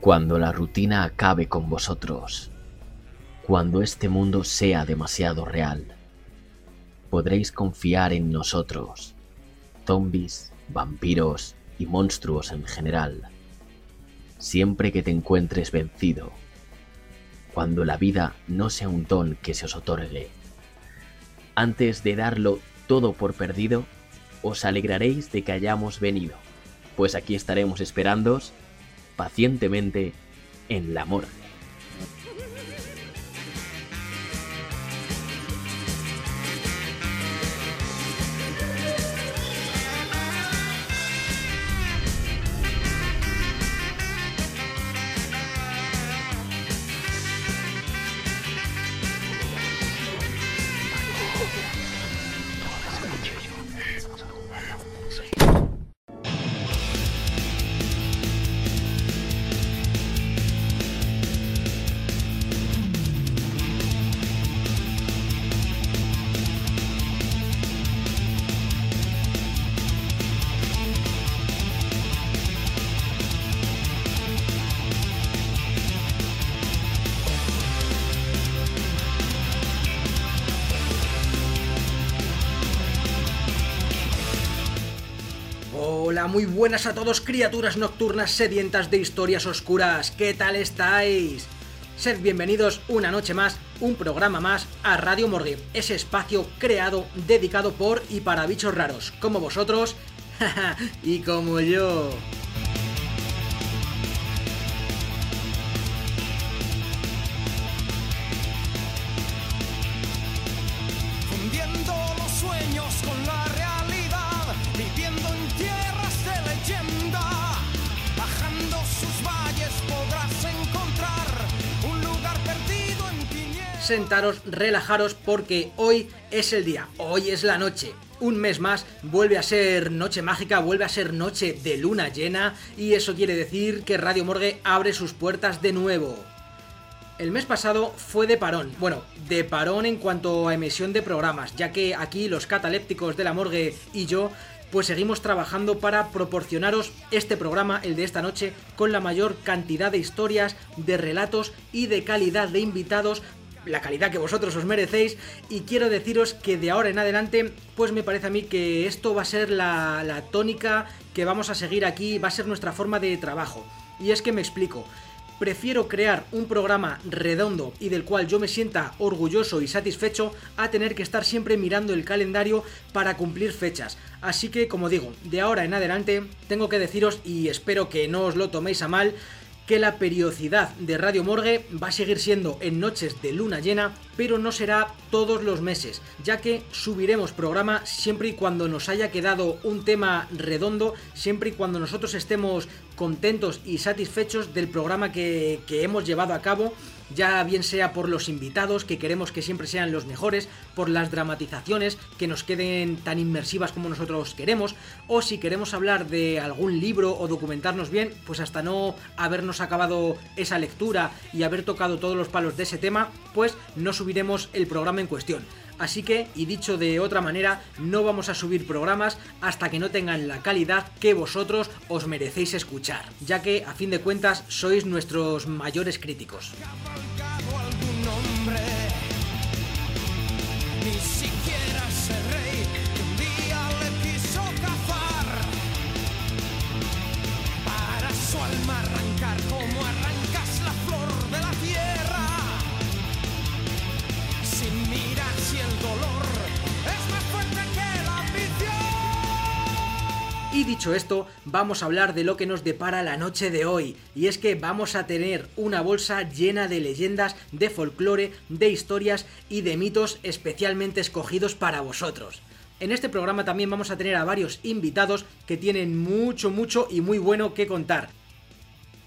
Cuando la rutina acabe con vosotros, cuando este mundo sea demasiado real, podréis confiar en nosotros, zombies, vampiros y monstruos en general, siempre que te encuentres vencido, cuando la vida no sea un don que se os otorgue. Antes de darlo todo por perdido, os alegraréis de que hayamos venido, pues aquí estaremos esperándoos pacientemente en la morgue. Buenas a todos, criaturas nocturnas sedientas de historias oscuras. ¿Qué tal estáis? Sed bienvenidos una noche más, un programa más a Radio Morgue, ese espacio creado, dedicado por y para bichos raros, como vosotros y como yo. Sentaros, relajaros porque hoy es el día, hoy es la noche. Un mes más vuelve a ser noche mágica, vuelve a ser noche de luna llena y eso quiere decir que Radio Morgue abre sus puertas de nuevo. El mes pasado fue de parón, bueno, de parón en cuanto a emisión de programas, ya que aquí los catalépticos de la morgue y yo pues seguimos trabajando para proporcionaros este programa, el de esta noche, con la mayor cantidad de historias, de relatos y de calidad de invitados la calidad que vosotros os merecéis y quiero deciros que de ahora en adelante pues me parece a mí que esto va a ser la, la tónica que vamos a seguir aquí, va a ser nuestra forma de trabajo. Y es que me explico, prefiero crear un programa redondo y del cual yo me sienta orgulloso y satisfecho a tener que estar siempre mirando el calendario para cumplir fechas. Así que, como digo, de ahora en adelante tengo que deciros y espero que no os lo toméis a mal que la periodicidad de Radio Morgue va a seguir siendo en noches de luna llena, pero no será todos los meses, ya que subiremos programa siempre y cuando nos haya quedado un tema redondo, siempre y cuando nosotros estemos contentos y satisfechos del programa que, hemos llevado a cabo ya bien sea por los invitados, que queremos que siempre sean los mejores, por las dramatizaciones, que nos queden tan inmersivas como nosotros queremos, o si queremos hablar de algún libro o documentarnos bien, pues hasta no habernos acabado esa lectura y haber tocado todos los palos de ese tema, pues no subiremos el programa en cuestión. Así que, y dicho de otra manera, no vamos a subir programas hasta que no tengan la calidad que vosotros os merecéis escuchar, ya que a fin de cuentas sois nuestros mayores críticos. Dicho esto, vamos a hablar de lo que nos depara la noche de hoy. Y es que vamos a tener una bolsa llena de leyendas, de folclore, de historias y de mitos especialmente escogidos para vosotros. En este programa también vamos a tener a varios invitados que tienen mucho, mucho y muy bueno que contar.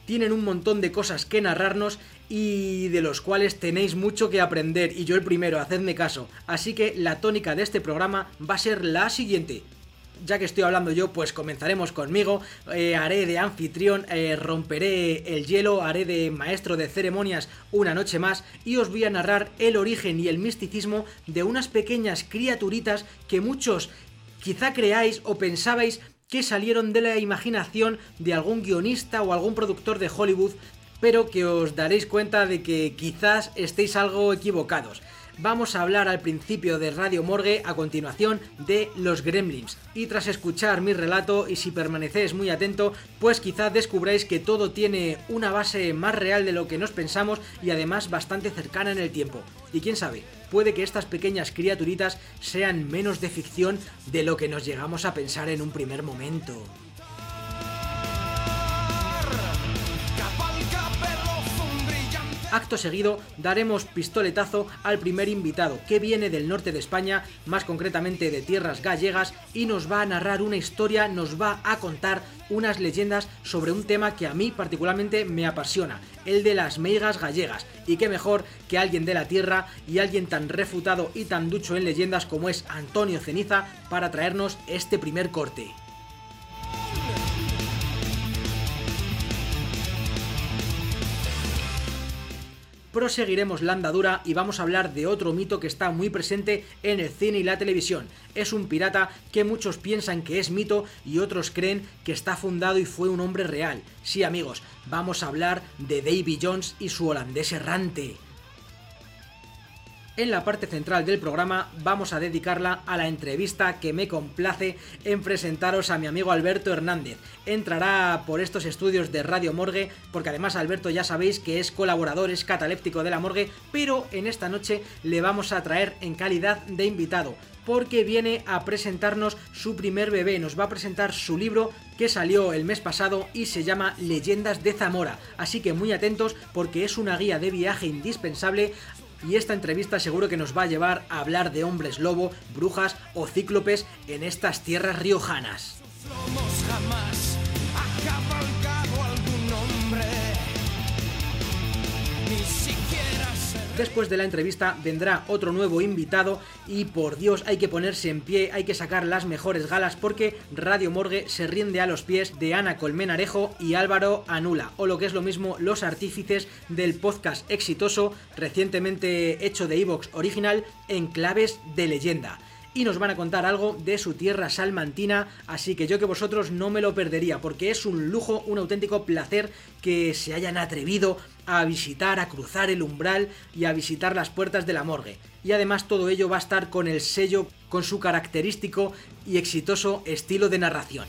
Tienen un montón de cosas que narrarnos y de los cuales tenéis mucho que aprender. Y yo el primero, hacedme caso. Así que la tónica de este programa va a ser la siguiente ya que estoy hablando yo, pues comenzaremos conmigo. Eh, haré de anfitrión, eh, romperé el hielo, haré de maestro de ceremonias una noche más y os voy a narrar el origen y el misticismo de unas pequeñas criaturitas que muchos quizá creáis o pensabais que salieron de la imaginación de algún guionista o algún productor de Hollywood pero que os daréis cuenta de que quizás estéis algo equivocados vamos a hablar al principio de Radio Morgue, a continuación de los Gremlins. Y tras escuchar mi relato, y si permanecéis muy atento, pues quizá descubráis que todo tiene una base más real de lo que nos pensamos y además bastante cercana en el tiempo. Y quién sabe, puede que estas pequeñas criaturitas sean menos de ficción de lo que nos llegamos a pensar en un primer momento. Acto seguido daremos pistoletazo al primer invitado, que viene del norte de España, más concretamente de tierras gallegas, y nos va a narrar una historia, nos va a contar unas leyendas sobre un tema que a mí particularmente me apasiona, el de las meigas gallegas. Y qué mejor que alguien de la tierra y alguien tan refutado y tan ducho en leyendas como es Antonio Ceniza para traernos este primer corte. Proseguiremos la andadura y vamos a hablar de otro mito que está muy presente en el cine y la televisión. Es un pirata que muchos piensan que es mito y otros creen que está fundado y fue un hombre real. Sí amigos, vamos a hablar de Davy Jones y su holandés errante. En la parte central del programa vamos a dedicarla a la entrevista que me complace en presentaros a mi amigo Alberto Hernández. Entrará por estos estudios de Radio Morgue, porque además Alberto ya sabéis que es colaborador, es cataléptico de la Morgue, pero en esta noche le vamos a traer en calidad de invitado porque viene a presentarnos su primer bebé, nos va a presentar su libro que salió el mes pasado y se llama Leyendas de Zamora. Así que muy atentos porque es una guía de viaje indispensable y esta entrevista seguro que nos va a llevar a hablar de hombres lobo, brujas o cíclopes en estas tierras riojanas. Después de la entrevista vendrá otro nuevo invitado y por Dios hay que ponerse en pie, hay que sacar las mejores galas porque Radio Morgue se rinde a los pies de Ana Colmenarejo y Álvaro Anula, o lo que es lo mismo, los artífices del podcast exitoso recientemente hecho de Evox original en claves de leyenda. Y nos van a contar algo de su tierra salmantina, así que yo que vosotros no me lo perdería, porque es un lujo, un auténtico placer que se hayan atrevido a visitar, a cruzar el umbral y a visitar las puertas de la morgue. Y además todo ello va a estar con el sello, con su característico y exitoso estilo de narración.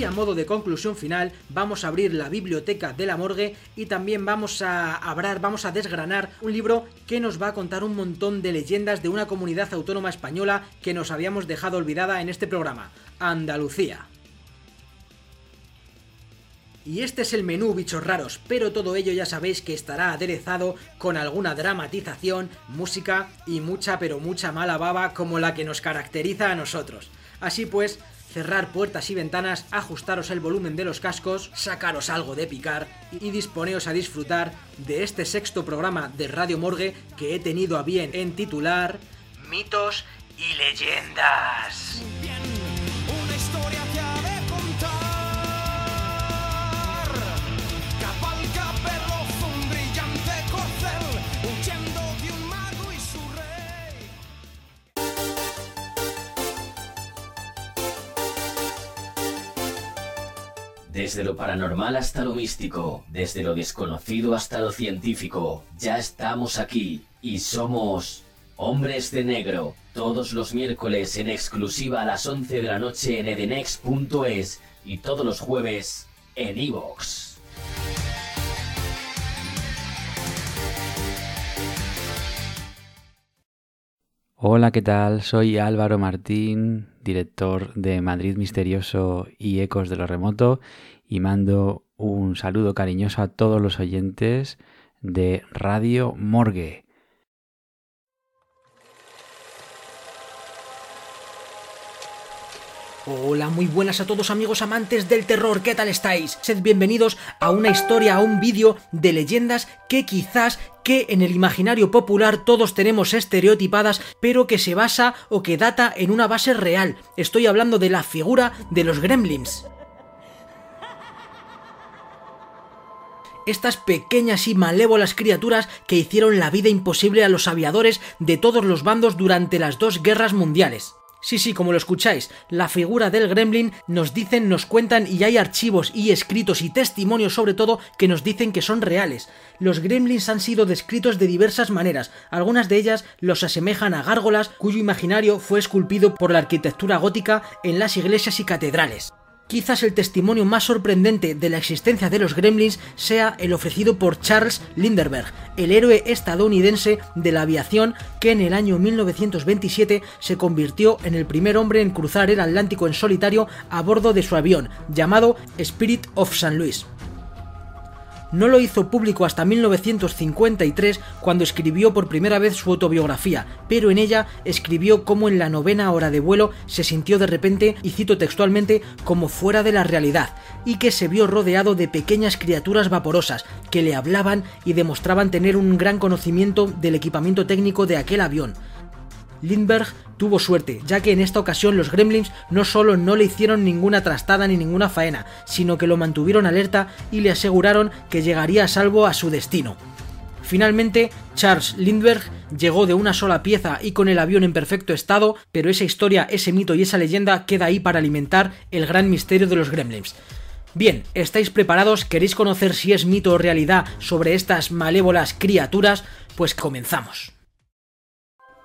Y a modo de conclusión final, vamos a abrir la biblioteca de la morgue y también vamos a hablar, vamos a desgranar un libro que nos va a contar un montón de leyendas de una comunidad autónoma española que nos habíamos dejado olvidada en este programa, Andalucía. Y este es el menú, bichos raros, pero todo ello ya sabéis que estará aderezado con alguna dramatización, música y mucha pero mucha mala baba como la que nos caracteriza a nosotros. Así pues, cerrar puertas y ventanas, ajustaros el volumen de los cascos, sacaros algo de picar y disponeos a disfrutar de este sexto programa de Radio Morgue que he tenido a bien en titular Mitos y Leyendas. Desde lo paranormal hasta lo místico, desde lo desconocido hasta lo científico, ya estamos aquí y somos Hombres de Negro, todos los miércoles en exclusiva a las 11 de la noche en edenex.es y todos los jueves en iVoox. Hola, ¿qué tal? Soy Álvaro Martín, director de Madrid Misterioso y Ecos de lo Remoto, y mando un saludo cariñoso a todos los oyentes de Radio Morgue. Hola, muy buenas a todos amigos amantes del terror, ¿qué tal estáis? Sed bienvenidos a una historia, a un vídeo de leyendas que quizás que en el imaginario popular todos tenemos estereotipadas, pero que se basa o que data en una base real. Estoy hablando de la figura de los gremlins. Estas pequeñas y malévolas criaturas que hicieron la vida imposible a los aviadores de todos los bandos durante las dos guerras mundiales. Sí, sí, como lo escucháis, la figura del gremlin nos dicen, nos cuentan y hay archivos y escritos y testimonios sobre todo que nos dicen que son reales. Los gremlins han sido descritos de diversas maneras, algunas de ellas los asemejan a gárgolas cuyo imaginario fue esculpido por la arquitectura gótica en las iglesias y catedrales. Quizás el testimonio más sorprendente de la existencia de los gremlins sea el ofrecido por Charles Lindbergh, el héroe estadounidense de la aviación que en el año 1927 se convirtió en el primer hombre en cruzar el Atlántico en solitario a bordo de su avión, llamado Spirit of St. Louis no lo hizo público hasta 1953 cuando escribió por primera vez su autobiografía, pero en ella escribió cómo en la novena hora de vuelo se sintió de repente, y cito textualmente, como fuera de la realidad, y que se vio rodeado de pequeñas criaturas vaporosas que le hablaban y demostraban tener un gran conocimiento del equipamiento técnico de aquel avión. Lindbergh tuvo suerte, ya que en esta ocasión los gremlins no solo no le hicieron ninguna trastada ni ninguna faena, sino que lo mantuvieron alerta y le aseguraron que llegaría a salvo a su destino. Finalmente, Charles Lindbergh llegó de una sola pieza y con el avión en perfecto estado, pero esa historia, ese mito y esa leyenda queda ahí para alimentar el gran misterio de los gremlins. Bien, ¿estáis preparados? ¿Queréis conocer si es mito o realidad sobre estas malévolas criaturas? Pues comenzamos.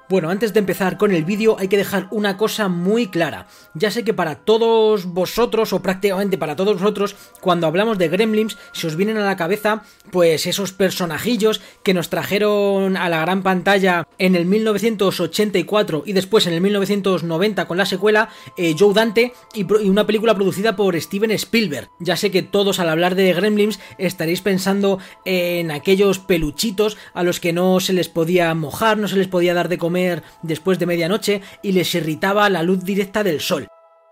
Bueno, antes de empezar con el vídeo hay que dejar una cosa muy clara. Ya sé que para todos vosotros, o prácticamente para todos vosotros, cuando hablamos de gremlins, se os vienen a la cabeza pues esos personajillos que nos trajeron a la gran pantalla en el 1984 y después en el 1990 con la secuela eh, Joe Dante y, y una película producida por Steven Spielberg. Ya sé que todos al hablar de gremlins estaréis pensando en aquellos peluchitos a los que no se les podía mojar, no se les podía dar de comer después de medianoche y les irritaba la luz directa del sol.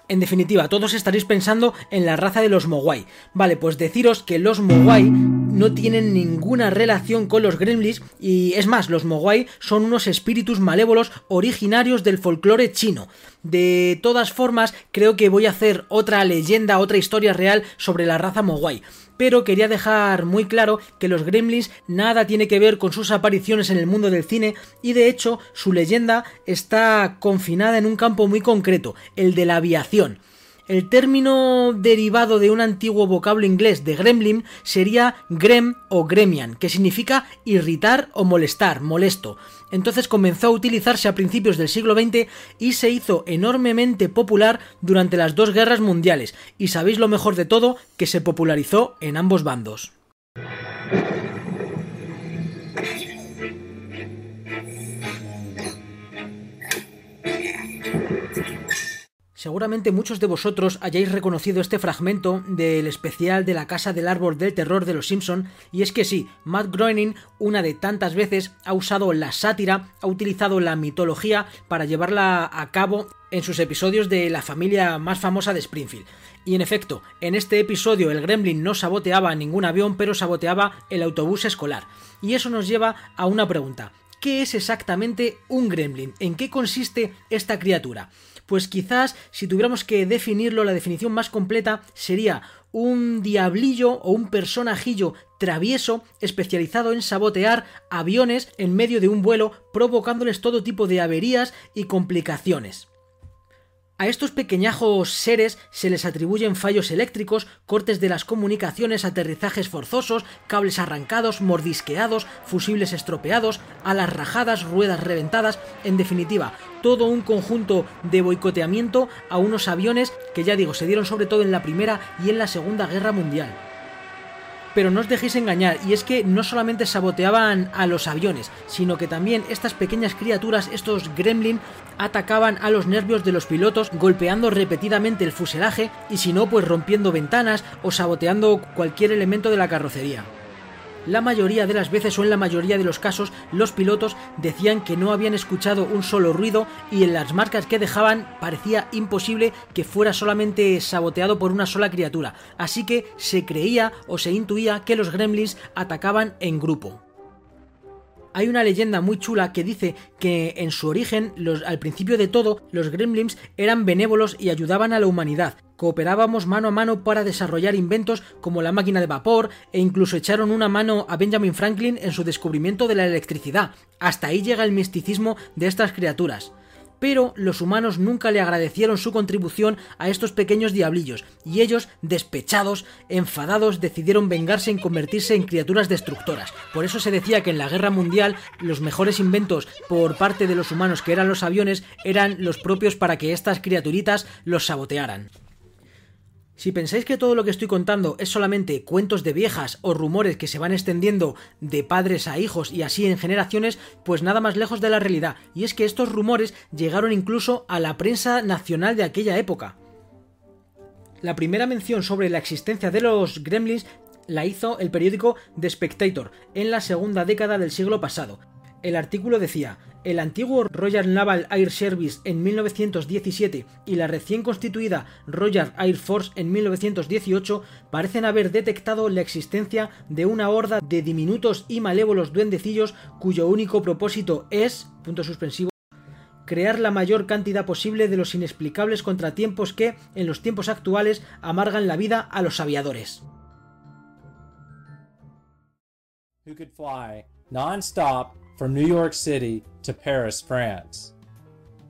En definitiva, todos estaréis pensando en la raza de los Mogwai. Vale, pues deciros que los Mogwai no tienen ninguna relación con los gremlins y es más, los Mogwai son unos espíritus malévolos originarios del folclore chino. De todas formas, creo que voy a hacer otra leyenda, otra historia real sobre la raza Mogwai pero quería dejar muy claro que los gremlins nada tiene que ver con sus apariciones en el mundo del cine y de hecho su leyenda está confinada en un campo muy concreto, el de la aviación. El término derivado de un antiguo vocablo inglés de gremlin sería grem o gremian, que significa irritar o molestar, molesto. Entonces comenzó a utilizarse a principios del siglo XX y se hizo enormemente popular durante las dos guerras mundiales. Y sabéis lo mejor de todo, que se popularizó en ambos bandos. Seguramente muchos de vosotros hayáis reconocido este fragmento del especial de la Casa del Árbol del Terror de los Simpson, y es que sí, Matt Groening, una de tantas veces, ha usado la sátira, ha utilizado la mitología para llevarla a cabo en sus episodios de la familia más famosa de Springfield. Y en efecto, en este episodio el gremlin no saboteaba ningún avión, pero saboteaba el autobús escolar. Y eso nos lleva a una pregunta. ¿Qué es exactamente un gremlin? ¿En qué consiste esta criatura? Pues quizás si tuviéramos que definirlo, la definición más completa sería un diablillo o un personajillo travieso especializado en sabotear aviones en medio de un vuelo, provocándoles todo tipo de averías y complicaciones. A estos pequeñajos seres se les atribuyen fallos eléctricos, cortes de las comunicaciones, aterrizajes forzosos, cables arrancados, mordisqueados, fusibles estropeados, alas rajadas, ruedas reventadas, en definitiva, todo un conjunto de boicoteamiento a unos aviones que ya digo se dieron sobre todo en la Primera y en la Segunda Guerra Mundial. Pero no os dejéis engañar, y es que no solamente saboteaban a los aviones, sino que también estas pequeñas criaturas, estos gremlin, atacaban a los nervios de los pilotos, golpeando repetidamente el fuselaje y si no, pues rompiendo ventanas o saboteando cualquier elemento de la carrocería. La mayoría de las veces o en la mayoría de los casos los pilotos decían que no habían escuchado un solo ruido y en las marcas que dejaban parecía imposible que fuera solamente saboteado por una sola criatura, así que se creía o se intuía que los gremlins atacaban en grupo hay una leyenda muy chula que dice que en su origen, al principio de todo, los gremlins eran benévolos y ayudaban a la humanidad. Cooperábamos mano a mano para desarrollar inventos como la máquina de vapor e incluso echaron una mano a Benjamin Franklin en su descubrimiento de la electricidad. Hasta ahí llega el misticismo de estas criaturas pero los humanos nunca le agradecieron su contribución a estos pequeños diablillos, y ellos, despechados, enfadados, decidieron vengarse en convertirse en criaturas destructoras. Por eso se decía que en la guerra mundial los mejores inventos por parte de los humanos que eran los aviones eran los propios para que estas criaturitas los sabotearan. Si pensáis que todo lo que estoy contando es solamente cuentos de viejas o rumores que se van extendiendo de padres a hijos y así en generaciones, pues nada más lejos de la realidad. Y es que estos rumores llegaron incluso a la prensa nacional de aquella época. La primera mención sobre la existencia de los gremlins la hizo el periódico The Spectator en la segunda década del siglo pasado. El artículo decía, el antiguo Royal Naval Air Service en 1917 y la recién constituida Royal Air Force en 1918 parecen haber detectado la existencia de una horda de diminutos y malévolos duendecillos cuyo único propósito es, punto suspensivo, crear la mayor cantidad posible de los inexplicables contratiempos que, en los tiempos actuales, amargan la vida a los aviadores. non-stop from New York City to Paris, France.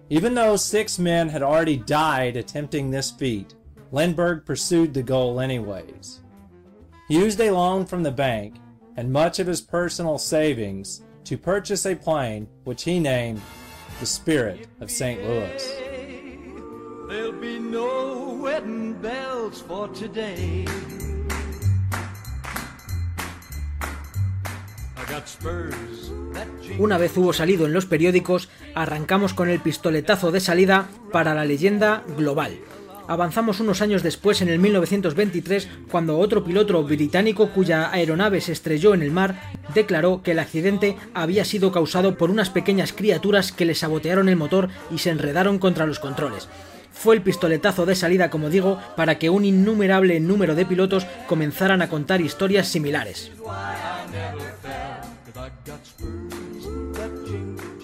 Even though six men had already died attempting this feat, Lindbergh pursued the goal anyways. He used a loan from the bank and much of his personal savings to purchase a plane which he named the Spirit of St. Louis. There'll be no wedding bells for today. Una vez hubo salido en los periódicos, arrancamos con el pistoletazo de salida para la leyenda global. Avanzamos unos años después, en el 1923, cuando otro piloto británico cuya aeronave se estrelló en el mar declaró que el accidente había sido causado por unas pequeñas criaturas que le sabotearon el motor y se enredaron contra los controles. Fue el pistoletazo de salida, como digo, para que un innumerable número de pilotos comenzaran a contar historias similares.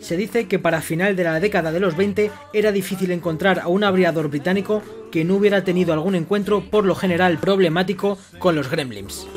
Se dice que para final de la década de los 20 era difícil encontrar a un aviador británico que no hubiera tenido algún encuentro por lo general problemático con los gremlins.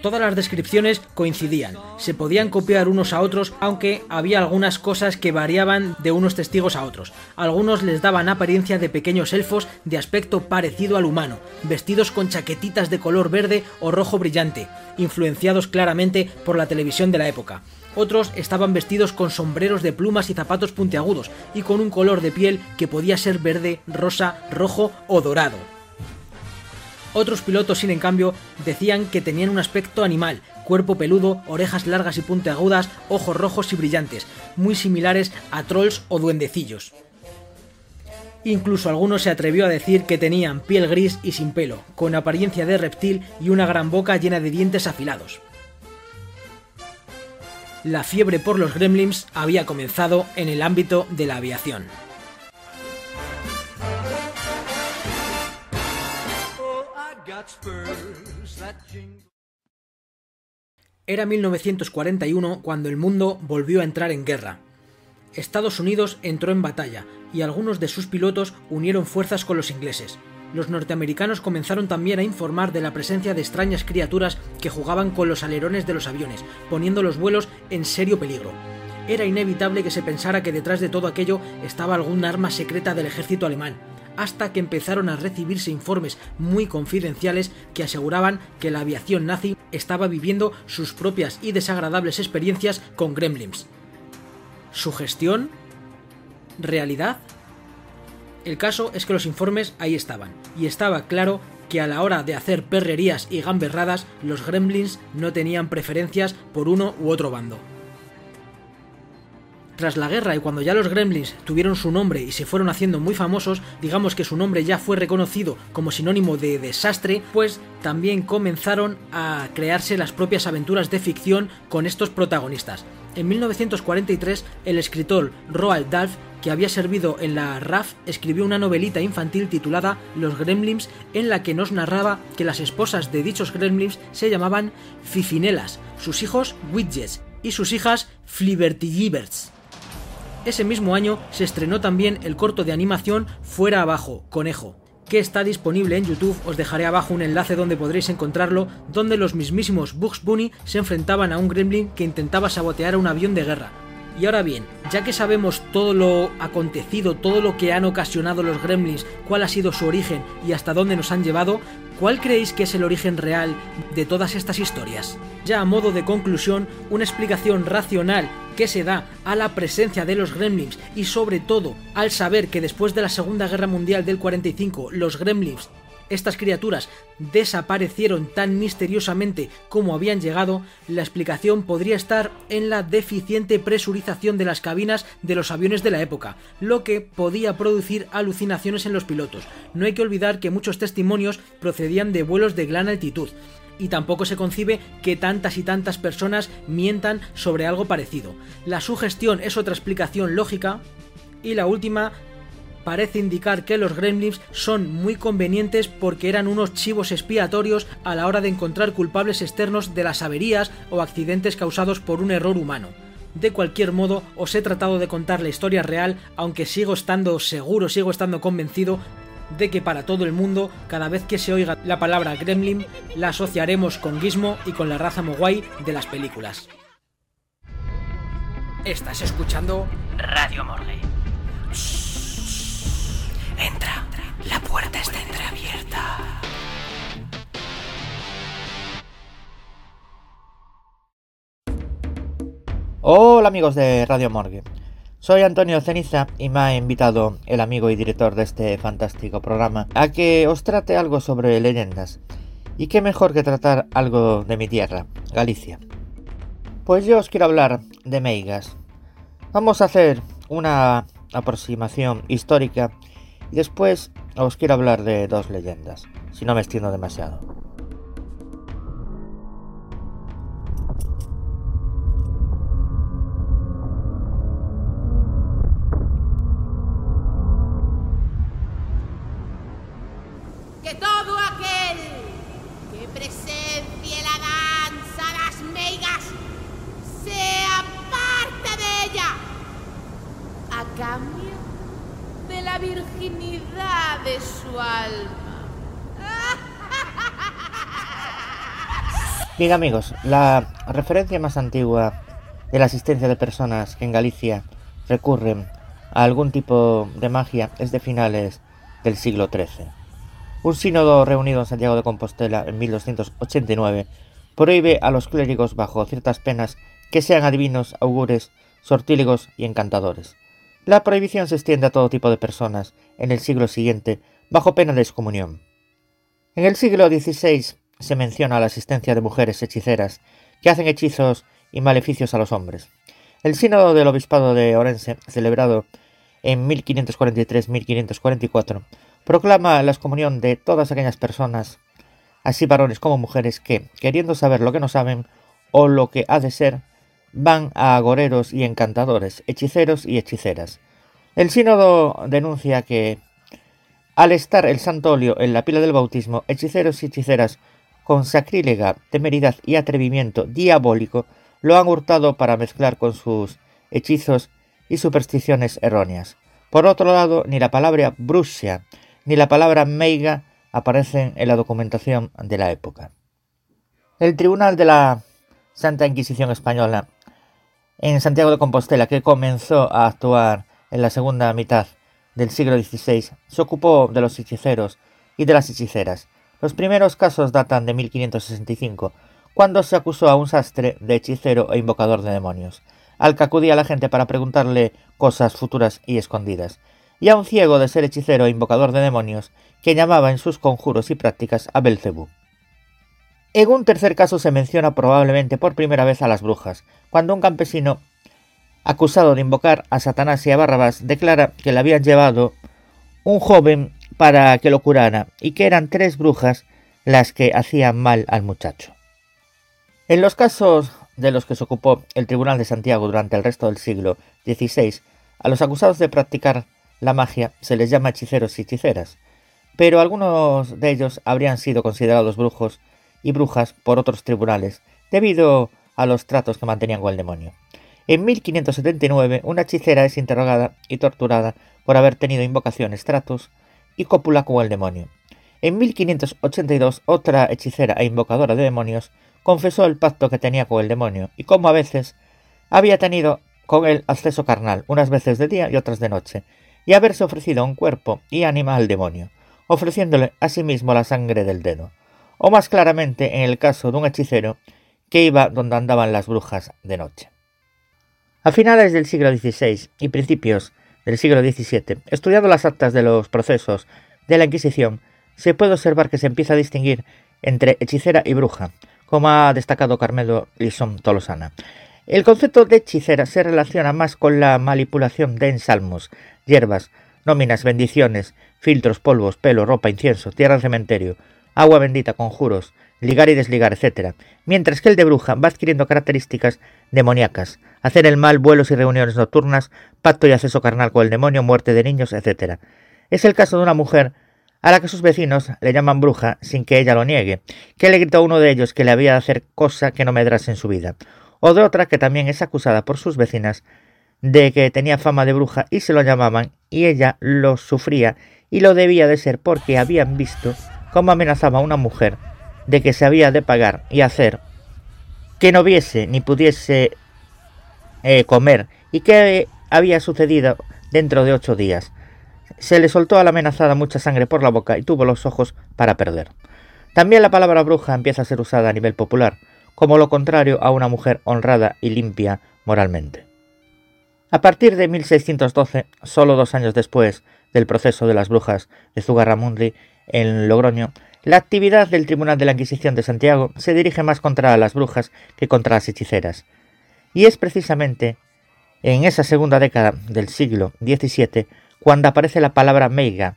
Todas las descripciones coincidían, se podían copiar unos a otros, aunque había algunas cosas que variaban de unos testigos a otros. Algunos les daban apariencia de pequeños elfos de aspecto parecido al humano, vestidos con chaquetitas de color verde o rojo brillante, influenciados claramente por la televisión de la época. Otros estaban vestidos con sombreros de plumas y zapatos puntiagudos, y con un color de piel que podía ser verde, rosa, rojo o dorado. Otros pilotos, sin en cambio, decían que tenían un aspecto animal, cuerpo peludo, orejas largas y puntiagudas, ojos rojos y brillantes, muy similares a trolls o duendecillos. Incluso alguno se atrevió a decir que tenían piel gris y sin pelo, con apariencia de reptil y una gran boca llena de dientes afilados. La fiebre por los gremlins había comenzado en el ámbito de la aviación. Era 1941 cuando el mundo volvió a entrar en guerra. Estados Unidos entró en batalla y algunos de sus pilotos unieron fuerzas con los ingleses. Los norteamericanos comenzaron también a informar de la presencia de extrañas criaturas que jugaban con los alerones de los aviones, poniendo los vuelos en serio peligro. Era inevitable que se pensara que detrás de todo aquello estaba algún arma secreta del ejército alemán, hasta que empezaron a recibirse informes muy confidenciales que aseguraban que la aviación nazi estaba viviendo sus propias y desagradables experiencias con gremlins. ¿Sugestión? ¿Realidad? El caso es que los informes ahí estaban, y estaba claro que a la hora de hacer perrerías y gamberradas, los gremlins no tenían preferencias por uno u otro bando. Tras la guerra y cuando ya los gremlins tuvieron su nombre y se fueron haciendo muy famosos, digamos que su nombre ya fue reconocido como sinónimo de desastre, pues también comenzaron a crearse las propias aventuras de ficción con estos protagonistas. En 1943, el escritor Roald Dahl, que había servido en la RAF, escribió una novelita infantil titulada Los Gremlins, en la que nos narraba que las esposas de dichos gremlins se llamaban Fifinelas, sus hijos Widgets y sus hijas Flibbertigiberts. Ese mismo año se estrenó también el corto de animación Fuera Abajo, Conejo, que está disponible en YouTube, os dejaré abajo un enlace donde podréis encontrarlo, donde los mismísimos Bugs Bunny se enfrentaban a un gremlin que intentaba sabotear un avión de guerra. Y ahora bien, ya que sabemos todo lo acontecido, todo lo que han ocasionado los gremlins, cuál ha sido su origen y hasta dónde nos han llevado, ¿cuál creéis que es el origen real de todas estas historias? Ya a modo de conclusión, una explicación racional que se da a la presencia de los gremlins y sobre todo al saber que después de la Segunda Guerra Mundial del 45 los gremlins estas criaturas desaparecieron tan misteriosamente como habían llegado, la explicación podría estar en la deficiente presurización de las cabinas de los aviones de la época, lo que podía producir alucinaciones en los pilotos. No hay que olvidar que muchos testimonios procedían de vuelos de gran altitud, y tampoco se concibe que tantas y tantas personas mientan sobre algo parecido. La sugestión es otra explicación lógica, y la última parece indicar que los gremlins son muy convenientes porque eran unos chivos expiatorios a la hora de encontrar culpables externos de las averías o accidentes causados por un error humano. De cualquier modo, os he tratado de contar la historia real, aunque sigo estando seguro, sigo estando convencido de que para todo el mundo, cada vez que se oiga la palabra gremlin, la asociaremos con Gizmo y con la raza Mogwai de las películas. Estás escuchando Radio Morgue. Entra, la puerta está entreabierta. Hola amigos de Radio Morgue. Soy Antonio Ceniza y me ha invitado el amigo y director de este fantástico programa a que os trate algo sobre leyendas. Y qué mejor que tratar algo de mi tierra, Galicia. Pues yo os quiero hablar de Meigas. Vamos a hacer una aproximación histórica y después os quiero hablar de dos leyendas, si no me extiendo demasiado. Que todo aquel que presencie la danza las meigas sea parte de ella a la virginidad de su alma. Amigos, la referencia más antigua de la existencia de personas que en Galicia recurren a algún tipo de magia es de finales del siglo XIII. Un sínodo reunido en Santiago de Compostela en 1289 prohíbe a los clérigos bajo ciertas penas que sean adivinos, augures, sortílegos y encantadores. La prohibición se extiende a todo tipo de personas en el siglo siguiente bajo pena de excomunión. En el siglo XVI se menciona la existencia de mujeres hechiceras que hacen hechizos y maleficios a los hombres. El sínodo del obispado de Orense, celebrado en 1543-1544, proclama la excomunión de todas aquellas personas, así varones como mujeres, que, queriendo saber lo que no saben o lo que ha de ser, van a agoreros y encantadores, hechiceros y hechiceras. El sínodo denuncia que, al estar el santo óleo en la pila del bautismo, hechiceros y hechiceras con sacrílega temeridad y atrevimiento diabólico lo han hurtado para mezclar con sus hechizos y supersticiones erróneas. Por otro lado, ni la palabra bruxa ni la palabra meiga aparecen en la documentación de la época. El Tribunal de la Santa Inquisición Española en Santiago de Compostela, que comenzó a actuar en la segunda mitad del siglo XVI, se ocupó de los hechiceros y de las hechiceras. Los primeros casos datan de 1565, cuando se acusó a un sastre de hechicero e invocador de demonios, al que acudía la gente para preguntarle cosas futuras y escondidas, y a un ciego de ser hechicero e invocador de demonios, que llamaba en sus conjuros y prácticas a Belcebú. En un tercer caso se menciona probablemente por primera vez a las brujas, cuando un campesino, acusado de invocar a Satanás y a Barrabás, declara que le habían llevado un joven para que lo curara y que eran tres brujas las que hacían mal al muchacho. En los casos de los que se ocupó el Tribunal de Santiago durante el resto del siglo XVI, a los acusados de practicar la magia se les llama hechiceros y hechiceras, pero algunos de ellos habrían sido considerados brujos y brujas por otros tribunales, debido a los tratos que mantenían con el demonio. En 1579, una hechicera es interrogada y torturada por haber tenido invocaciones, tratos y cópula con el demonio. En 1582, otra hechicera e invocadora de demonios confesó el pacto que tenía con el demonio y como a veces había tenido con el acceso carnal, unas veces de día y otras de noche, y haberse ofrecido un cuerpo y ánima al demonio, ofreciéndole asimismo la sangre del dedo, o más claramente en el caso de un hechicero que iba donde andaban las brujas de noche. A finales del siglo XVI y principios del siglo XVII, estudiando las actas de los procesos de la Inquisición, se puede observar que se empieza a distinguir entre hechicera y bruja, como ha destacado Carmelo Lisón Tolosana. El concepto de hechicera se relaciona más con la manipulación de ensalmos, hierbas, nóminas, bendiciones, filtros, polvos, pelo, ropa, incienso, tierra cementerio, agua bendita, conjuros, ligar y desligar, etc. Mientras que el de bruja va adquiriendo características demoníacas, hacer el mal, vuelos y reuniones nocturnas, pacto y acceso carnal con el demonio, muerte de niños, etc. Es el caso de una mujer a la que sus vecinos le llaman bruja sin que ella lo niegue, que le gritó a uno de ellos que le había de hacer cosa que no medrase en su vida, o de otra que también es acusada por sus vecinas de que tenía fama de bruja y se lo llamaban y ella lo sufría y lo debía de ser porque habían visto cómo amenazaba a una mujer de que se había de pagar y hacer que no viese ni pudiese eh, comer y que había sucedido dentro de ocho días. Se le soltó a la amenazada mucha sangre por la boca y tuvo los ojos para perder. También la palabra bruja empieza a ser usada a nivel popular, como lo contrario a una mujer honrada y limpia moralmente. A partir de 1612, solo dos años después del proceso de las brujas de Zugarramundi en Logroño, la actividad del Tribunal de la Inquisición de Santiago se dirige más contra las brujas que contra las hechiceras. Y es precisamente en esa segunda década del siglo XVII cuando aparece la palabra meiga.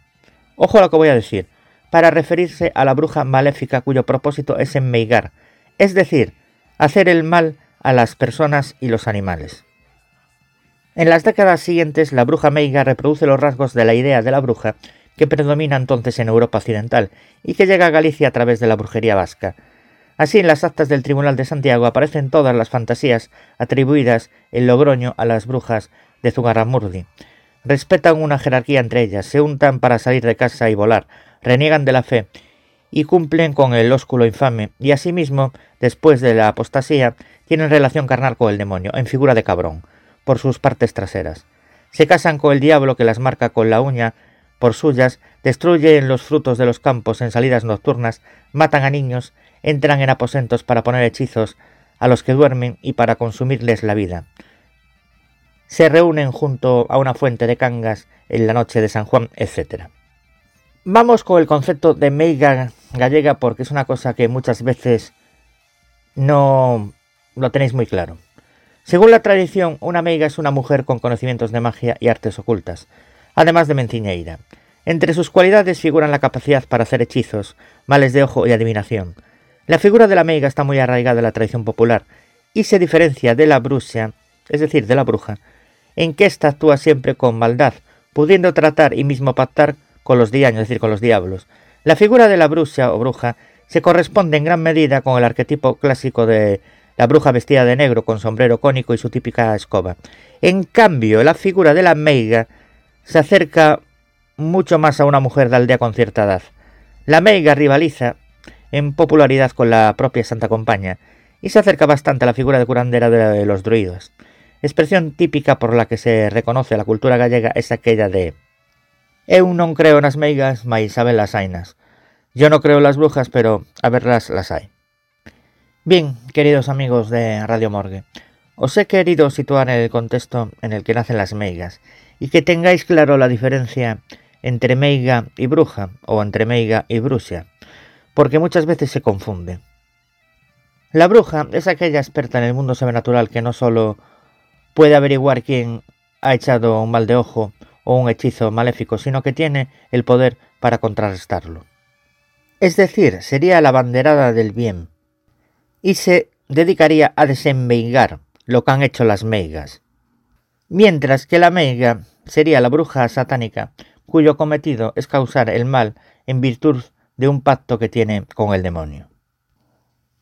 Ojo a lo que voy a decir, para referirse a la bruja maléfica cuyo propósito es enmeigar, es decir, hacer el mal a las personas y los animales. En las décadas siguientes, la bruja meiga reproduce los rasgos de la idea de la bruja que predomina entonces en Europa occidental y que llega a Galicia a través de la brujería vasca. Así, en las actas del Tribunal de Santiago aparecen todas las fantasías atribuidas en Logroño a las brujas de Zugarramurdi. Respetan una jerarquía entre ellas, se untan para salir de casa y volar, reniegan de la fe y cumplen con el ósculo infame, y asimismo, después de la apostasía, tienen relación carnal con el demonio, en figura de cabrón, por sus partes traseras. Se casan con el diablo que las marca con la uña por suyas, destruyen los frutos de los campos en salidas nocturnas, matan a niños, entran en aposentos para poner hechizos a los que duermen y para consumirles la vida. Se reúnen junto a una fuente de cangas en la noche de San Juan, etc. Vamos con el concepto de meiga gallega porque es una cosa que muchas veces no lo tenéis muy claro. Según la tradición, una meiga es una mujer con conocimientos de magia y artes ocultas, además de menciñeira. Entre sus cualidades figuran la capacidad para hacer hechizos, males de ojo y adivinación. La figura de la meiga está muy arraigada en la tradición popular y se diferencia de la brucia, es decir, de la bruja, en que ésta actúa siempre con maldad, pudiendo tratar y mismo pactar con los diaños, es decir, con los diablos. La figura de la bruja o bruja se corresponde en gran medida con el arquetipo clásico de la bruja vestida de negro con sombrero cónico y su típica escoba. En cambio, la figura de la meiga se acerca mucho más a una mujer de aldea con cierta edad. La meiga rivaliza en popularidad con la propia Santa Compaña y se acerca bastante a la figura de curandera de los druidos. Expresión típica por la que se reconoce la cultura gallega es aquella de Eu non creo nas meigas, mais saben las ainas. Yo no creo en las brujas, pero a verlas las hay. Bien, queridos amigos de Radio Morgue, os he querido situar en el contexto en el que nacen las meigas y que tengáis claro la diferencia entre meiga y bruja o entre meiga y brusia, porque muchas veces se confunde. La bruja es aquella experta en el mundo sobrenatural que no solo puede averiguar quién ha echado un mal de ojo o un hechizo maléfico, sino que tiene el poder para contrarrestarlo. Es decir, sería la banderada del bien, y se dedicaría a desenveigar lo que han hecho las meigas, mientras que la meiga sería la bruja satánica cuyo cometido es causar el mal en virtud de un pacto que tiene con el demonio.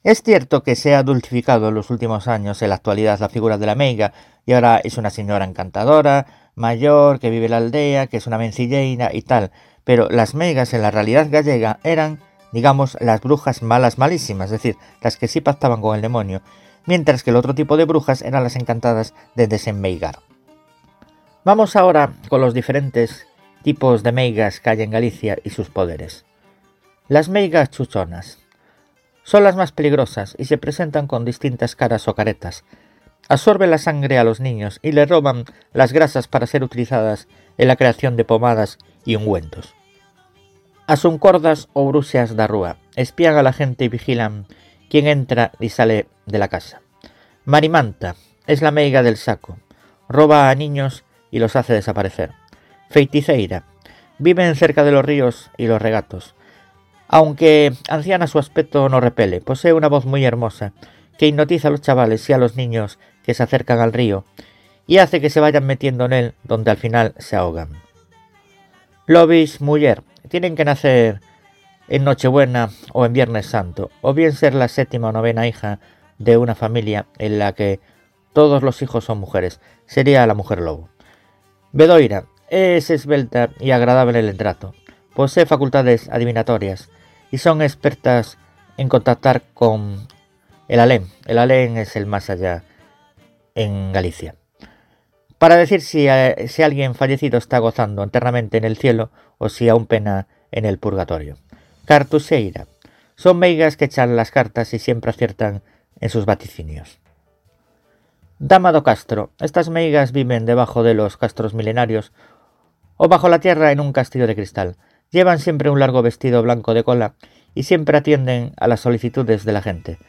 Es cierto que se ha dulcificado en los últimos años en la actualidad la figura de la meiga y ahora es una señora encantadora, mayor, que vive en la aldea, que es una mencilleira y tal, pero las megas en la realidad gallega eran, digamos, las brujas malas malísimas, es decir, las que sí pactaban con el demonio, mientras que el otro tipo de brujas eran las encantadas de desenmeigar. Vamos ahora con los diferentes tipos de meigas que hay en Galicia y sus poderes. Las meigas chuchonas son las más peligrosas y se presentan con distintas caras o caretas. Absorben la sangre a los niños y le roban las grasas para ser utilizadas en la creación de pomadas y ungüentos. Asuncordas o bruxas da rúa espían a la gente y vigilan quién entra y sale de la casa. Marimanta es la meiga del saco, roba a niños y los hace desaparecer. Feiticeira viven cerca de los ríos y los regatos. Aunque anciana su aspecto no repele, posee una voz muy hermosa que hipnotiza a los chavales y a los niños que se acercan al río y hace que se vayan metiendo en él donde al final se ahogan. Lobis mujer tienen que nacer en Nochebuena o en Viernes Santo, o bien ser la séptima o novena hija de una familia en la que todos los hijos son mujeres, sería la mujer lobo. Bedoira es esbelta y agradable en el trato, posee facultades adivinatorias y son expertas en contactar con el alén. El alén es el más allá en Galicia. Para decir si, eh, si alguien fallecido está gozando eternamente en el cielo o si aún pena en el purgatorio. Cartuseira. Son meigas que echan las cartas y siempre aciertan en sus vaticinios. Dama do Castro. Estas meigas viven debajo de los castros milenarios o bajo la tierra en un castillo de cristal. Llevan siempre un largo vestido blanco de cola y siempre atienden a las solicitudes de la gente.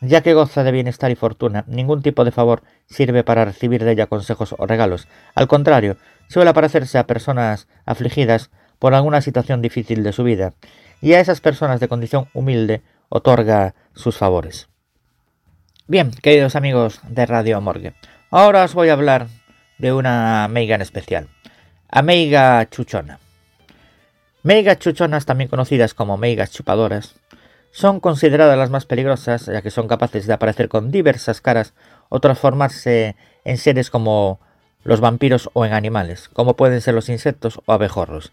Ya que goza de bienestar y fortuna, ningún tipo de favor sirve para recibir de ella consejos o regalos. Al contrario, suele aparecerse a personas afligidas por alguna situación difícil de su vida y a esas personas de condición humilde otorga sus favores. Bien, queridos amigos de Radio Morgue, ahora os voy a hablar de una meiga en especial, a meiga chuchona. Meigas chuchonas, también conocidas como meigas chupadoras, son consideradas las más peligrosas ya que son capaces de aparecer con diversas caras o transformarse en seres como los vampiros o en animales, como pueden ser los insectos o abejorros,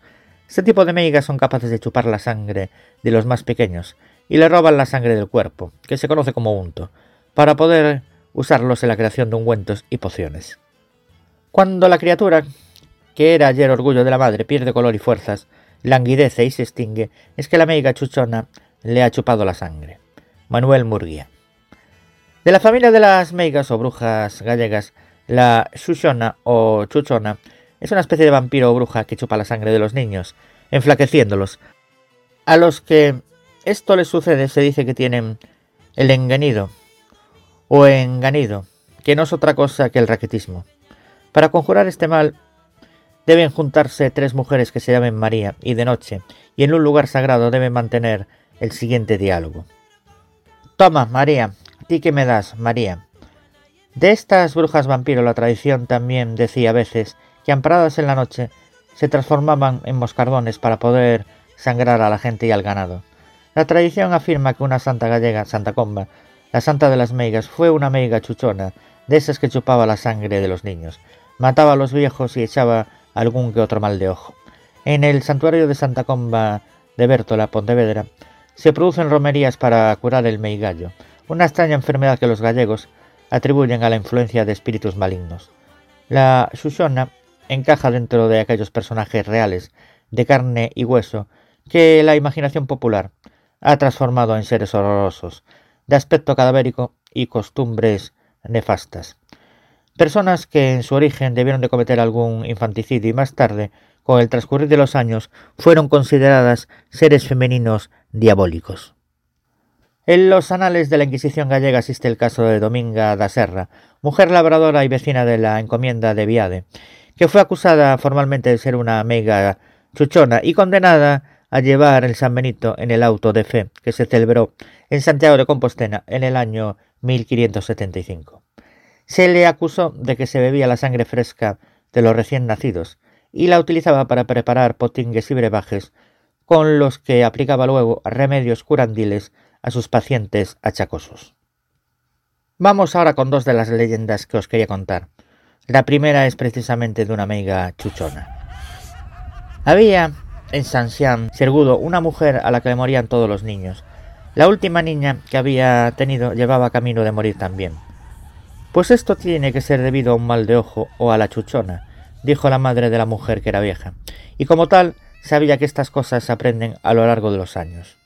este tipo de meigas son capaces de chupar la sangre de los más pequeños y le roban la sangre del cuerpo, que se conoce como unto, para poder usarlos en la creación de ungüentos y pociones. Cuando la criatura, que era ayer orgullo de la madre, pierde color y fuerzas, languidece y se extingue, es que la meiga chuchona le ha chupado la sangre. Manuel Murguía. De la familia de las meigas o brujas gallegas, la chuchona o chuchona es una especie de vampiro o bruja que chupa la sangre de los niños, enflaqueciéndolos. A los que esto les sucede se dice que tienen el enganido o enganido, que no es otra cosa que el raquetismo. Para conjurar este mal deben juntarse tres mujeres que se llamen María y de noche, y en un lugar sagrado deben mantener el siguiente diálogo. Toma, María, ti que me das, María. De estas brujas vampiro la tradición también decía a veces que amparadas en la noche se transformaban en moscardones para poder sangrar a la gente y al ganado. La tradición afirma que una santa gallega, Santa Comba, la santa de las meigas, fue una meiga chuchona, de esas que chupaba la sangre de los niños, mataba a los viejos y echaba algún que otro mal de ojo. En el santuario de Santa Comba de Bértola, Pontevedra, se producen romerías para curar el meigallo, una extraña enfermedad que los gallegos atribuyen a la influencia de espíritus malignos. La Xuxona encaja dentro de aquellos personajes reales, de carne y hueso, que la imaginación popular ha transformado en seres horrorosos, de aspecto cadavérico y costumbres nefastas. Personas que en su origen debieron de cometer algún infanticidio y más tarde, con el transcurrir de los años, fueron consideradas seres femeninos diabólicos. En los anales de la Inquisición gallega existe el caso de Dominga da Serra, mujer labradora y vecina de la encomienda de Viade, que fue acusada formalmente de ser una mega chuchona y condenada a llevar el San Benito en el auto de fe que se celebró en Santiago de Compostela en el año 1575. Se le acusó de que se bebía la sangre fresca de los recién nacidos y la utilizaba para preparar potingues y brebajes con los que aplicaba luego remedios curandiles a sus pacientes achacosos. Vamos ahora con dos de las leyendas que os quería contar. La primera es precisamente de una meiga chuchona. Había en Sanxian, Sergudo, una mujer a la que le morían todos los niños. La última niña que había tenido llevaba camino de morir también. Pues esto tiene que ser debido a un mal de ojo o a la chuchona, dijo la madre de la mujer que era vieja, y como tal sabía que estas cosas se aprenden a lo largo de los años.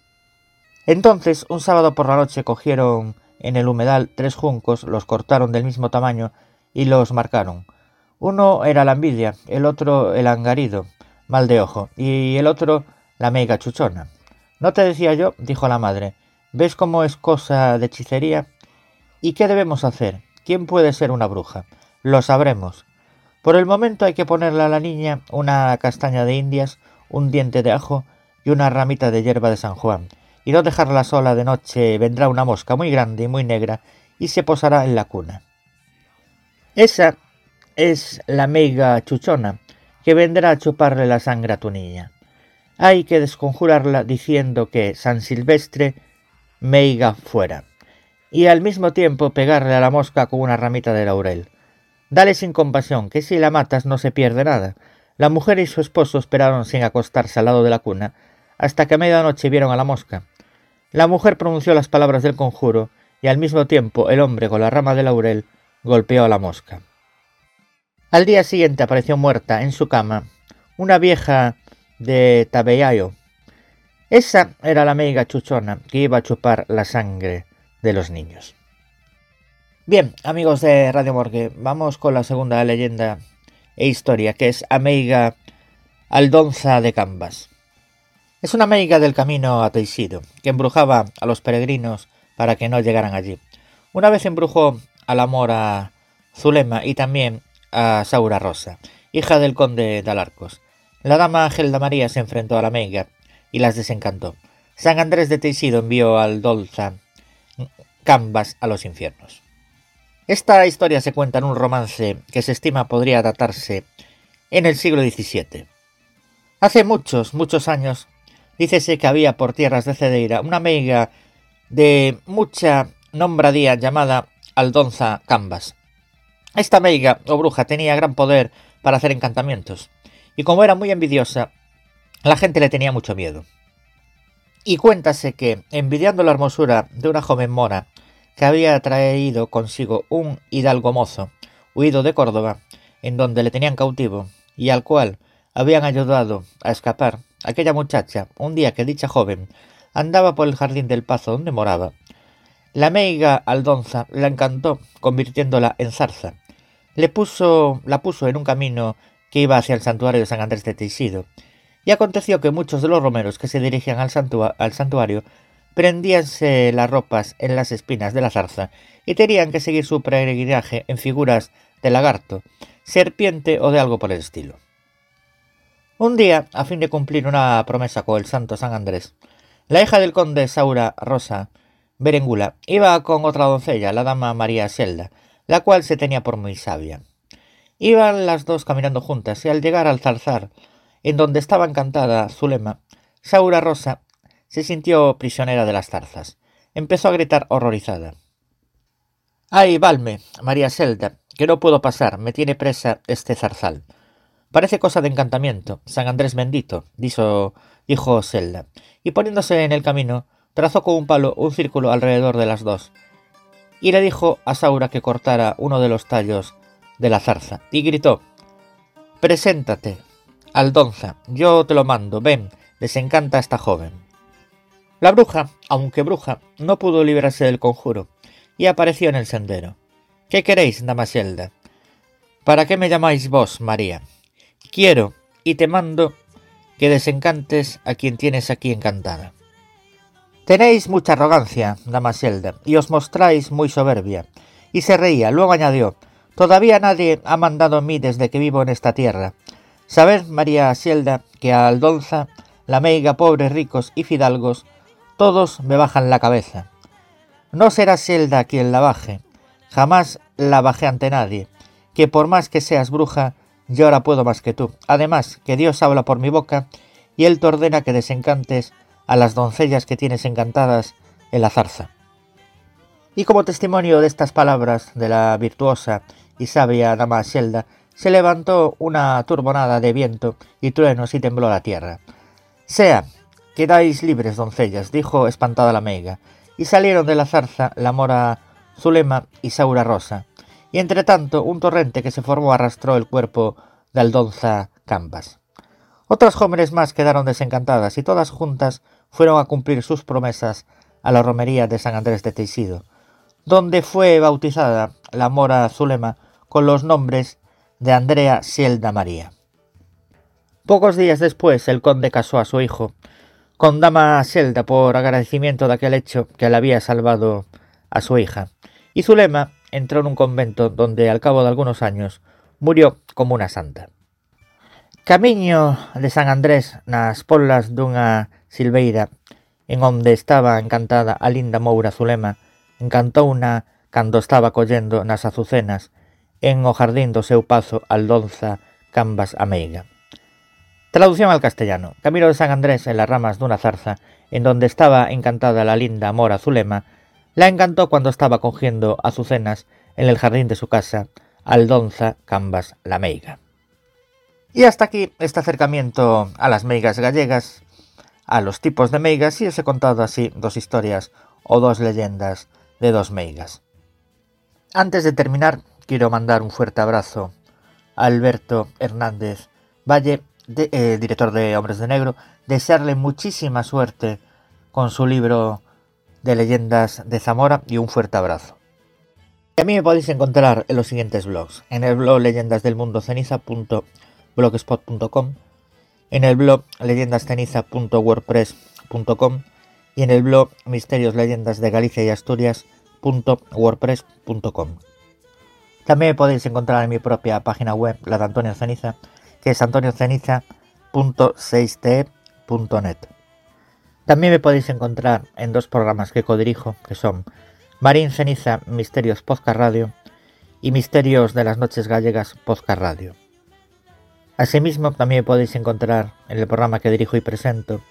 Entonces, un sábado por la noche cogieron en el humedal tres juncos, los cortaron del mismo tamaño y los marcaron. Uno era la envidia, el otro el angarido, mal de ojo, y el otro la meiga chuchona. ¿No te decía yo? dijo la madre. ¿Ves cómo es cosa de hechicería? ¿Y qué debemos hacer? ¿Quién puede ser una bruja? Lo sabremos. Por el momento hay que ponerle a la niña una castaña de indias, un diente de ajo y una ramita de hierba de San Juan, y no dejarla sola de noche vendrá una mosca muy grande y muy negra y se posará en la cuna. Esa es la meiga chuchona, que vendrá a chuparle la sangre a tu niña. Hay que desconjurarla diciendo que San Silvestre meiga fuera, y al mismo tiempo pegarle a la mosca con una ramita de laurel. Dale sin compasión, que si la matas no se pierde nada. La mujer y su esposo esperaron sin acostarse al lado de la cuna, hasta que a medianoche vieron a la mosca. La mujer pronunció las palabras del conjuro, y al mismo tiempo el hombre con la rama de laurel golpeó a la mosca. Al día siguiente apareció muerta en su cama una vieja de Tabeyayo. Esa era la meiga chuchona que iba a chupar la sangre de los niños. Bien, amigos de Radio Morgue, vamos con la segunda leyenda e historia, que es Ameiga Aldonza de Cambas. Es una meiga del camino a Teixido, que embrujaba a los peregrinos para que no llegaran allí. Una vez embrujó a la mora Zulema y también a Saura Rosa, hija del conde de Alarcos. La dama Gelda María se enfrentó a la meiga y las desencantó. San Andrés de Teixido envió al Dolza Cambas a los infiernos. Esta historia se cuenta en un romance que se estima podría datarse en el siglo XVII. Hace muchos, muchos años, dícese que había por tierras de Cedeira una meiga de mucha nombradía llamada Aldonza Cambas, esta meiga o bruja tenía gran poder para hacer encantamientos, y como era muy envidiosa, la gente le tenía mucho miedo. Y cuéntase que, envidiando la hermosura de una joven mora que había traído consigo un hidalgo mozo, huido de Córdoba, en donde le tenían cautivo, y al cual habían ayudado a escapar, aquella muchacha, un día que dicha joven andaba por el jardín del pazo donde moraba, la meiga Aldonza la encantó, convirtiéndola en zarza. Le puso, la puso en un camino que iba hacia el santuario de San Andrés de Teixido, y aconteció que muchos de los romeros que se dirigían al, al santuario prendíanse las ropas en las espinas de la zarza y tenían que seguir su peregrinaje en figuras de lagarto, serpiente o de algo por el estilo. Un día, a fin de cumplir una promesa con el santo San Andrés, la hija del conde Saura Rosa Berengula iba con otra doncella, la dama María Selda, la cual se tenía por muy sabia. Iban las dos caminando juntas y al llegar al zarzar, en donde estaba encantada Zulema, Saura Rosa se sintió prisionera de las zarzas. Empezó a gritar horrorizada. ¡Ay, valme, María Selda, que no puedo pasar, me tiene presa este zarzal! Parece cosa de encantamiento, San Andrés bendito, dijo, dijo Selda, y poniéndose en el camino, trazó con un palo un círculo alrededor de las dos, y le dijo a Saura que cortara uno de los tallos de la zarza, y gritó Preséntate, Aldonza, yo te lo mando, ven, desencanta esta joven. La bruja, aunque bruja, no pudo librarse del conjuro, y apareció en el sendero. ¿Qué queréis, Damaselda? ¿Para qué me llamáis vos, María? Quiero, y te mando, que desencantes a quien tienes aquí encantada. Tenéis mucha arrogancia, dama Selda, y os mostráis muy soberbia. Y se reía, luego añadió, Todavía nadie ha mandado a mí desde que vivo en esta tierra. Sabed, María Selda, que a Aldonza, la meiga, pobres, ricos y fidalgos, todos me bajan la cabeza. No será Selda quien la baje, jamás la bajé ante nadie, que por más que seas bruja, yo ahora puedo más que tú. Además, que Dios habla por mi boca, y Él te ordena que desencantes a las doncellas que tienes encantadas en la zarza. Y como testimonio de estas palabras de la virtuosa y sabia dama Selda, se levantó una turbonada de viento y truenos y tembló la tierra. Sea, quedáis libres, doncellas, dijo espantada la meiga, y salieron de la zarza la mora Zulema y Saura Rosa, y entre tanto un torrente que se formó arrastró el cuerpo de Aldonza Cambas. Otras jóvenes más quedaron desencantadas y todas juntas fueron a cumplir sus promesas a la romería de San Andrés de Teixido, donde fue bautizada la mora Zulema con los nombres de Andrea Sielda María. Pocos días después el conde casó a su hijo con Dama Selda por agradecimiento de aquel hecho que le había salvado a su hija, y Zulema entró en un convento donde al cabo de algunos años murió como una santa. Camiño de San Andrés nas polas dunha silveira en onde estaba encantada a linda moura Zulema, encantouna cando estaba collendo nas azucenas en o jardín do seu pazo Aldonza Cambas Ameiga. Traducción al castellano. Camino de San Andrés en las ramas de una zarza, en donde estaba encantada la linda mora Zulema, la encantó cuando estaba cogiendo azucenas en el jardín de su casa, Aldonza Cambas la Meiga. Y hasta aquí este acercamiento a las meigas gallegas, a los tipos de meigas, y os he contado así dos historias o dos leyendas de dos meigas. Antes de terminar, quiero mandar un fuerte abrazo a Alberto Hernández Valle, eh, director de Hombres de Negro, desearle muchísima suerte con su libro de leyendas de Zamora y un fuerte abrazo. Y a mí me podéis encontrar en los siguientes blogs, en el blog leyendasdelmundoceniza.blogspot.com, en el blog leyendasceniza.wordpress.com y en el blog misterios leyendas de Galicia y Asturias.wordpress.com. También me podéis encontrar en mi propia página web, la de Antonio Ceniza, que es antonioceniza.6te.net. También me podéis encontrar en dos programas que codirijo, que son Marín Ceniza Misterios Podcast Radio y Misterios de las Noches Gallegas Podcast Radio. Asimismo, también podéis encontrar en el programa que dirijo y presento,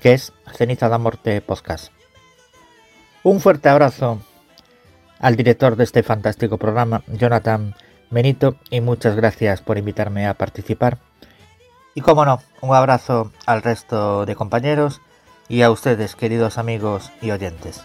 que es Ceniza da Morte Podcast. Un fuerte abrazo al director de este fantástico programa, Jonathan Benito, y muchas gracias por invitarme a participar. Y como no, un abrazo al resto de compañeros y a ustedes, queridos amigos y oyentes.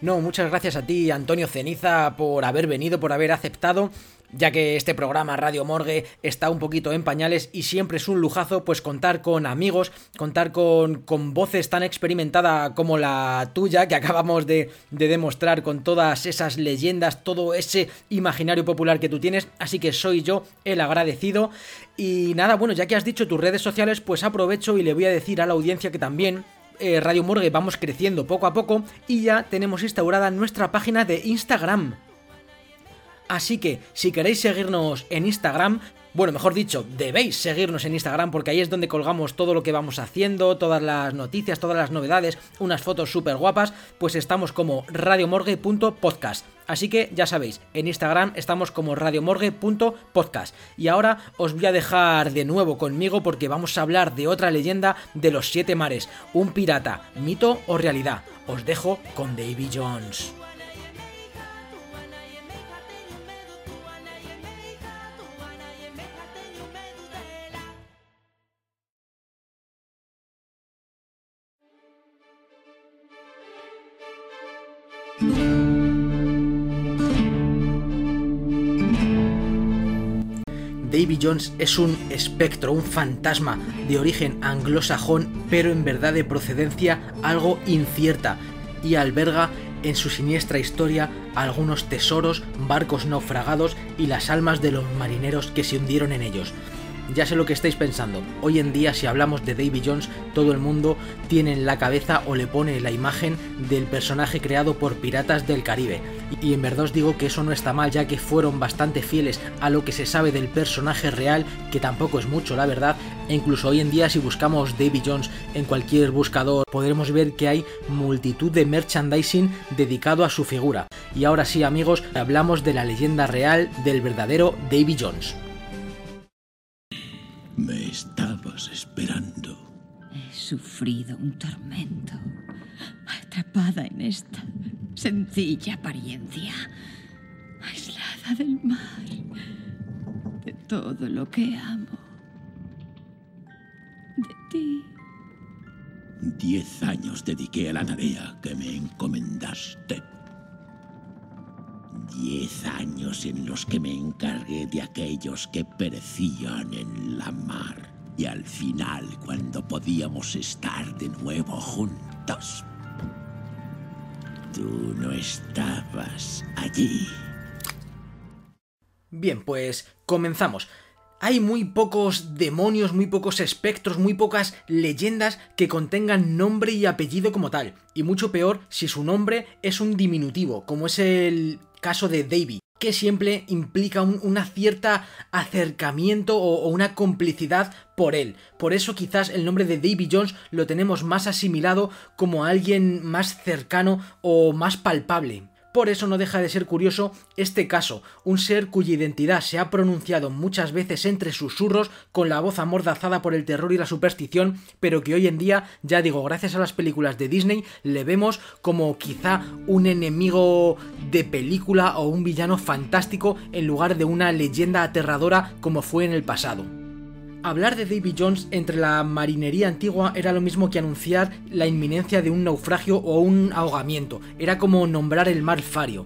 No, muchas gracias a ti, Antonio Ceniza, por haber venido, por haber aceptado ya que este programa Radio Morgue está un poquito en pañales y siempre es un lujazo pues contar con amigos, contar con, con voces tan experimentadas como la tuya que acabamos de, de, demostrar con todas esas leyendas, todo ese imaginario popular que tú tienes, así que soy yo el agradecido y nada, bueno, ya que has dicho tus redes sociales pues aprovecho y le voy a decir a la audiencia que también eh, Radio Morgue vamos creciendo poco a poco y ya tenemos instaurada nuestra página de Instagram. Así que si queréis seguirnos en Instagram, bueno, mejor dicho, debéis seguirnos en Instagram porque ahí es donde colgamos todo lo que vamos haciendo, todas las noticias, todas las novedades, unas fotos súper guapas, pues estamos como radiomorgue.podcast. Así que ya sabéis, en Instagram estamos como radiomorgue.podcast. Y ahora os voy a dejar de nuevo conmigo porque vamos a hablar de otra leyenda de los siete mares, un pirata, mito o realidad. Os dejo con Davy Jones. Davy Jones es un espectro, un fantasma de origen anglosajón, pero en verdad de procedencia algo incierta, y alberga en su siniestra historia algunos tesoros, barcos naufragados y las almas de los marineros que se hundieron en ellos. Ya sé lo que estáis pensando. Hoy en día si hablamos de Davy Jones, todo el mundo tiene en la cabeza o le pone la imagen del personaje creado por Piratas del Caribe. Y en verdad os digo que eso no está mal, ya que fueron bastante fieles a lo que se sabe del personaje real, que tampoco es mucho, la verdad. E incluso hoy en día si buscamos Davy Jones en cualquier buscador, podremos ver que hay multitud de merchandising dedicado a su figura. Y ahora sí amigos, hablamos de la leyenda real del verdadero Davy Jones. Me estabas esperando. He sufrido un tormento, atrapada en esta sencilla apariencia, aislada del mar, de todo lo que amo, de ti. Diez años dediqué a la tarea que me encomendaste. Diez años en los que me encargué de aquellos que perecían en la mar. Y al final, cuando podíamos estar de nuevo juntos, tú no estabas allí. Bien, pues comenzamos. Hay muy pocos demonios, muy pocos espectros, muy pocas leyendas que contengan nombre y apellido como tal. Y mucho peor si su nombre es un diminutivo, como es el caso de Davy, que siempre implica un una cierta acercamiento o, o, una complicidad por él. Por eso quizás el nombre de Davy Jones lo tenemos más asimilado como alguien más cercano o más palpable. Por eso no deja de ser curioso este caso, un ser cuya identidad se ha pronunciado muchas veces entre susurros con la voz amordazada por el terror y la superstición, pero que hoy en día, ya digo, gracias a las películas de Disney, le vemos como quizá un enemigo de película o un villano fantástico en lugar de una leyenda aterradora como fue en el pasado. Hablar de Davy Jones entre la marinería antigua era lo mismo que anunciar la inminencia de un naufragio o un ahogamiento, era como nombrar el mar Fario.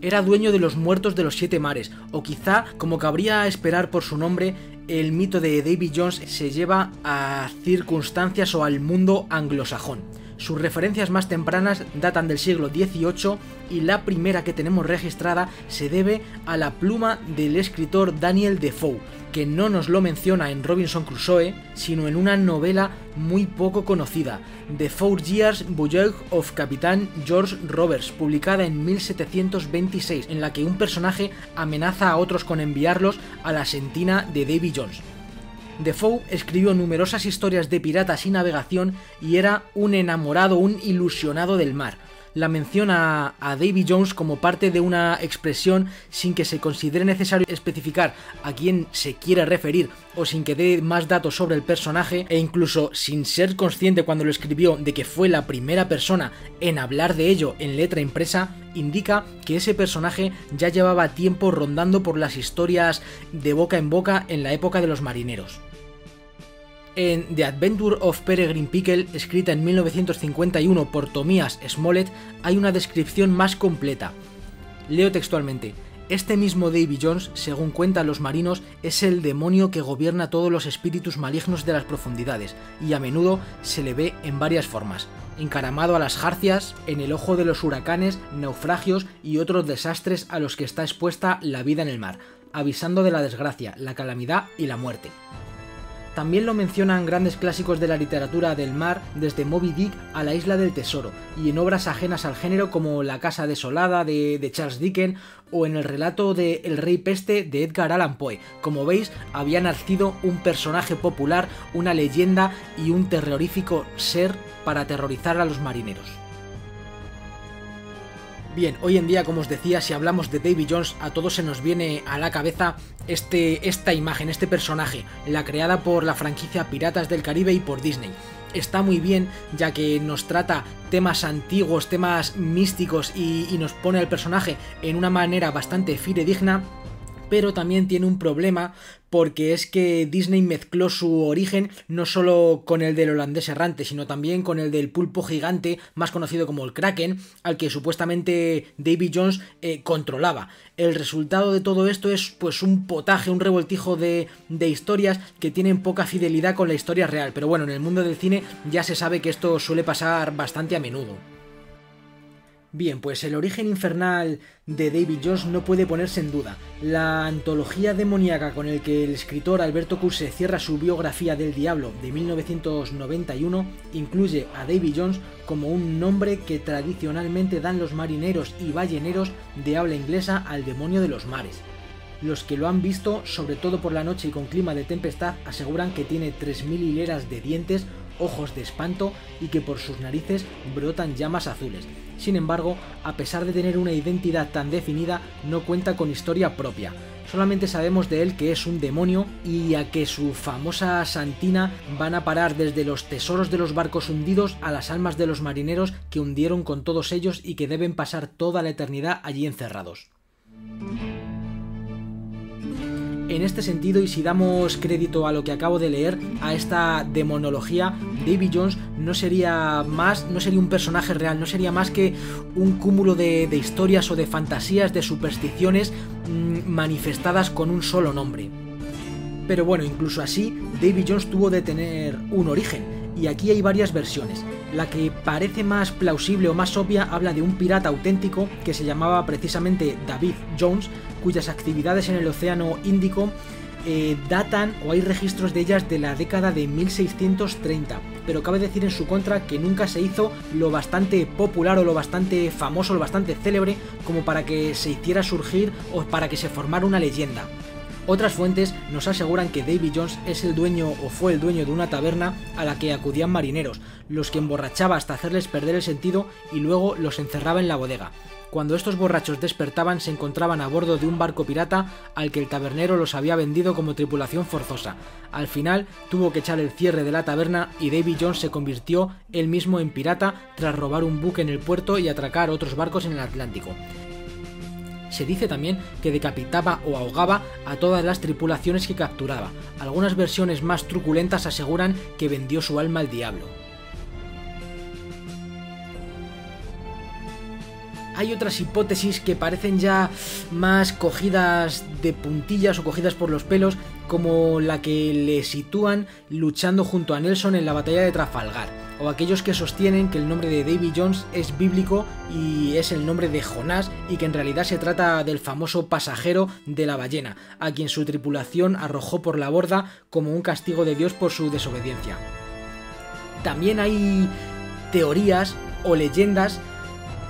Era dueño de los muertos de los siete mares, o quizá, como cabría esperar por su nombre, el mito de Davy Jones se lleva a circunstancias o al mundo anglosajón. Sus referencias más tempranas datan del siglo XVIII y la primera que tenemos registrada se debe a la pluma del escritor Daniel Defoe, que no nos lo menciona en Robinson Crusoe, sino en una novela muy poco conocida, The Four Years Voyage of Capitán George Roberts, publicada en 1726, en la que un personaje amenaza a otros con enviarlos a la sentina de Davy Jones. Defoe escribió numerosas historias de piratas y navegación y era un enamorado, un ilusionado del mar. La menciona a Davy Jones como parte de una expresión sin que se considere necesario especificar a quién se quiere referir o sin que dé más datos sobre el personaje e incluso sin ser consciente cuando lo escribió de que fue la primera persona en hablar de ello en letra impresa, indica que ese personaje ya llevaba tiempo rondando por las historias de boca en boca en la época de los marineros. En The Adventure of Peregrine Pickle, escrita en 1951 por Tomias Smollett, hay una descripción más completa. Leo textualmente. Este mismo Davy Jones, según cuentan los marinos, es el demonio que gobierna todos los espíritus malignos de las profundidades, y a menudo se le ve en varias formas, encaramado a las jarcias, en el ojo de los huracanes, naufragios y otros desastres a los que está expuesta la vida en el mar, avisando de la desgracia, la calamidad y la muerte. También lo mencionan grandes clásicos de la literatura del mar, desde Moby Dick a la Isla del Tesoro, y en obras ajenas al género como La Casa Desolada de, Charles Dickens o en el relato de El Rey Peste de Edgar Allan Poe. Como veis, había nacido un personaje popular, una leyenda y un terrorífico ser para aterrorizar a los marineros. Bien, hoy en día, como os decía, si hablamos de Davy Jones, a todos se nos viene a la cabeza este, esta imagen, este personaje, la creada por la franquicia Piratas del Caribe y por Disney. Está muy bien, ya que nos trata temas antiguos, temas místicos y, y nos pone al personaje en una manera bastante fidedigna, pero también tiene un problema porque es que Disney mezcló su origen no solo con el del holandés errante, sino también con el del pulpo gigante, más conocido como el Kraken, al que supuestamente Davy Jones eh, controlaba. El resultado de todo esto es pues un potaje, un revoltijo de, de historias que tienen poca fidelidad con la historia real, pero bueno, en el mundo del cine ya se sabe que esto suele pasar bastante a menudo. Bien, pues el origen infernal de David Jones no puede ponerse en duda. La antología demoníaca con el que el escritor Alberto Curse cierra su biografía del diablo de 1991 incluye a David Jones como un nombre que tradicionalmente dan los marineros y balleneros de habla inglesa al demonio de los mares. Los que lo han visto, sobre todo por la noche y con clima de tempestad, aseguran que tiene 3.000 hileras de dientes, ojos de espanto y que por sus narices brotan llamas azules. Sin embargo, a pesar de tener una identidad tan definida, no cuenta con historia propia. Solamente sabemos de él que es un demonio y a que su famosa santina van a parar desde los tesoros de los barcos hundidos a las almas de los marineros que hundieron con todos ellos y que deben pasar toda la eternidad allí encerrados. En este sentido, y si damos crédito a lo que acabo de leer, a esta demonología, Davy Jones no sería más, no sería un personaje real, no sería más que un cúmulo de, historias o de fantasías, de supersticiones mmm, manifestadas con un solo nombre. Pero bueno, incluso así, Davy Jones tuvo de tener un origen, y aquí hay varias versiones. La que parece más plausible o más obvia habla de un pirata auténtico que se llamaba precisamente David Jones, cuyas actividades en el Océano Índico eh, datan o hay registros de ellas de la década de 1630, pero cabe decir en su contra que nunca se hizo lo bastante popular o lo bastante famoso, lo bastante célebre como para que se hiciera surgir o para que se formara una leyenda. Otras fuentes nos aseguran que Davy Jones es el dueño o fue el dueño de una taberna a la que acudían marineros, los que emborrachaba hasta hacerles perder el sentido y luego los encerraba en la bodega. Cuando estos borrachos despertaban se encontraban a bordo de un barco pirata al que el tabernero los había vendido como tripulación forzosa. Al final tuvo que echar el cierre de la taberna y Davy Jones se convirtió él mismo en pirata tras robar un buque en el puerto y atracar otros barcos en el Atlántico. Se dice también que decapitaba o ahogaba a todas las tripulaciones que capturaba. Algunas versiones más truculentas aseguran que vendió su alma al diablo. Hay otras hipótesis que parecen ya más cogidas de puntillas o cogidas por los pelos, como la que le sitúan luchando junto a Nelson en la batalla de Trafalgar, o aquellos que sostienen que el nombre de Davy Jones es bíblico y es el nombre de Jonás y que en realidad se trata del famoso pasajero de la ballena, a quien su tripulación arrojó por la borda como un castigo de Dios por su desobediencia. También hay teorías o leyendas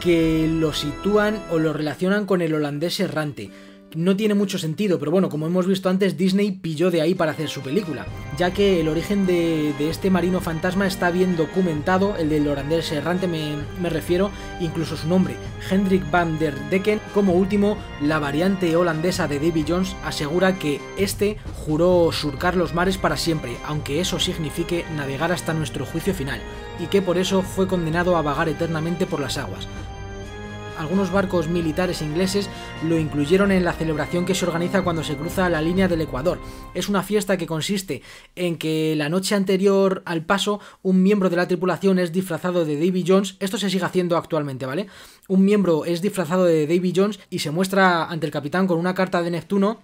que lo sitúan o lo relacionan con el holandés errante. No tiene mucho sentido, pero bueno, como hemos visto antes, Disney pilló de ahí para hacer su película, ya que el origen de, este marino fantasma está bien documentado, el del holandés errante me, me, refiero, incluso su nombre, Hendrik van der Decken. Como último, la variante holandesa de Davy Jones asegura que este juró surcar los mares para siempre, aunque eso signifique navegar hasta nuestro juicio final, y que por eso fue condenado a vagar eternamente por las aguas algunos barcos militares ingleses lo incluyeron en la celebración que se organiza cuando se cruza la línea del Ecuador. Es una fiesta que consiste en que la noche anterior al paso un miembro de la tripulación es disfrazado de Davy Jones, esto se sigue haciendo actualmente, ¿vale? Un miembro es disfrazado de Davy Jones y se muestra ante el capitán con una carta de Neptuno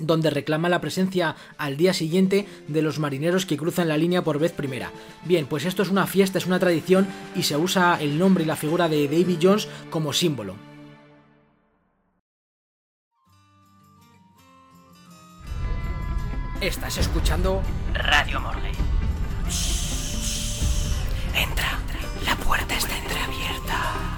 donde reclama la presencia al día siguiente de los marineros que cruzan la línea por vez primera. Bien, pues esto es una fiesta, es una tradición y se usa el nombre y la figura de Davy Jones como símbolo. Estás escuchando Radio Morley. Entra, la puerta está entreabierta.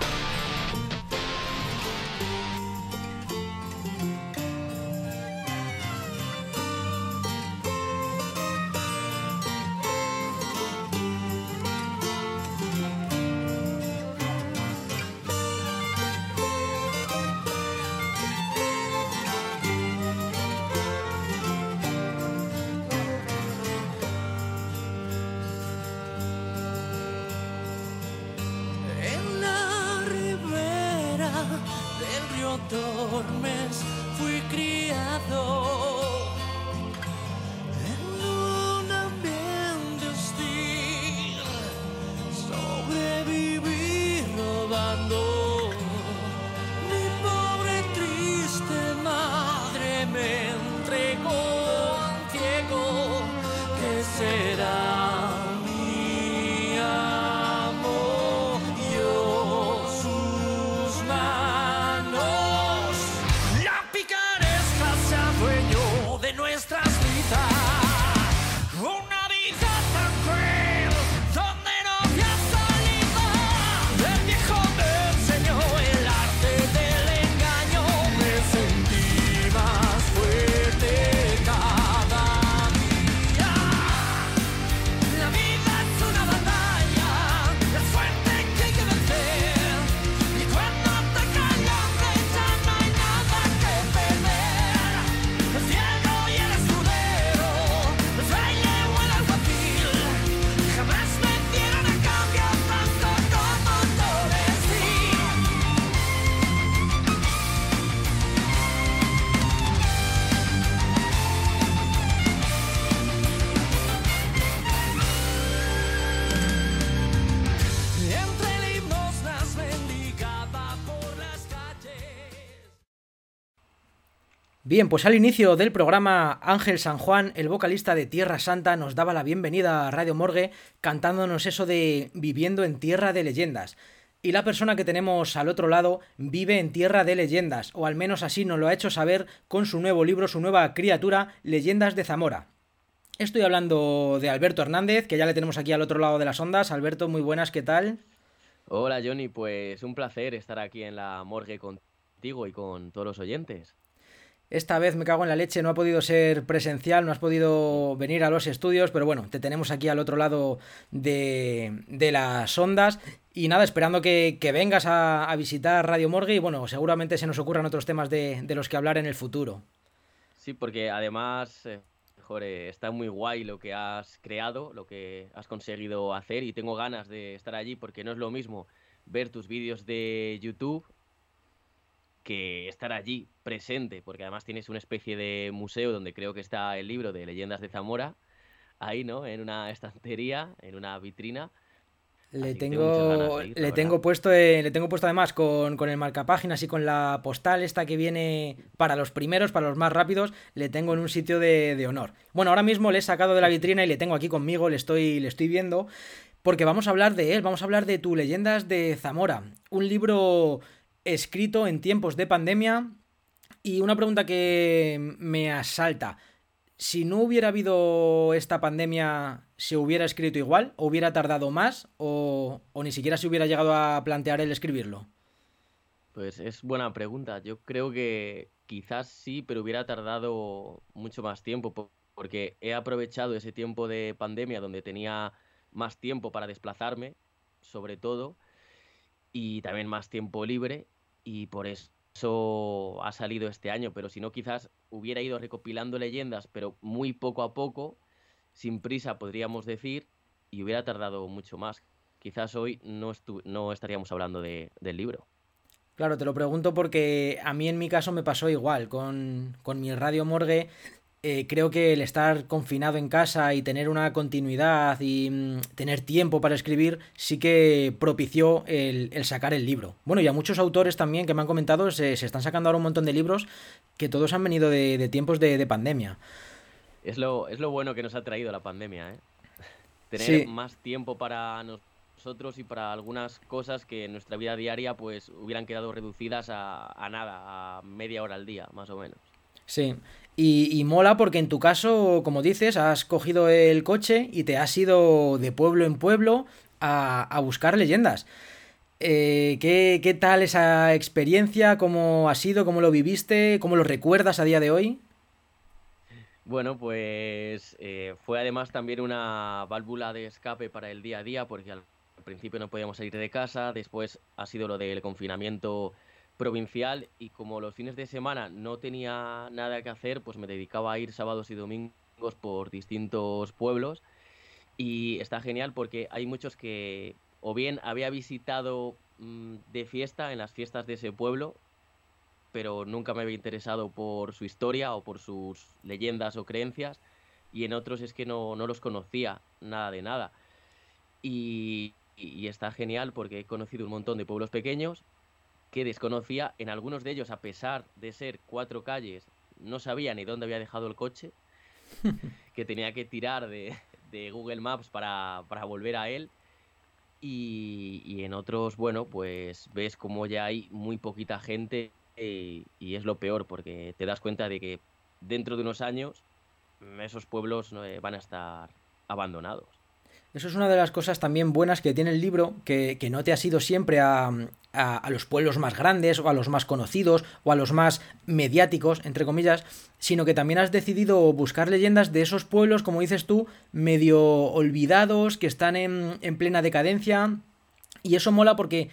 Bien, pues al inicio del programa Ángel San Juan, el vocalista de Tierra Santa, nos daba la bienvenida a Radio Morgue cantándonos eso de Viviendo en Tierra de Leyendas. Y la persona que tenemos al otro lado vive en Tierra de Leyendas, o al menos así nos lo ha hecho saber con su nuevo libro, su nueva criatura, Leyendas de Zamora. Estoy hablando de Alberto Hernández, que ya le tenemos aquí al otro lado de las ondas. Alberto, muy buenas, ¿qué tal? Hola Johnny, pues un placer estar aquí en la morgue contigo y con todos los oyentes. Esta vez me cago en la leche, no ha podido ser presencial, no has podido venir a los estudios, pero bueno, te tenemos aquí al otro lado de, de las ondas. Y nada, esperando que, que vengas a, a, visitar Radio Morgue y bueno, seguramente se nos ocurran otros temas de, de los que hablar en el futuro. Sí, porque además, eh, está muy guay lo que has creado, lo que has conseguido hacer y tengo ganas de estar allí porque no es lo mismo ver tus vídeos de YouTube que estar allí presente, porque además tienes una especie de museo donde creo que está el libro de Leyendas de Zamora, ahí, ¿no? En una estantería, en una vitrina. Le tengo, tengo le tengo puesto, eh, le tengo puesto además con, con el marcapáginas y con la postal esta que viene para los primeros, para los más rápidos, le tengo en un sitio de, de honor. Bueno, ahora mismo le he sacado de la vitrina y le tengo aquí conmigo, le estoy, le estoy viendo, porque vamos a hablar de él, vamos a hablar de tu Leyendas de Zamora, un libro escrito en tiempos de pandemia. Y una pregunta que me asalta. Si no hubiera habido esta pandemia, ¿se hubiera escrito igual? ¿O hubiera tardado más? ¿O, o ni siquiera se hubiera llegado a plantear el escribirlo? Pues es buena pregunta. Yo creo que quizás sí, pero hubiera tardado mucho más tiempo porque he aprovechado ese tiempo de pandemia donde tenía más tiempo para desplazarme, sobre todo, y también más tiempo libre y por eso ha salido este año, pero si no quizás hubiera ido recopilando leyendas, pero muy poco a poco, sin prisa podríamos decir, y hubiera tardado mucho más. Quizás hoy no, no estaríamos hablando de, del libro. Claro, te lo pregunto porque a mí en mi caso me pasó igual. Con, con mi radio morgue eh, creo que el estar confinado en casa y tener una continuidad y mm, tener tiempo para escribir sí que propició el, el, sacar el libro. Bueno, y a muchos autores también que me han comentado se, se están sacando ahora un montón de libros que todos han venido de, de tiempos de, de, pandemia. Es lo, es lo bueno que nos ha traído la pandemia, ¿eh? Tener sí. más tiempo para nosotros y para algunas cosas que en nuestra vida diaria pues hubieran quedado reducidas a, a nada, a media hora al día, más o menos. Sí, y, y, mola porque en tu caso, como dices, has cogido el coche y te has ido de pueblo en pueblo a, a buscar leyendas. Eh, ¿qué, ¿Qué tal esa experiencia? ¿Cómo ha sido? ¿Cómo lo viviste? ¿Cómo lo recuerdas a día de hoy? Bueno, pues eh, fue además también una válvula de escape para el día a día, porque al principio no podíamos salir de casa, después ha sido lo del confinamiento provincial y como los fines de semana no tenía nada que hacer, pues me dedicaba a ir sábados y domingos por distintos pueblos y está genial porque hay muchos que o bien había visitado mmm, de fiesta en las fiestas de ese pueblo, pero nunca me había interesado por su historia o por sus leyendas o creencias y en otros es que no, no los conocía nada de nada. Y está genial porque he conocido un montón de pueblos pequeños que desconocía. En algunos de ellos, a pesar de ser cuatro calles, no sabía ni dónde había dejado el coche, que tenía que tirar de, de Google Maps para, para, volver a él. Y, y, en otros, bueno, pues ves como ya hay muy poquita gente y, y, es lo peor porque te das cuenta de que dentro de unos años esos pueblos eh, van a estar abandonados. Eso es una de las cosas también buenas que tiene el libro, que, que no te has ido siempre a, a, a, los pueblos más grandes o a los más conocidos o a los más mediáticos, entre comillas, sino que también has decidido buscar leyendas de esos pueblos, como dices tú, medio olvidados, que están en, en plena decadencia. Y eso mola porque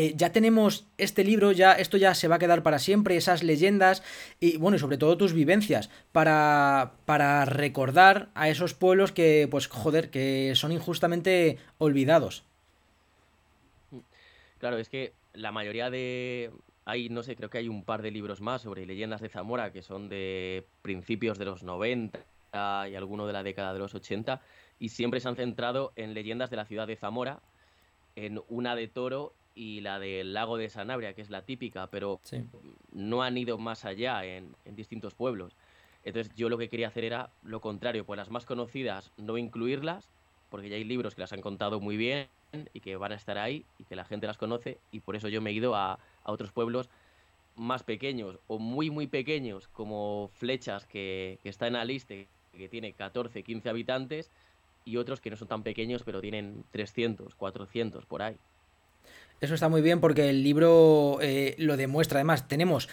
eh, ya tenemos este libro, ya esto ya se va a quedar para siempre, esas leyendas y bueno, y sobre todo tus vivencias para, para recordar a esos pueblos que, pues joder, que son injustamente olvidados. Claro, es que la mayoría de... Hay, no sé, creo que hay un par de libros más sobre leyendas de Zamora que son de principios de los 90 y alguno de la década de los 80 y siempre se han centrado en leyendas de la ciudad de Zamora, en una de Toro y la del lago de Sanabria, que es la típica, pero Sí. no han ido más allá en, en distintos pueblos. Entonces yo lo que quería hacer era lo contrario, pues las más conocidas no incluirlas, porque ya hay libros que las han contado muy bien y que van a estar ahí y que la gente las conoce y por eso yo me he ido a, a otros pueblos más pequeños o muy muy pequeños como Flechas que, que está en Aliste que tiene 14, 15 habitantes y otros que no son tan pequeños pero tienen 300, 400 por ahí. Eso está muy bien porque el libro eh, lo demuestra. Además, tenemos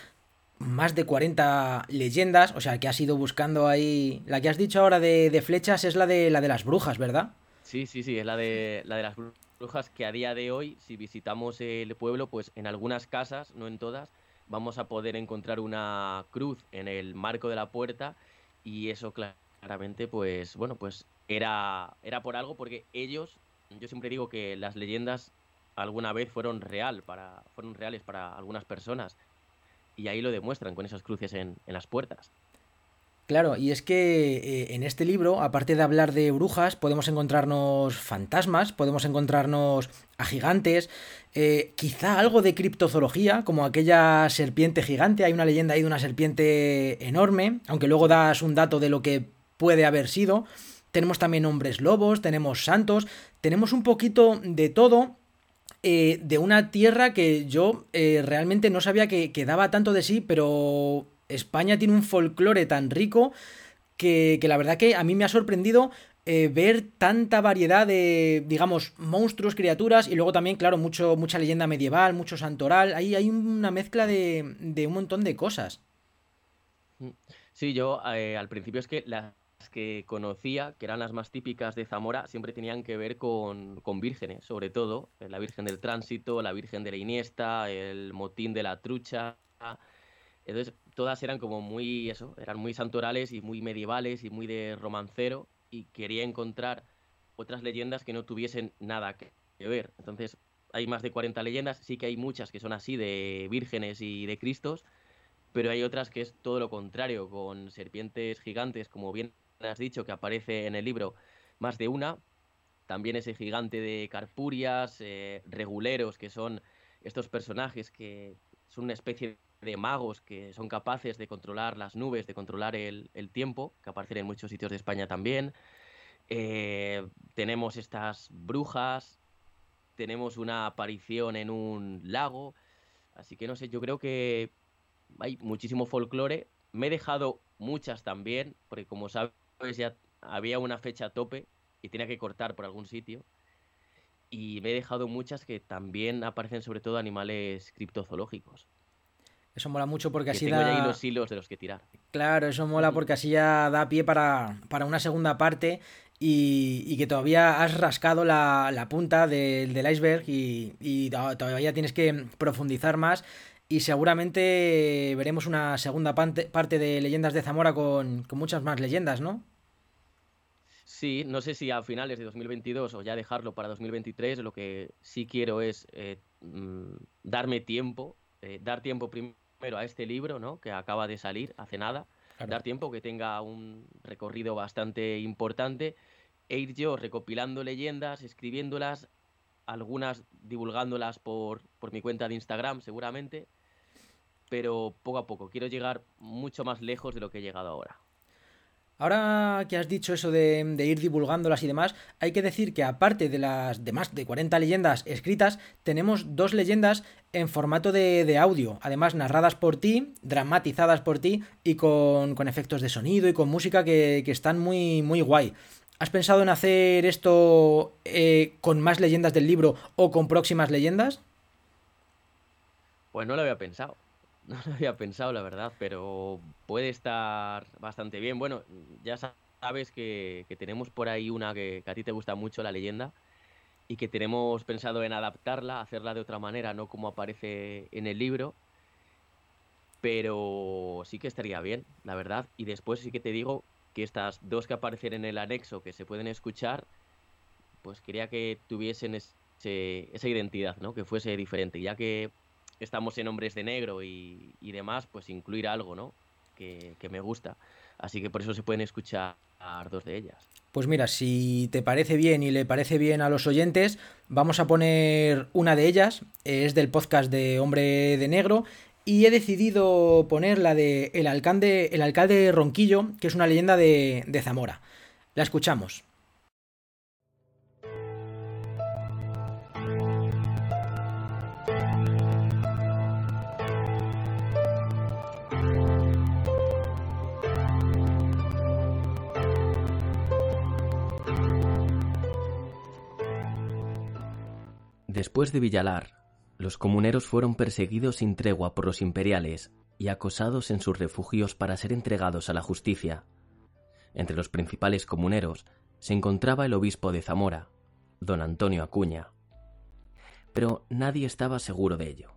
más de 40 leyendas, o sea, que has ido buscando ahí... La que has dicho ahora de, de flechas es la de, la de las brujas, ¿verdad? Sí, sí, sí, es la de, la de las brujas que a día de hoy, si visitamos el pueblo, pues en algunas casas, no en todas, vamos a poder encontrar una cruz en el marco de la puerta y eso claramente, pues bueno, pues era, era por algo porque ellos, yo siempre digo que las leyendas alguna vez fueron real para, fueron reales para algunas personas y ahí lo demuestran con esas cruces en, en las puertas. Claro, y es que eh, en este libro, aparte de hablar de brujas, podemos encontrarnos fantasmas, podemos encontrarnos a gigantes, eh, quizá algo de criptozoología, como aquella serpiente gigante. Hay una leyenda ahí de una serpiente enorme, aunque luego das un dato de lo que puede haber sido. Tenemos también hombres lobos, tenemos santos, tenemos un poquito de todo. Eh, de una tierra que yo eh, realmente no sabía que, que daba tanto de sí, pero España tiene un folclore tan rico que, la verdad que a mí me ha sorprendido eh, ver tanta variedad de, digamos, monstruos, criaturas y luego también, claro, mucho, mucha leyenda medieval, mucho santoral. Ahí hay una mezcla de, de un montón de cosas. Sí, yo al principio es que las que conocía, que eran las más típicas de Zamora, siempre tenían que ver con, con vírgenes, sobre todo eh, la Virgen del Tránsito, la Virgen de la Iniesta, el Motín de la Trucha. Entonces, todas eran como muy, eso, eran muy santorales y muy medievales y muy de romancero y quería encontrar otras leyendas que no tuviesen nada que ver. Entonces, hay más de 40 leyendas, sí que hay muchas que son así de vírgenes y de cristos, pero hay otras que es todo lo contrario, con serpientes gigantes, como bien has dicho, que aparece en el libro más de una. También ese gigante de Carpurias, eh, reguleros, que son estos personajes que son una especie de magos que son capaces de controlar las nubes, de controlar el, el tiempo, que aparecen en muchos sitios de España también. Eh, tenemos estas brujas, tenemos una aparición en un lago, así que no sé, yo creo que hay muchísimo folclore. Me he dejado muchas también, porque como sabes ya había una fecha a tope y tenía que cortar por algún sitio. Y me he dejado muchas que también aparecen sobre todo animales criptozoológicos. Eso mola mucho porque Que así tengo ya ahí da... los hilos de los que tirar. Claro, eso mola porque así ya da pie para, para una segunda parte y, y que todavía has rascado la, la punta del, del iceberg y, y to- todavía tienes que profundizar más y seguramente veremos una segunda parte, de Leyendas de Zamora con, con muchas más leyendas, ¿no? Sí, no sé si a finales de 2022 o ya dejarlo para 2023. Lo que sí quiero es eh, mm, darme tiempo, eh, dar tiempo primero a este libro, ¿no? Que acaba de salir hace nada. Claro. Dar tiempo que tenga un recorrido bastante importante e ir yo recopilando leyendas, escribiéndolas, algunas divulgándolas por, por mi cuenta de Instagram seguramente, pero poco a poco. Quiero llegar mucho más lejos de lo que he llegado ahora. Ahora que has dicho eso de, de ir divulgándolas y demás, hay que decir que aparte de las de más de 40 leyendas escritas, tenemos dos leyendas en formato de, de audio, además narradas por ti, dramatizadas por ti y con, con efectos de sonido y con música que, que están muy, muy guay. ¿Has pensado en hacer esto eh, con más leyendas del libro o con próximas leyendas? Pues no lo había pensado. No lo había pensado, la verdad, pero puede estar bastante bien. Bueno, ya sa- sabes que, que tenemos por ahí una que, que a ti te gusta mucho, la leyenda, y que tenemos pensado en adaptarla, hacerla de otra manera, no como aparece en el libro. Pero sí que estaría bien, la verdad. Y después sí que te digo que estas dos que aparecen en el anexo que se pueden escuchar, pues quería que tuviesen ese- esa identidad, ¿no? Que fuese diferente, ya que estamos en Hombres de Negro y, y demás, pues incluir algo, ¿no? Que, que me gusta. Así que por eso se pueden escuchar dos de ellas. Pues mira, si te parece bien y le parece bien a los oyentes, vamos a poner una de ellas, es del podcast de Hombre de Negro, y he decidido poner la de el alcalde, el alcalde Ronquillo, que es una leyenda de, de Zamora. La escuchamos. Después de Villalar, los comuneros fueron perseguidos sin tregua por los imperiales y acosados en sus refugios para ser entregados a la justicia. Entre los principales comuneros se encontraba el obispo de Zamora, don Antonio Acuña. Pero nadie estaba seguro de ello.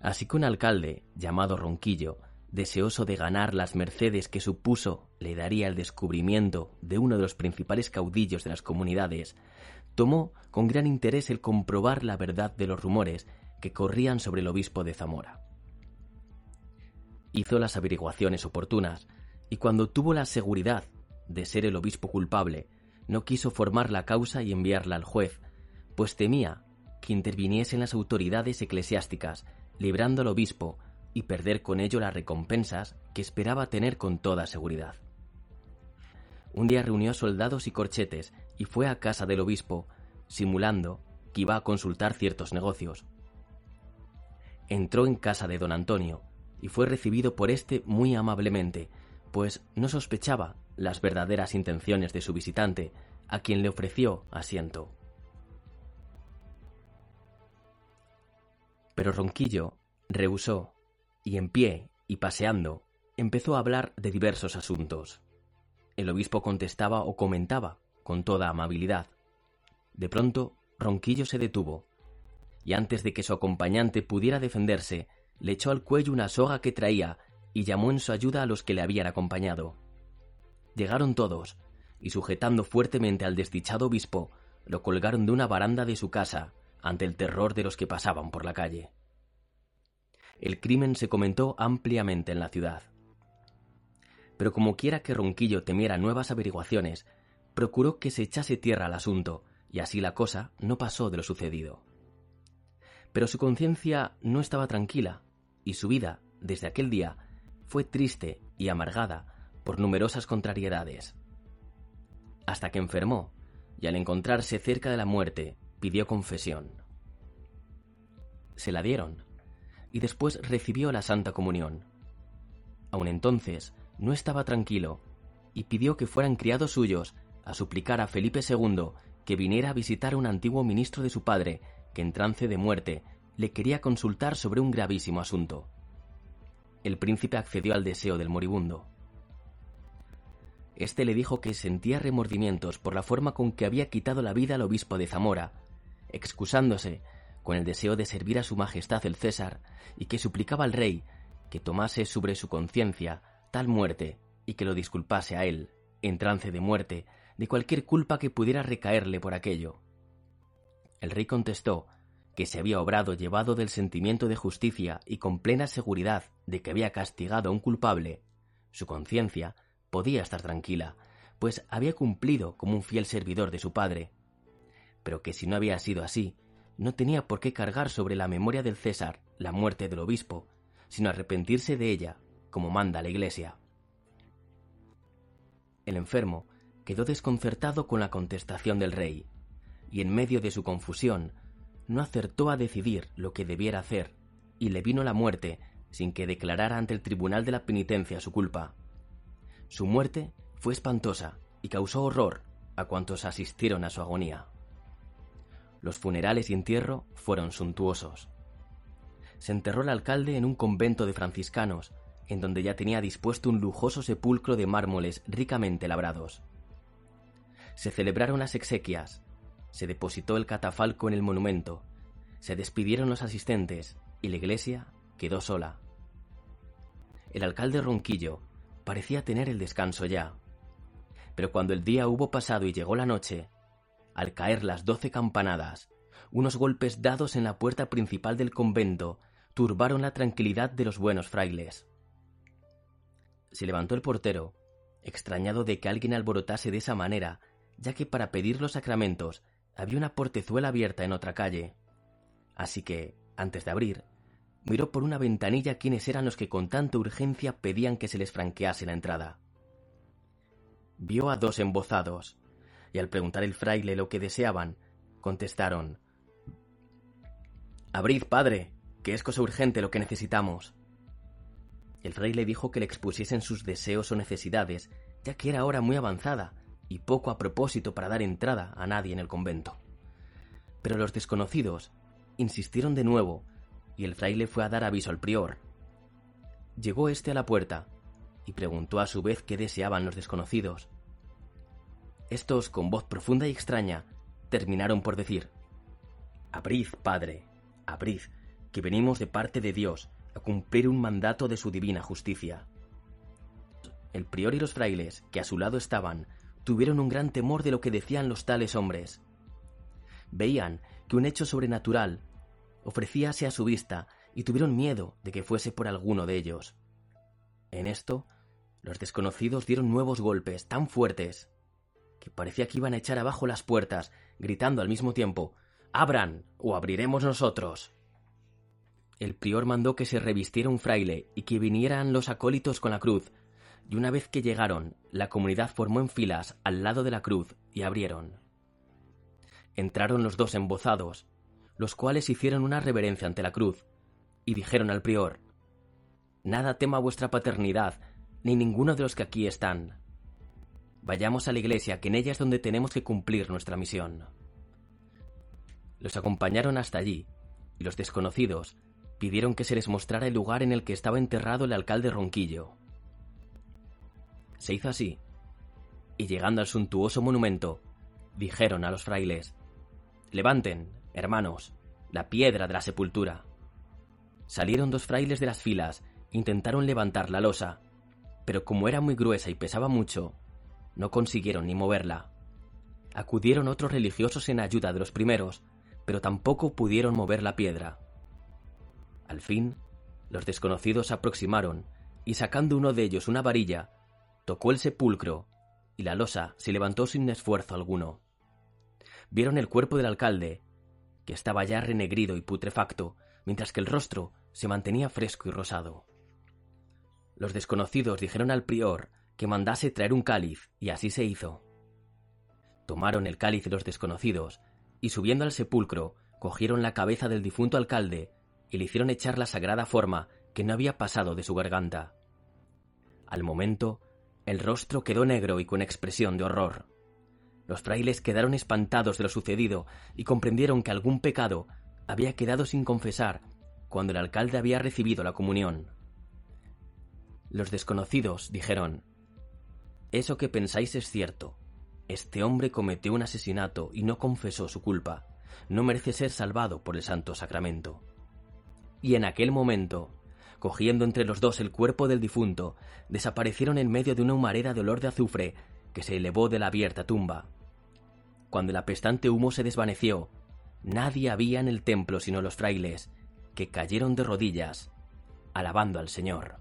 Así que un alcalde, llamado Ronquillo, deseoso de ganar las mercedes que supuso le daría el descubrimiento de uno de los principales caudillos de las comunidades, tomó con gran interés el comprobar la verdad de los rumores que corrían sobre el obispo de Zamora. Hizo las averiguaciones oportunas y cuando tuvo la seguridad de ser el obispo culpable, no quiso formar la causa y enviarla al juez, pues temía que interviniesen las autoridades eclesiásticas, librando al obispo y perder con ello las recompensas que esperaba tener con toda seguridad. Un día reunió soldados y corchetes y fue a casa del obispo, simulando que iba a consultar ciertos negocios. Entró en casa de don Antonio y fue recibido por éste muy amablemente, pues no sospechaba las verdaderas intenciones de su visitante, a quien le ofreció asiento. Pero Ronquillo rehusó y en pie y paseando empezó a hablar de diversos asuntos. El obispo contestaba o comentaba con toda amabilidad. De pronto, Ronquillo se detuvo, y antes de que su acompañante pudiera defenderse, le echó al cuello una soga que traía y llamó en su ayuda a los que le habían acompañado. Llegaron todos, y sujetando fuertemente al desdichado obispo, lo colgaron de una baranda de su casa ante el terror de los que pasaban por la calle. El crimen se comentó ampliamente en la ciudad. Pero como quiera que Ronquillo temiera nuevas averiguaciones, procuró que se echase tierra al asunto, y así la cosa no pasó de lo sucedido. Pero su conciencia no estaba tranquila, y su vida, desde aquel día, fue triste y amargada por numerosas contrariedades. Hasta que enfermó, y al encontrarse cerca de la muerte, pidió confesión. Se la dieron, y después recibió la Santa Comunión. Aun entonces no estaba tranquilo, y pidió que fueran criados suyos a suplicar a Felipe II que viniera a visitar a un antiguo ministro de su padre, que en trance de muerte le quería consultar sobre un gravísimo asunto. El príncipe accedió al deseo del moribundo. Este le dijo que sentía remordimientos por la forma con que había quitado la vida al obispo de Zamora, excusándose con el deseo de servir a su majestad el César y que suplicaba al rey que tomase sobre su conciencia tal muerte y que lo disculpase a él, en trance de muerte, de cualquier culpa que pudiera recaerle por aquello. El rey contestó que se había obrado llevado del sentimiento de justicia y con plena seguridad de que había castigado a un culpable, su conciencia podía estar tranquila, pues había cumplido como un fiel servidor de su padre, pero que si no había sido así, no tenía por qué cargar sobre la memoria del César la muerte del obispo, sino arrepentirse de ella, como manda la Iglesia. El enfermo quedó desconcertado con la contestación del rey, y en medio de su confusión no acertó a decidir lo que debiera hacer, y le vino la muerte sin que declarara ante el tribunal de la penitencia su culpa. Su muerte fue espantosa y causó horror a cuantos asistieron a su agonía. Los funerales y entierro fueron suntuosos. Se enterró el alcalde en un convento de franciscanos, en donde ya tenía dispuesto un lujoso sepulcro de mármoles ricamente labrados se celebraron las exequias, se depositó el catafalco en el monumento, se despidieron los asistentes y la iglesia quedó sola. El alcalde Ronquillo parecía tener el descanso ya, pero cuando el día hubo pasado y llegó la noche, al caer las doce campanadas, unos golpes dados en la puerta principal del convento turbaron la tranquilidad de los buenos frailes. se levantó el portero, extrañado de que alguien alborotase de esa manera, ya que para pedir los sacramentos había una portezuela abierta en otra calle. Así que, antes de abrir, miró por una ventanilla quiénes eran los que con tanta urgencia pedían que se les franquease la entrada. Vio a dos embozados, y al preguntar el fraile lo que deseaban, contestaron Abrid, padre, que es cosa urgente lo que necesitamos. El fraile dijo que le expusiesen sus deseos o necesidades, ya que era hora muy avanzada y poco a propósito para dar entrada a nadie en el convento. Pero los desconocidos insistieron de nuevo y el fraile fue a dar aviso al prior. Llegó éste a la puerta y preguntó a su vez qué deseaban los desconocidos. Estos, con voz profunda y extraña, terminaron por decir Abrid, Padre, abrid, que venimos de parte de Dios a cumplir un mandato de su divina justicia. El prior y los frailes, que a su lado estaban, tuvieron un gran temor de lo que decían los tales hombres. Veían que un hecho sobrenatural ofrecíase a su vista y tuvieron miedo de que fuese por alguno de ellos. En esto, los desconocidos dieron nuevos golpes tan fuertes que parecía que iban a echar abajo las puertas, gritando al mismo tiempo Abran o abriremos nosotros. El prior mandó que se revistiera un fraile y que vinieran los acólitos con la cruz, y una vez que llegaron, la comunidad formó en filas al lado de la cruz y abrieron. Entraron los dos embozados, los cuales hicieron una reverencia ante la cruz, y dijeron al prior, Nada tema vuestra paternidad, ni ninguno de los que aquí están. Vayamos a la iglesia, que en ella es donde tenemos que cumplir nuestra misión. Los acompañaron hasta allí, y los desconocidos pidieron que se les mostrara el lugar en el que estaba enterrado el alcalde Ronquillo. Se hizo así, y llegando al suntuoso monumento, dijeron a los frailes, Levanten, hermanos, la piedra de la sepultura. Salieron dos frailes de las filas, intentaron levantar la losa, pero como era muy gruesa y pesaba mucho, no consiguieron ni moverla. Acudieron otros religiosos en ayuda de los primeros, pero tampoco pudieron mover la piedra. Al fin, los desconocidos se aproximaron y sacando uno de ellos una varilla, tocó el sepulcro y la losa se levantó sin esfuerzo alguno. Vieron el cuerpo del alcalde, que estaba ya renegrido y putrefacto, mientras que el rostro se mantenía fresco y rosado. Los desconocidos dijeron al prior que mandase traer un cáliz, y así se hizo. Tomaron el cáliz los desconocidos, y subiendo al sepulcro, cogieron la cabeza del difunto alcalde y le hicieron echar la sagrada forma que no había pasado de su garganta. Al momento, el rostro quedó negro y con expresión de horror. Los frailes quedaron espantados de lo sucedido y comprendieron que algún pecado había quedado sin confesar cuando el alcalde había recibido la comunión. Los desconocidos dijeron, Eso que pensáis es cierto. Este hombre cometió un asesinato y no confesó su culpa. No merece ser salvado por el Santo Sacramento. Y en aquel momento, cogiendo entre los dos el cuerpo del difunto, desaparecieron en medio de una humareda de olor de azufre que se elevó de la abierta tumba. Cuando el apestante humo se desvaneció, nadie había en el templo sino los frailes, que cayeron de rodillas, alabando al Señor.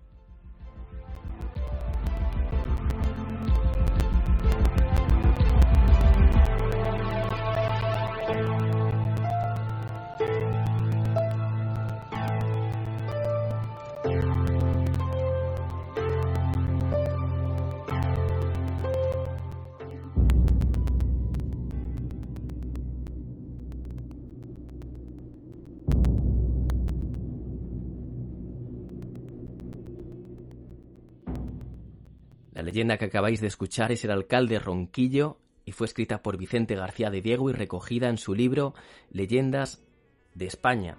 Leyenda que acabáis de escuchar es el alcalde Ronquillo y fue escrita por Vicente García de Diego y recogida en su libro Leyendas de España,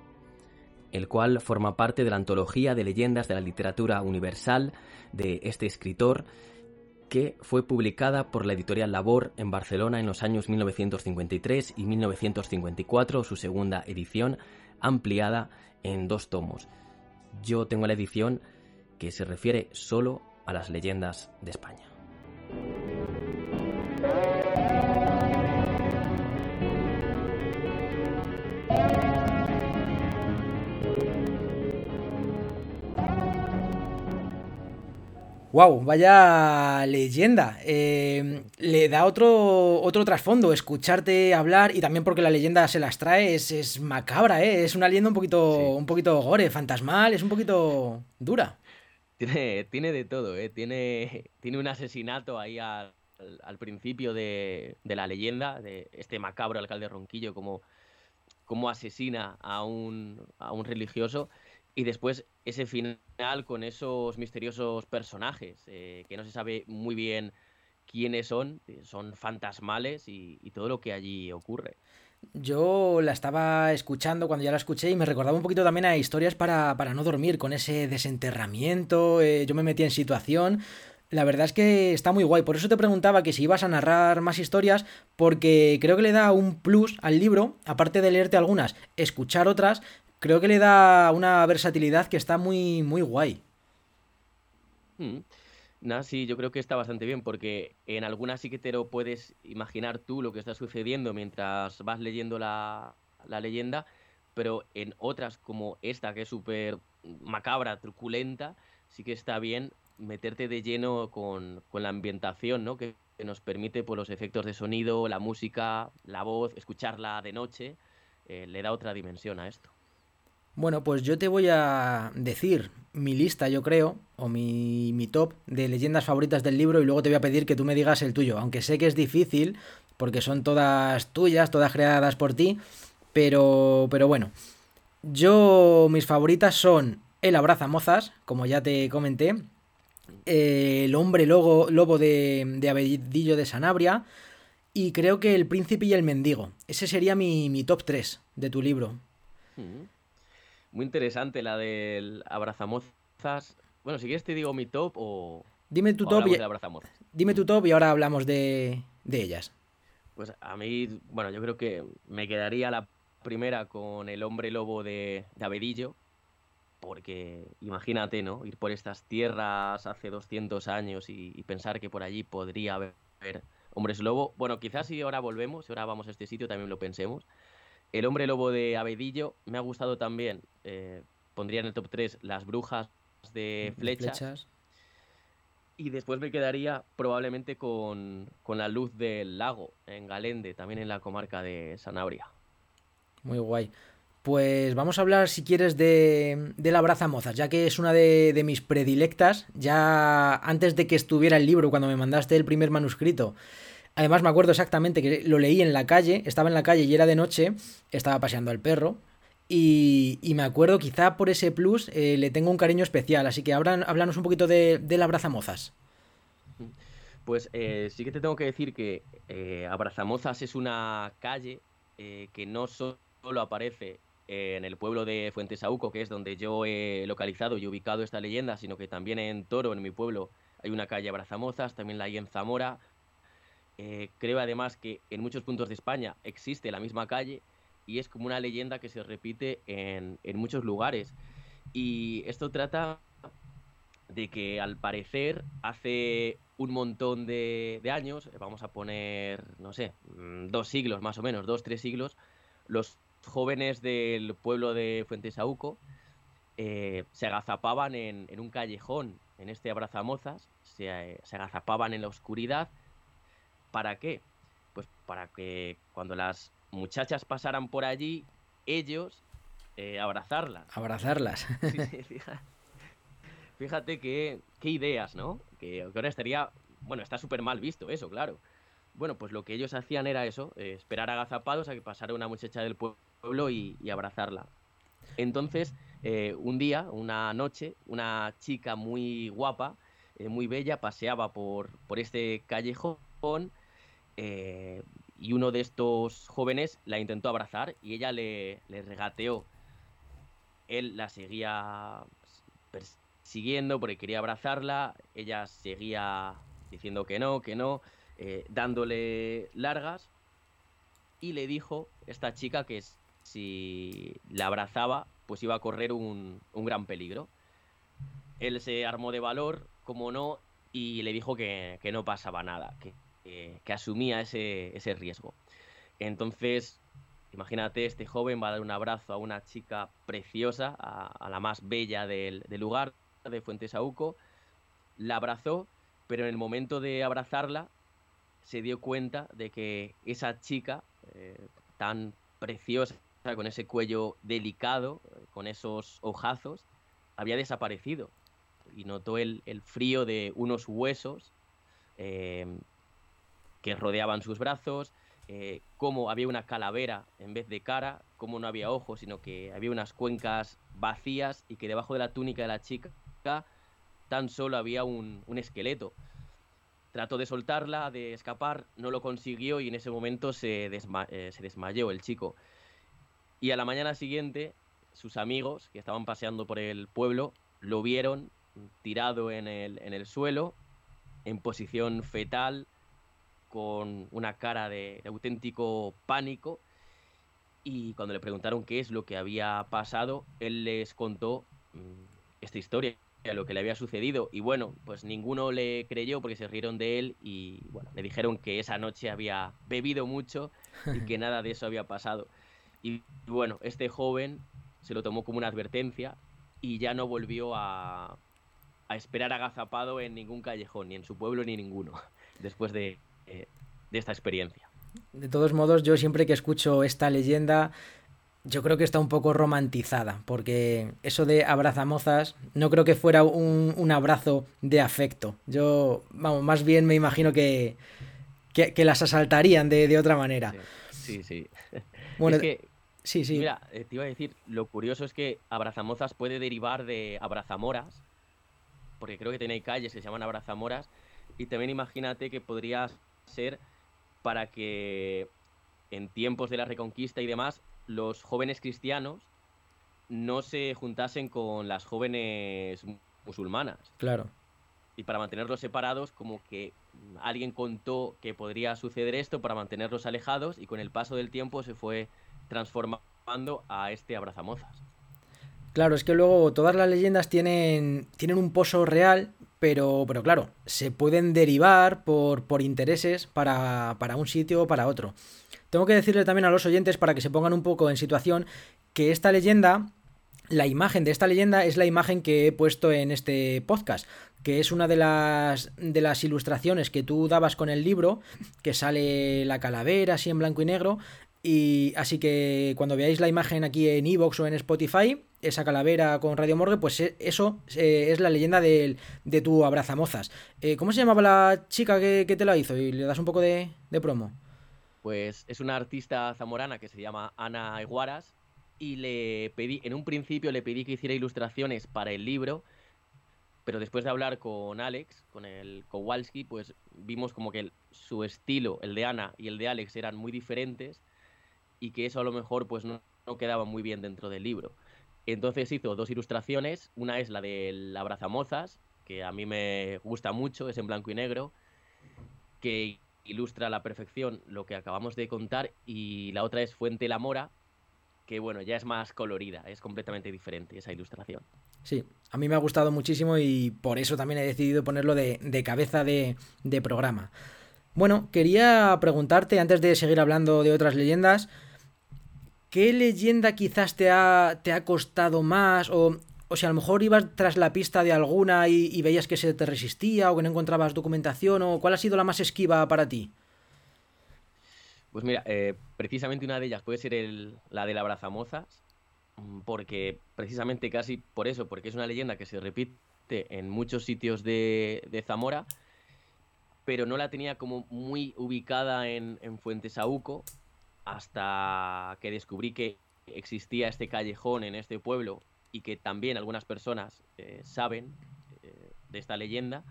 el cual forma parte de la antología de leyendas de la literatura universal de este escritor que fue publicada por la editorial Labor en Barcelona en los años 1953 y 1954, su segunda edición ampliada en dos tomos. Yo tengo la edición que se refiere solo a las leyendas de España. Wow, vaya leyenda. Eh, le da otro, otro trasfondo escucharte hablar y también porque la leyenda se las trae, es, es macabra, ¿eh? es una leyenda un poquito, un poquito gore, fantasmal, es un poquito dura. Tiene, tiene de todo, ¿eh? tiene, tiene un asesinato ahí al, al principio de, la leyenda, de este macabro alcalde Ronquillo, como, como asesina a un, a un religioso. Y después ese final con esos misteriosos personajes eh, que no se sabe muy bien quiénes son, eh, son fantasmales y, y, todo lo que allí ocurre. Yo la estaba escuchando cuando ya la escuché y me recordaba un poquito también a historias para, para no dormir, con ese desenterramiento, eh, yo me metí en situación. La verdad es que está muy guay, por eso te preguntaba que si ibas a narrar más historias, porque creo que le da un plus al libro, aparte de leerte algunas, escuchar otras, creo que le da una versatilidad que está muy, muy guay. Mm. Nah, sí, yo creo que está bastante bien, porque en algunas sí que te lo puedes imaginar tú lo que está sucediendo mientras vas leyendo la, la leyenda, pero en otras como esta, que es súper macabra, truculenta, sí que está bien meterte de lleno con, con la ambientación, ¿no? Que, nos permite por los efectos de sonido, la música, la voz, escucharla de noche, eh, le da otra dimensión a esto. Bueno, pues yo te voy a decir mi lista, yo creo, o mi, mi, top de leyendas favoritas del libro y luego te voy a pedir que tú me digas el tuyo, aunque sé que es difícil porque son todas tuyas, todas creadas por ti, pero, pero bueno, yo mis favoritas son El abraza mozas, como ya te comenté, eh, El hombre lobo, lobo de, de Abedillo de Sanabria y creo que El príncipe y el mendigo. Ese sería mi, mi top 3 de tu libro. Mm muy interesante la del abrazamozas. Bueno, si quieres te digo mi top o. Dime tu o top. Y... de abrazamozas. Dime tu top y ahora hablamos de, de ellas. Pues a mí, bueno, yo creo que me quedaría la primera con el hombre lobo de, de Abedillo. Porque imagínate, ¿no? Ir por estas tierras hace 200 años y, y pensar que por allí podría haber hombres lobo. Bueno, quizás si ahora volvemos, si ahora vamos a este sitio, también lo pensemos. El hombre lobo de Abedillo me ha gustado también. Eh, pondría en el top 3 las brujas de flechas. flechas. Y después me quedaría probablemente con, con, la luz del lago en Galende, también en la comarca de Sanabria. Muy guay. Pues vamos a hablar, si quieres, de, de la brazamozas, ya que es una de, de, mis predilectas. Ya antes de que estuviera el libro, cuando me mandaste el primer manuscrito, Además me acuerdo exactamente que lo leí en la calle, estaba en la calle y era de noche, estaba paseando al perro. Y, y me acuerdo, quizá por ese plus, eh, le tengo un cariño especial. Así que hablan, háblanos un poquito de, de la Abrazamozas. Pues eh, sí que te tengo que decir que eh, Abrazamozas es una calle eh, que no solo aparece en el pueblo de Fuentesauco, que es donde yo he localizado y ubicado esta leyenda, sino que también en Toro, en mi pueblo, hay una calle Abrazamozas, también la hay en Zamora, eh, creo además que en muchos puntos de España existe la misma calle y es como una leyenda que se repite en, en muchos lugares. Y esto trata de que al parecer hace un montón de, años, vamos a poner, no sé, mm, dos siglos más o menos, dos, tres siglos, los jóvenes del pueblo de Fuentesauco eh, se agazapaban en, en, un callejón, en este abrazamozas, se, eh, se agazapaban en la oscuridad ¿Para qué? Pues para que cuando las muchachas pasaran por allí, ellos eh, abrazarlas. Abrazarlas. sí, sí, fíjate, fíjate que, qué ideas, ¿no? Que, que, ahora estaría, bueno, está súper mal visto eso, claro. Bueno, pues lo que ellos hacían era eso, eh, esperar agazapados a que pasara una muchacha del pueblo y, y abrazarla. Entonces, eh, un día, una noche, una chica muy guapa, eh, muy bella, paseaba por, por este callejón eh, y uno de estos jóvenes la intentó abrazar y ella le, regateó. Él la seguía persiguiendo porque quería abrazarla, ella seguía diciendo que no, que no, eh, dándole largas y le dijo esta chica que si la abrazaba pues iba a correr un, un gran peligro. Él se armó de valor, como no, y le dijo que, que no pasaba nada, que, que, que asumía ese, ese, riesgo. Entonces, imagínate, este joven va a dar un abrazo a una chica preciosa, a, a la más bella del, del, lugar, de Fuentesauco, la abrazó, pero en el momento de abrazarla se dio cuenta de que esa chica eh, tan preciosa, con ese cuello delicado, con esos ojazos, había desaparecido. Y notó el, el frío de unos huesos eh, que rodeaban sus brazos, eh, cómo había una calavera en vez de cara, cómo no había ojos, sino que había unas cuencas vacías y que debajo de la túnica de la chica tan solo había un, esqueleto. Trató de soltarla, de escapar, no lo consiguió y en ese momento eh, se desmayó el chico. Y a la mañana siguiente, sus amigos, que estaban paseando por el pueblo, lo vieron tirado en el, en el suelo, en posición fetal, con una cara de, de auténtico pánico. Y cuando le preguntaron qué es lo que había pasado, él les contó mm, esta historia, lo que le había sucedido. Y bueno, pues ninguno le creyó porque se rieron de él y bueno, le dijeron que esa noche había bebido mucho y que nada de eso había pasado. Y bueno, este joven se lo tomó como una advertencia y ya no volvió a, a esperar agazapado en ningún callejón, ni en su pueblo ni ninguno, después de, eh, de esta experiencia. De todos modos, yo siempre que escucho esta leyenda, yo creo que está un poco romantizada, porque eso de abrazamozas no creo que fuera un, un abrazo de afecto. Yo, vamos, más bien me imagino que, que, que las asaltarían de, de otra manera. Sí, sí. Bueno, es que, sí, sí. mira, eh, te iba a decir, lo curioso es que abrazamozas puede derivar de abrazamoras, porque creo que tenéis calles que se llaman abrazamoras, y también imagínate que podría ser para que en tiempos de la Reconquista y demás, los jóvenes cristianos no se juntasen con las jóvenes mu- musulmanas. Claro. Y para mantenerlos separados, como que alguien contó que podría suceder esto para mantenerlos alejados y con el paso del tiempo se fue transformando a este abrazamozas. Claro, es que luego todas las leyendas tienen, tienen un pozo real, pero, pero claro, se pueden derivar por, por intereses para, para un sitio o para otro. Tengo que decirle también a los oyentes para que se pongan un poco en situación que esta leyenda, la imagen de esta leyenda es la imagen que he puesto en este podcast, que es una de las, de las ilustraciones que tú dabas con el libro, que sale la calavera así en blanco y negro, y así que cuando veáis la imagen aquí en Evox o en Spotify, esa calavera con Radio Morgue, pues eh, eso eh, es la leyenda del- de tu abrazamozas. Eh, ¿Cómo se llamaba la chica que, que te la hizo? Y le das un poco de, de promo. Pues es una artista zamorana que se llama Ana Iguaras y le pedí, en un principio le pedí que hiciera ilustraciones para el libro, pero después de hablar con Alex, con el Kowalski, pues vimos como que su estilo, el de Ana y el de Alex eran muy diferentes y que eso a lo mejor pues no, no quedaba muy bien dentro del libro. Entonces hizo dos ilustraciones, una es la del abrazamozas, que a mí me gusta mucho, es en blanco y negro, que ilustra a la perfección lo que acabamos de contar, y la otra es Fuente la Mora, que bueno, ya es más colorida, es completamente diferente esa ilustración. Sí, a mí me ha gustado muchísimo y por eso también he decidido ponerlo de, de cabeza de, de programa. Bueno, quería preguntarte, antes de seguir hablando de otras leyendas, ¿qué leyenda quizás te ha, te ha costado más? O, o si a lo mejor ibas tras la pista de alguna y, veías que se te resistía o que no encontrabas documentación, o cuál ha sido la más esquiva para ti? Pues mira, eh, precisamente una de ellas puede ser la del abrazamozas, mm, porque precisamente casi por eso, porque es una leyenda que se repite en muchos sitios de, de Zamora, pero no la tenía como muy ubicada en, en Fuentesauco hasta que descubrí que existía este callejón en este pueblo y que también algunas personas eh, saben eh, de esta leyenda.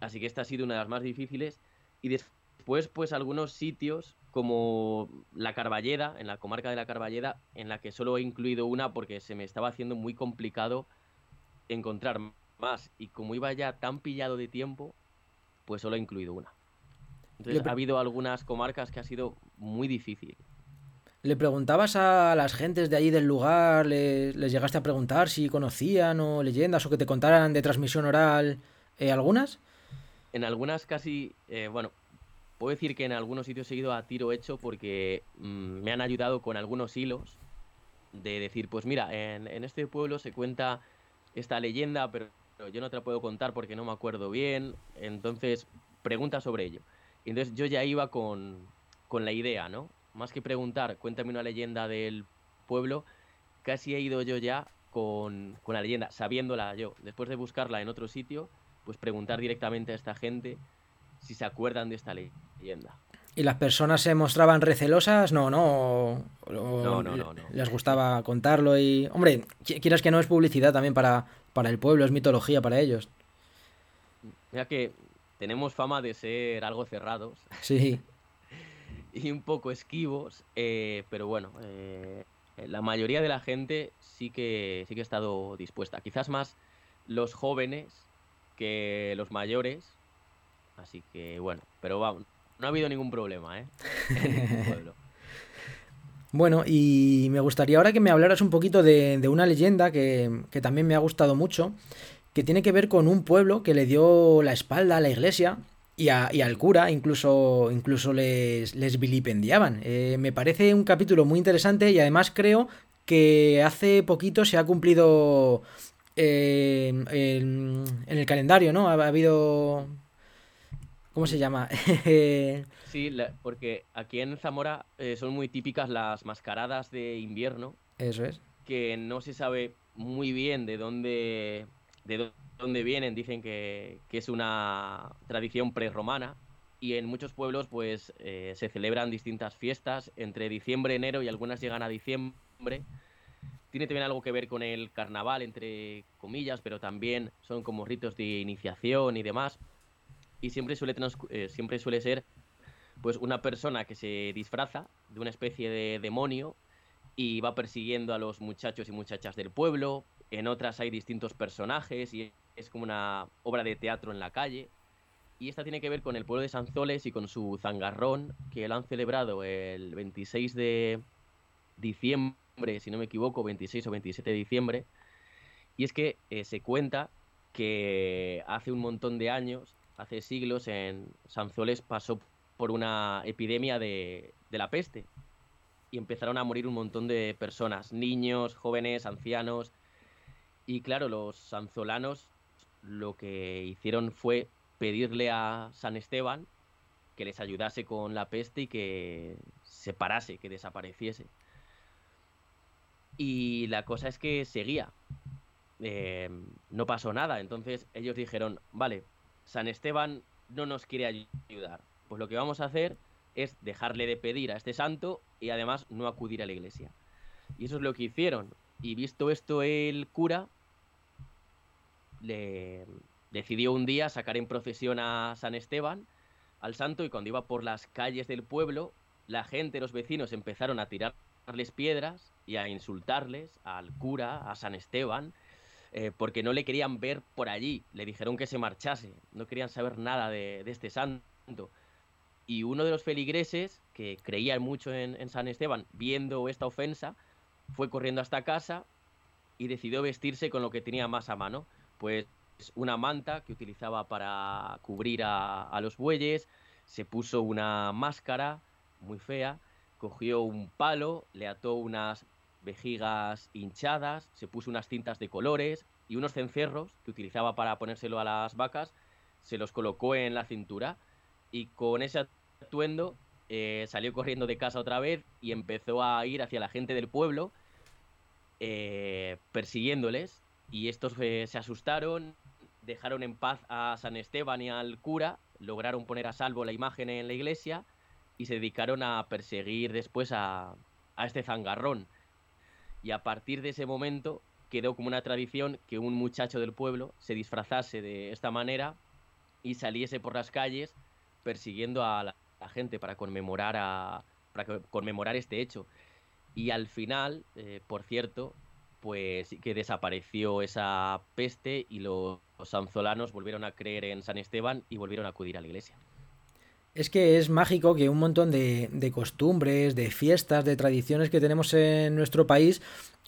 Así que esta ha sido una de las más difíciles. Y después, pues algunos sitios como la Carballeda, en la comarca de la Carballeda, en la que solo he incluido una porque se me estaba haciendo muy complicado encontrar más. Y como iba ya tan pillado de tiempo, pues solo he incluido una. Entonces ha habido algunas comarcas que ha sido muy difícil. ¿Le preguntabas a las gentes de allí del lugar, le- les, llegaste a preguntar si conocían o leyendas o que te contaran de transmisión oral eh, algunas? En algunas casi, eh, bueno, puedo decir que en algunos sitios he ido a tiro hecho porque mm, me han ayudado con algunos hilos de decir, pues mira, en, en este pueblo se cuenta esta leyenda, pero yo no te la puedo contar porque no me acuerdo bien, entonces pregunta sobre ello. Y entonces yo ya iba con, con la idea, ¿no? Más que preguntar, cuéntame una leyenda del pueblo, casi he ido yo ya con, con la leyenda, sabiéndola yo. Después de buscarla en otro sitio, pues preguntar directamente a esta gente si se acuerdan de esta leyenda. ¿Y las personas se mostraban recelosas? No, no. o- No, no, no, no. Les gustaba contarlo y. Hombre, qui- quieras que no es publicidad también para, para el pueblo, es mitología para ellos. Mira que tenemos fama de ser algo cerrados Sí. y un poco esquivos, eh, pero bueno, eh, la mayoría de la gente sí que, sí que ha estado dispuesta. Quizás más los jóvenes que los mayores. Así que bueno, pero vamos, no ha habido ningún problema, ¿eh? En ningún pueblo. Bueno, y me gustaría ahora que me hablaras un poquito de, de una leyenda que, que también me ha gustado mucho, que tiene que ver con un pueblo que le dio la espalda a la iglesia y, a- y al cura, incluso, incluso les, les vilipendiaban. Eh, me parece un capítulo muy interesante y además creo que hace poquito se ha cumplido eh, en, en el calendario, ¿no? Ha, ha habido... ¿Cómo se llama? Sí, la- porque aquí en Zamora eh, son muy típicas las mascaradas de invierno, Eso es. que no se sabe muy bien de dónde, de dó- dónde vienen. Dicen que, que es una tradición prerromana y en muchos pueblos pues eh, se celebran distintas fiestas entre diciembre, enero y algunas llegan a diciembre. Tiene también algo que ver con el carnaval, entre comillas, pero también son como ritos de iniciación y demás. Y siempre suele, eh, siempre suele ser pues una persona que se disfraza de una especie de demonio y va persiguiendo a los muchachos y muchachas del pueblo. En otras hay distintos personajes y es como una obra de teatro en la calle. Y esta tiene que ver con el pueblo de Sanzoles y con su zangarrón, que lo han celebrado el 26 de diciembre, si no me equivoco, 26 o 27 de diciembre. Y es que eh, se cuenta que hace un montón de años, hace siglos, en Sanzoles pasó por una epidemia de, de la peste y empezaron a morir un montón de personas, niños, jóvenes, ancianos. Y claro, los sanzolanos lo que hicieron fue pedirle a San Esteban que les ayudase con la peste y que se parase, que desapareciese. Y la cosa es que seguía. Eh, no pasó nada. Entonces ellos dijeron, vale, San Esteban no nos quiere ay- ayudar. Pues lo que vamos a hacer es dejarle de pedir a este santo y además no acudir a la iglesia. Y eso es lo que hicieron. Y visto esto el cura le decidió un día sacar en procesión a San Esteban, al santo, y cuando iba por las calles del pueblo, la gente, los vecinos empezaron a tirarles piedras y a insultarles al cura, a San Esteban, eh, porque no le querían ver por allí. Le dijeron que se marchase, no querían saber nada de, este santo. Y uno de los feligreses, que creía mucho en, en San Esteban, viendo esta ofensa, fue corriendo hasta casa y decidió vestirse con lo que tenía más a mano. Pues una manta que utilizaba para cubrir a, los bueyes, se puso una máscara muy fea, cogió un palo, le ató unas vejigas hinchadas, se puso unas cintas de colores y unos cencerros que utilizaba para ponérselo a las vacas, se los colocó en la cintura y con ese atuendo eh, salió corriendo de casa otra vez y empezó a ir hacia la gente del pueblo eh, persiguiéndoles y estos eh, se asustaron, dejaron en paz a San Esteban y al cura, lograron poner a salvo la imagen en la iglesia y se dedicaron a perseguir después a, a este zangarrón. Y a partir de ese momento quedó como una tradición que un muchacho del pueblo se disfrazase de esta manera y saliese por las calles persiguiendo a la, gente para conmemorar, a, conmemorar este hecho. Y al final, eh, por cierto, pues que desapareció esa peste y los, los volvieron a creer en San Esteban y volvieron a acudir a la iglesia. Es que es mágico que un montón de, costumbres, de fiestas, de tradiciones que tenemos en nuestro país,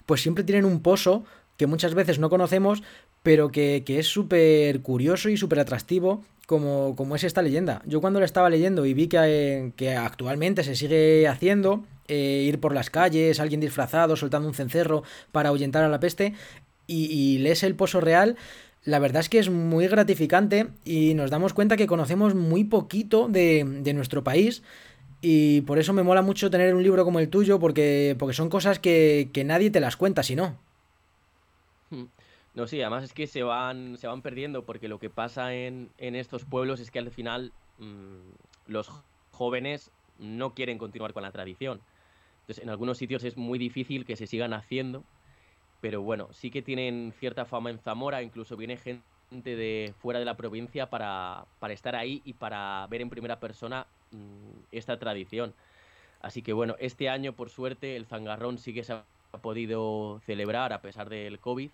pues siempre tienen un pozo que muchas veces no conocemos, pero que, que es súper curioso y súper atractivo, como, como es esta leyenda. Yo cuando la estaba leyendo y vi que, que actualmente se sigue haciendo, eh, ir por las calles, alguien disfrazado, soltando un cencerro para ahuyentar a la peste, y, y lees el pozo real, la verdad es que es muy gratificante y nos damos cuenta que conocemos muy poquito de, de nuestro país y por eso me mola mucho tener un libro como el tuyo, porque, porque son cosas que, que nadie te las cuenta, si no. Hmm. No, sí, además es que se van, se van perdiendo, porque lo que pasa en, en estos pueblos es que al final mmm, los jóvenes no quieren continuar con la tradición. Entonces, en algunos sitios es muy difícil que se sigan haciendo, pero bueno, sí que tienen cierta fama en Zamora, incluso viene gente de fuera de la provincia para, para estar ahí y para ver en primera persona Mm, esta tradición. Así que bueno, este año por suerte el zangarrón sí que se ha podido celebrar a pesar del COVID.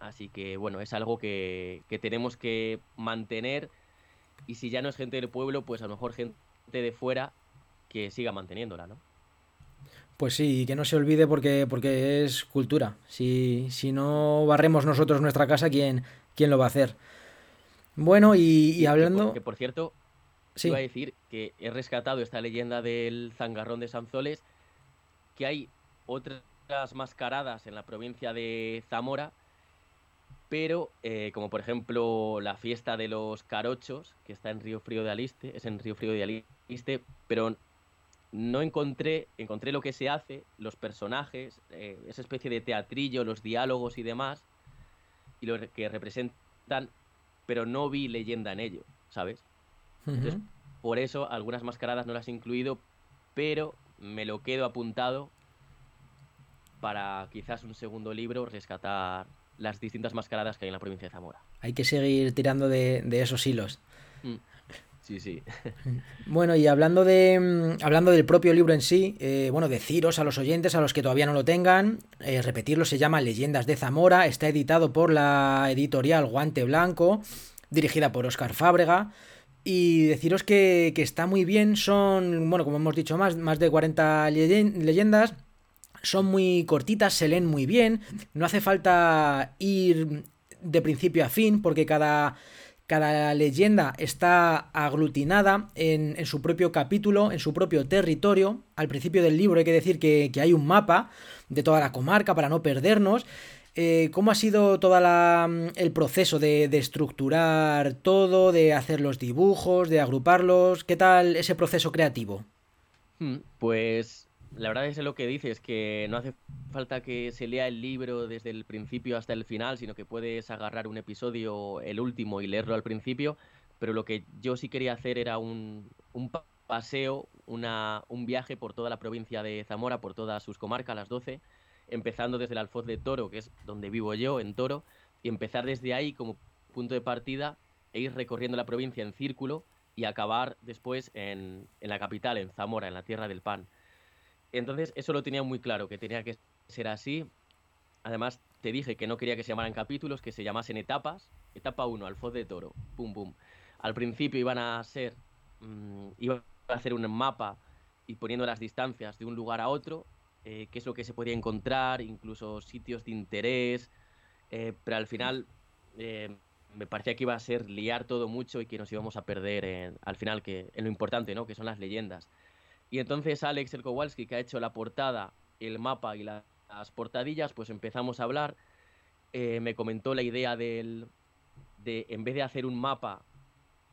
Así que bueno, es algo que, que tenemos que mantener y si ya no es gente del pueblo, pues a lo mejor gente de fuera que siga manteniéndola, ¿no? Pues sí, que no se olvide porque, porque es cultura. Si, si no barremos nosotros nuestra casa, ¿quién, quién lo va a hacer? Bueno, y, y hablando... Que por, que por cierto, Sí. iba a decir que he rescatado esta leyenda del zangarrón de Sanzoles, que hay otras mascaradas en la provincia de Zamora, pero eh, como por ejemplo la fiesta de los carochos, que está en Río Frío de Aliste, es en Río Frío de Aliste, pero no encontré, encontré lo que se hace, los personajes, eh, esa especie de teatrillo, los diálogos y demás, y lo que representan, pero no vi leyenda en ello, ¿sabes? Entonces, por eso algunas mascaradas no las he incluido, pero me lo quedo apuntado para quizás un segundo libro rescatar las distintas mascaradas que hay en la provincia de Zamora. Hay que seguir tirando de, de esos hilos. Mm. Sí, sí. Bueno, y hablando de mm, hablando del propio libro en sí, eh, bueno, deciros a los oyentes, a los que todavía no lo tengan, eh, repetirlo, se llama Leyendas de Zamora, está editado por la editorial Guante Blanco, dirigida por Óscar Fábrega. Y deciros que, que está muy bien, son, bueno, como hemos dicho más, más de 40 leyen- leyendas, son muy cortitas, se leen muy bien, no hace falta ir de principio a fin, porque cada, cada leyenda está aglutinada en, en su propio capítulo, en su propio territorio. Al principio del libro hay que decir que, que hay un mapa de toda la comarca para no perdernos. Eh, ¿Cómo ha sido todo el proceso de, de estructurar todo, de hacer los dibujos, de agruparlos? ¿Qué tal ese proceso creativo? Mm, Pues la verdad es lo que dices, que no hace falta que se lea el libro desde el principio hasta el final, sino que puedes agarrar un episodio, el último, y leerlo al principio. Pero lo que yo sí quería hacer era un, un pa- paseo, una, un viaje por toda la provincia de Zamora, por todas sus comarcas, las 12, empezando desde el Alfoz de Toro, que es donde vivo yo, en Toro, y empezar desde ahí como punto de partida e ir recorriendo la provincia en círculo y acabar después en, en la capital, en Zamora, en la tierra del pan. Entonces, eso lo tenía muy claro, que tenía que ser así. Además, te dije que no quería que se llamaran capítulos, que se llamasen etapas. Etapa 1, Alfoz de Toro, pum, pum. Al principio iban a ser, mm, iba a hacer un mapa y poniendo las distancias de un lugar a otro, eh, qué es lo que se podía encontrar, incluso sitios de interés, eh, pero al final eh, me parecía que iba a ser liar todo mucho y que nos íbamos a perder en- al final que, en lo importante, ¿no? que son las leyendas. Y entonces Alex el Kowalski, que ha hecho la portada, el mapa y la- las portadillas, pues empezamos a hablar. Eh, me comentó la idea del, de, en vez de hacer un mapa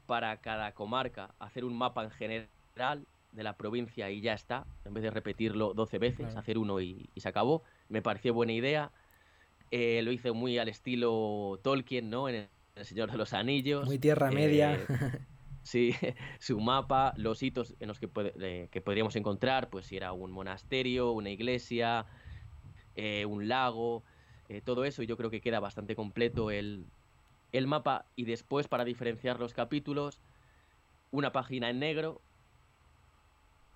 para cada comarca, hacer un mapa en general de la provincia y ya está, en vez de repetirlo 12 veces, Claro. hacer uno y, y se acabó. Me pareció buena idea. Eh, lo hice muy al estilo Tolkien, ¿no? En el, Señor de los Anillos. Muy tierra media. eh, Sí, su mapa, los hitos en los que, eh, que podríamos encontrar, pues si era un monasterio, una iglesia, eh, un lago, eh, todo eso, y yo creo que queda bastante completo el, el mapa. Y después, para diferenciar los capítulos, una página en negro,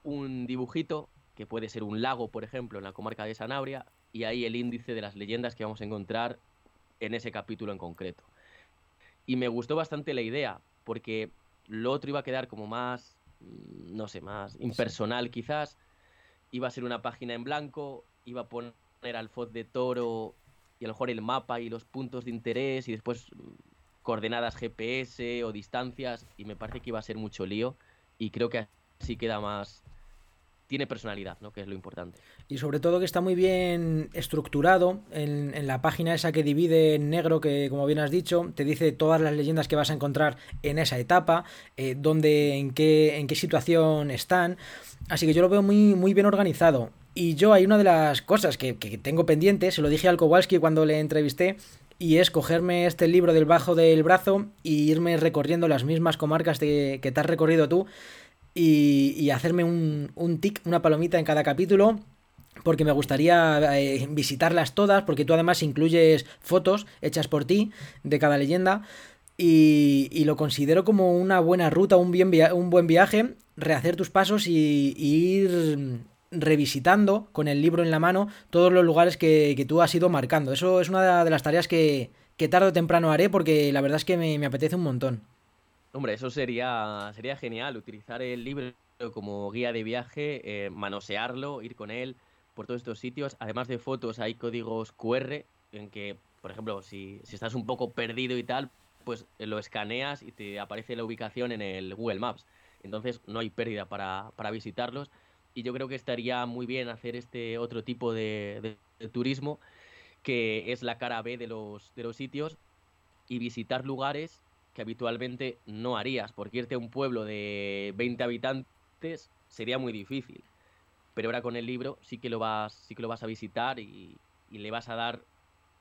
un dibujito, que puede ser un lago, por ejemplo, en la comarca de Sanabria, y ahí el índice de las leyendas que vamos a encontrar en ese capítulo en concreto. Y me gustó bastante la idea, porque lo otro iba a quedar como más, mm, no sé, más impersonal quizás. Iba a ser una página en blanco, iba a poner al Foz de Toro y a lo mejor el mapa y los puntos de interés y después mm, coordenadas GPS o distancias y me parece que iba a ser mucho lío y creo que así queda más tiene personalidad, ¿no? Que es lo importante. Y sobre todo que está muy bien estructurado en, la página esa que divide en negro, que como bien has dicho, te dice todas las leyendas que vas a encontrar en esa etapa, eh, dónde, en qué, en qué situación están. Así que yo lo veo muy, muy bien organizado. Y yo hay una de las cosas que, tengo pendiente, se lo dije al Kowalski cuando le entrevisté, y es cogerme este libro del bajo del brazo y irme recorriendo las mismas comarcas que te has recorrido tú y, hacerme un, un tic, una palomita en cada capítulo porque me gustaría eh, visitarlas todas, porque tú además incluyes fotos hechas por ti de cada leyenda. Y, lo considero como una buena ruta, un, bien un buen viaje, rehacer tus pasos y, ir revisitando con el libro en la mano todos los lugares que, tú has ido marcando. Eso es una de las tareas que, que tarde o temprano haré porque la verdad es que me apetece un montón. Hombre, eso sería, sería genial, utilizar el libro como guía de viaje, eh, manosearlo, ir con él por todos estos sitios. Además de fotos, hay códigos QR en que, por ejemplo, si, si estás un poco perdido y tal, pues lo escaneas y te aparece la ubicación en el Google Maps. Entonces no hay pérdida para, para visitarlos. Y yo creo que estaría muy bien hacer este otro tipo de, de, de turismo, que es la cara B de los, de los sitios, y visitar lugares que habitualmente no harías, porque irte a un pueblo de 20 habitantes sería muy difícil. Pero ahora con el libro sí que lo vas, sí que lo vas a visitar y, le vas a dar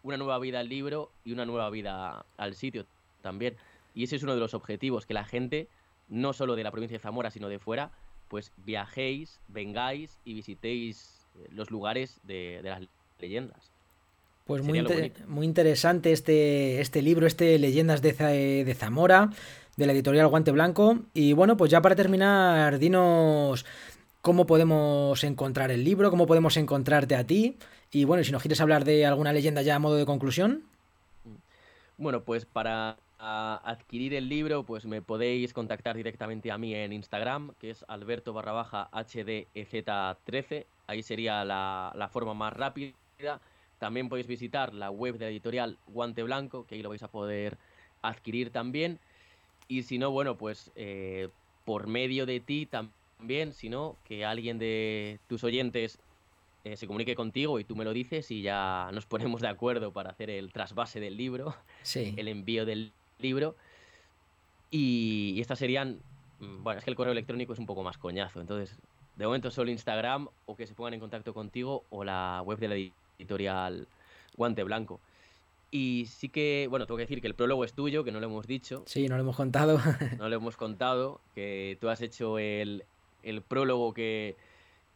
una nueva vida al libro y una nueva vida al sitio también. Y ese es uno de los objetivos, que la gente, no solo de la provincia de Zamora, sino de fuera, pues viajéis, vengáis y visitéis eh, los lugares de, de las leyendas. Pues muy, inter muy, interesante este, este libro, este Leyendas de, de, Zamora, de la editorial Guante Blanco. Y bueno, pues ya para terminar, dinos cómo podemos encontrar el libro, cómo podemos encontrarte a ti. Y bueno, si nos quieres hablar de alguna leyenda ya a modo de conclusión. Bueno, pues para adquirir el libro, pues me podéis contactar directamente a mí en Instagram, que es alberto barra baja hdez13. Ahí sería la, la forma más rápida. También podéis visitar la web de la editorial Guante Blanco, que ahí lo vais a poder adquirir también. Y si no, bueno, pues eh, por medio de ti también, si no, que alguien de tus oyentes eh, se comunique contigo y tú me lo dices y ya nos ponemos de acuerdo para hacer el trasvase del libro, sí. el envío del libro. Y, y estas serían, mm, bueno, es que el correo electrónico es un poco más coñazo, entonces de momento solo Instagram o que se pongan en contacto contigo o la web de la editorial Guante Blanco. Y sí que, bueno, tengo que decir que el prólogo es tuyo, que no lo hemos dicho. Sí, no lo hemos contado. no lo hemos contado, que tú has hecho el, el prólogo que,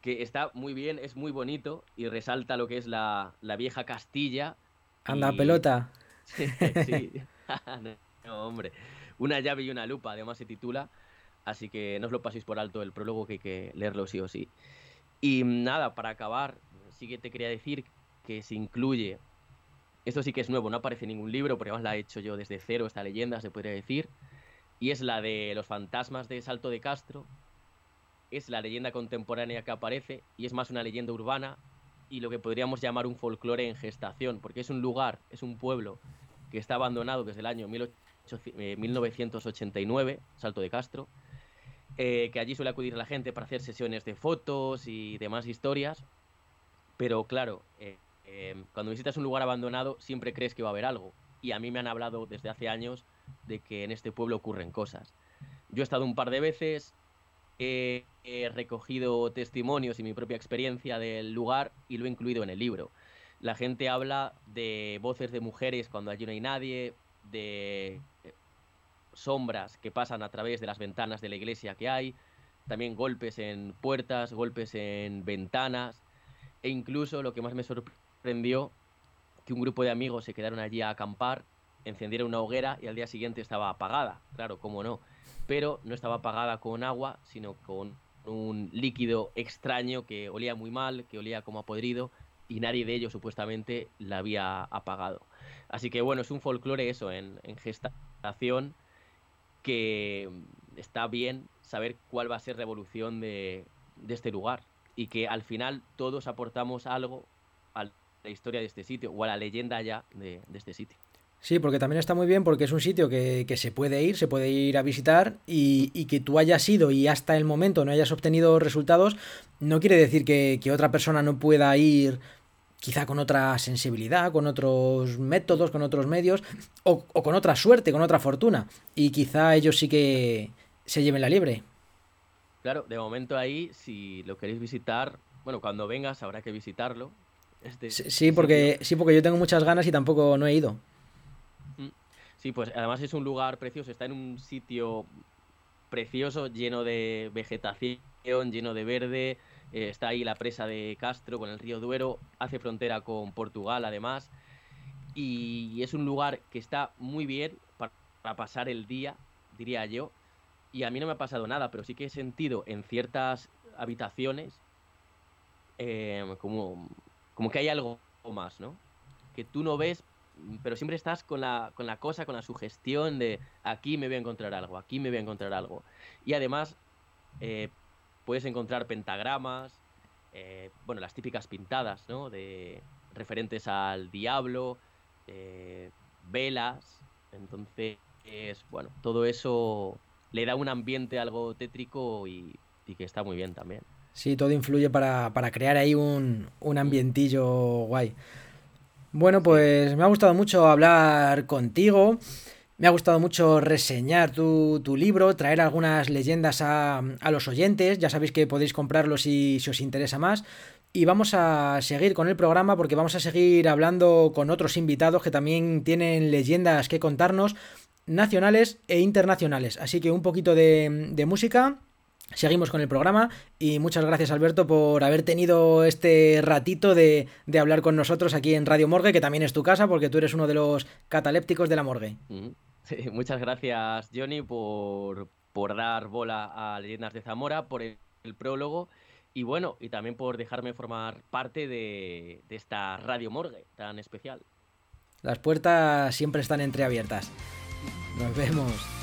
que, está muy bien, es muy bonito y resalta lo que es la, la vieja Castilla. Anda, y... pelota. sí, sí. no, hombre. Una llave y una lupa, además se titula. Así que no os lo paséis por alto el prólogo, que hay que leerlo sí o sí. Y nada, para acabar, sí que te quería decir que se incluye. Esto sí que es nuevo, no aparece en ningún libro, porque además la he hecho yo desde cero, esta leyenda, se podría decir. Y es la de los fantasmas de Salto de Castro. Es la leyenda contemporánea que aparece y es más una leyenda urbana y lo que podríamos llamar un folclore en gestación, porque es un lugar, es un pueblo que está abandonado desde el año 1989, Salto de Castro, eh, que allí suele acudir la gente para hacer sesiones de fotos y demás historias, pero claro, eh, eh, cuando visitas un lugar abandonado siempre crees que va a haber algo. Y a mí me han hablado desde hace años de que en este pueblo ocurren cosas. Yo he estado un par de veces, he, recogido testimonios y mi propia experiencia del lugar y lo he incluido en el libro. La gente habla de voces de mujeres cuando allí no hay nadie, de sombras que pasan a través de las ventanas de la iglesia que hay, también golpes en puertas, golpes en ventanas, e incluso lo que más me sorprendió, que un grupo de amigos se quedaron allí a acampar, encendieron una hoguera y al día siguiente estaba apagada, claro, cómo no, pero no estaba apagada con agua, sino con un líquido extraño que olía muy mal, que olía como a podrido, y nadie de ellos supuestamente la había apagado. Así que bueno, es un folclore eso, en, gestación, que está bien saber cuál va a ser la evolución de, este lugar y que al final todos aportamos algo la historia de este sitio o a la leyenda ya de, de este sitio. Sí, porque también está muy bien porque es un sitio que, que se puede ir, se puede ir a visitar y, y, que tú hayas ido y hasta el momento no hayas obtenido resultados, no quiere decir que, que otra persona no pueda ir quizá con otra sensibilidad, con otros métodos, con otros medios, o, o, con otra suerte, con otra fortuna. Y quizá ellos sí que se lleven la liebre. Claro, de momento ahí, si lo queréis visitar, bueno, cuando vengas habrá que visitarlo. Este, sí, porque, sí, porque yo tengo muchas ganas y tampoco no he ido. Sí, pues además es un lugar precioso, está en un sitio precioso, lleno de vegetación, lleno de verde, eh, está ahí la presa de Castro con el río Duero, hace frontera con Portugal además, y es un lugar que está muy bien para, para pasar el día, diría yo, y a mí no me ha pasado nada, pero sí que he sentido en ciertas habitaciones eh, como, como que hay algo más, ¿no? Que tú no ves, pero siempre estás con la, con la cosa, con la sugestión de aquí me voy a encontrar algo, aquí me voy a encontrar algo. Y además eh, puedes encontrar pentagramas, eh, bueno, las típicas pintadas, ¿no? De referentes al diablo, eh, velas. Entonces, bueno, todo eso le da un ambiente algo tétrico y, y que está muy bien también. Sí, todo influye para, para crear ahí un, un ambientillo guay. Bueno, pues me ha gustado mucho hablar contigo. Me ha gustado mucho reseñar tu, tu libro, traer algunas leyendas a, a, los oyentes. Ya sabéis que podéis comprarlo si, si os interesa más. Y vamos a seguir con el programa porque vamos a seguir hablando con otros invitados que también tienen leyendas que contarnos, nacionales e internacionales. Así que un poquito de, de música Seguimos con el programa y muchas gracias Alberto por haber tenido este ratito de, de, hablar con nosotros aquí en Radio Morgue, que también es tu casa porque tú eres uno de los catalépticos de la morgue. Sí, muchas gracias Johnny por, por dar bola a Leyendas de Zamora, por el, el, prólogo y bueno, y también por dejarme formar parte de, de esta Radio Morgue tan especial. Las puertas siempre están entreabiertas. Nos vemos.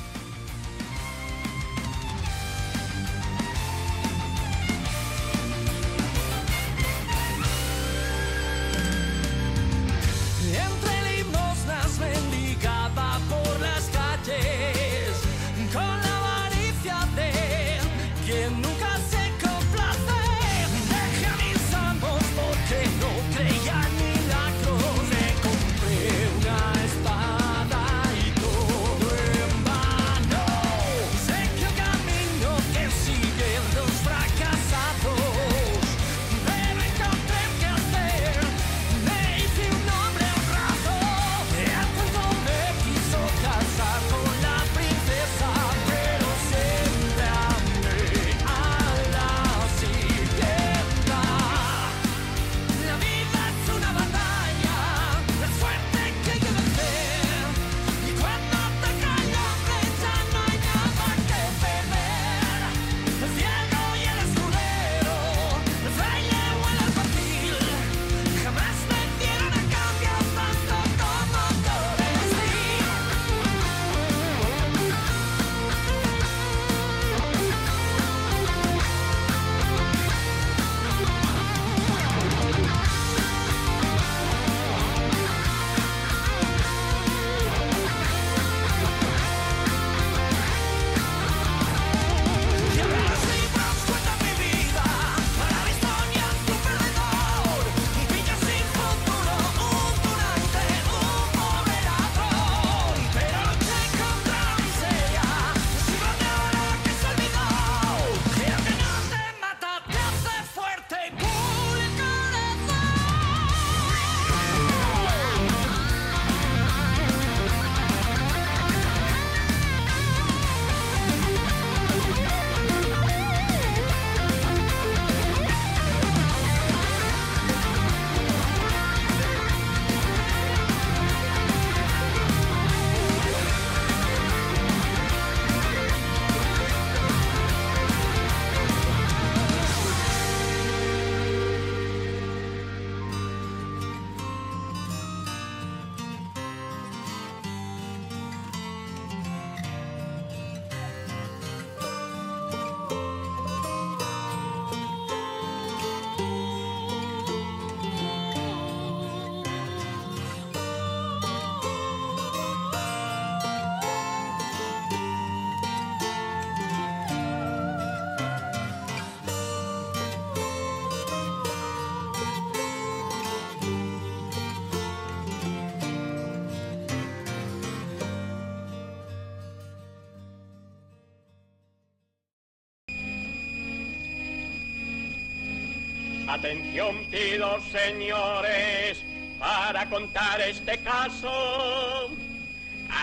Atención pido, señores, para contar este caso.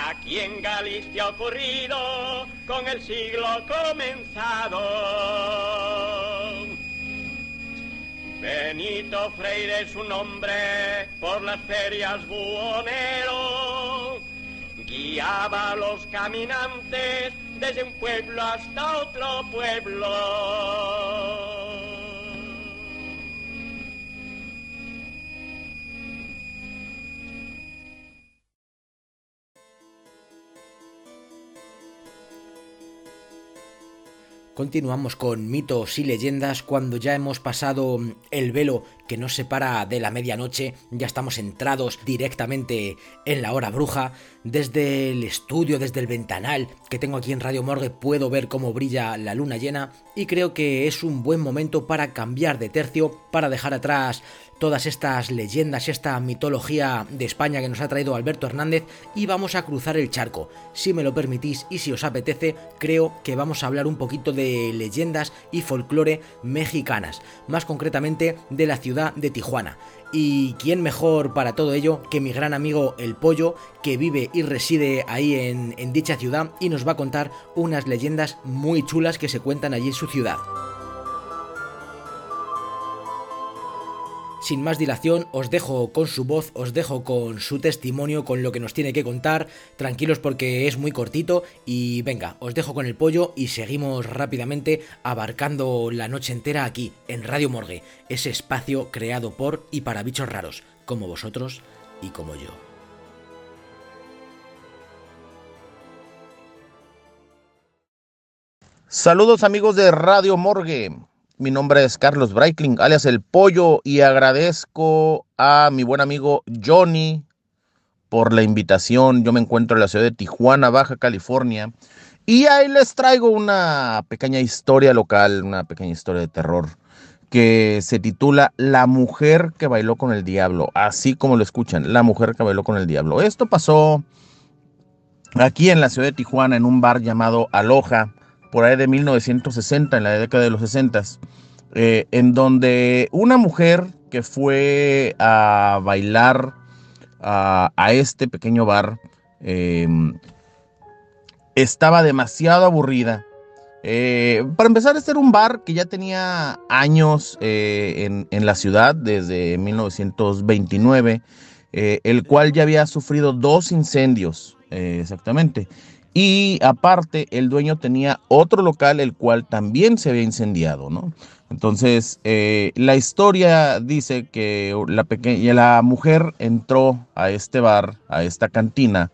Aquí en Galicia ha ocurrido con el siglo comenzado. Benito Freire es su nombre por las ferias buhonero. Guiaba a los caminantes desde un pueblo hasta otro pueblo. Continuamos con mitos y leyendas cuando ya hemos pasado el velo que nos separa de la medianoche, ya estamos entrados directamente en la hora bruja. Desde el estudio, desde el ventanal que tengo aquí en Radio Morgue puedo ver cómo brilla la luna llena y creo que es un buen momento para cambiar de tercio, para dejar atrás todas estas leyendas, esta mitología de España que nos ha traído Alberto Hernández y vamos a cruzar el charco. Si me lo permitís y si os apetece, creo que vamos a hablar un poquito de leyendas y folclore mexicanas, más concretamente de la ciudad de Tijuana. Y quién mejor para todo ello que mi gran amigo El Pollo, que vive y reside ahí en, en dicha ciudad y nos va a contar unas leyendas muy chulas que se cuentan allí en su ciudad. Sin más dilación, os dejo con su voz, os dejo con su testimonio, con lo que nos tiene que contar. Tranquilos porque es muy cortito y venga, os dejo con el pollo y seguimos rápidamente abarcando la noche entera aquí, en Radio Morgue, ese espacio creado por y para bichos raros, como vosotros y como yo. Saludos amigos de Radio Morgue. Mi nombre es Carlos Breitling, alias El Pollo, y agradezco a mi buen amigo Johnny por la invitación. Yo me encuentro en la ciudad de Tijuana, Baja California, y ahí les traigo una pequeña historia local, una pequeña historia de terror que se titula La mujer que bailó con el diablo, así como lo escuchan, La mujer que bailó con el diablo. Esto pasó aquí en la ciudad de Tijuana, en un bar llamado Aloha por ahí de 1960, en la década de los 60, eh, en donde una mujer que fue a bailar a, este pequeño bar em, estaba demasiado aburrida. Eh, para empezar, este era un bar que ya tenía años eh, en, en, la ciudad, desde 1929, el cual ya había sufrido dos incendios, exactamente. Y aparte, el dueño tenía otro local, el cual también se había incendiado, ¿no? Entonces, eh, la historia dice que la, pequeña, la mujer entró a este bar, a esta cantina,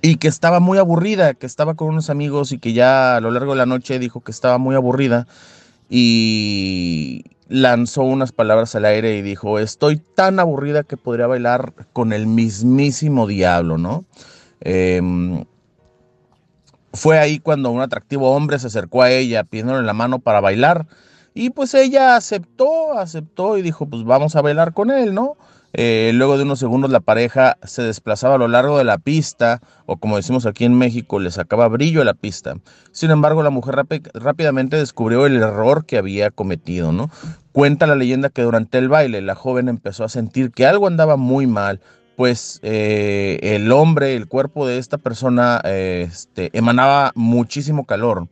y que estaba muy aburrida, que estaba con unos amigos y que ya a lo largo de la noche dijo que estaba muy aburrida y lanzó unas palabras al aire y dijo, estoy tan aburrida que podría bailar con el mismísimo diablo, ¿no? Em, fue ahí cuando un atractivo hombre se acercó a ella pidiéndole la mano para bailar. Y pues ella aceptó, aceptó y dijo, pues vamos a bailar con él, ¿no? Eh, luego de unos segundos la pareja se desplazaba a lo largo de la pista, o como decimos aquí en México, le sacaba brillo a la pista. Sin embargo, la mujer rápidamente descubrió el error que había cometido, ¿no? Cuenta la leyenda que durante el baile la joven empezó a sentir que algo andaba muy mal, pues eh, el hombre, el cuerpo de esta persona eh, este, emanaba muchísimo calor.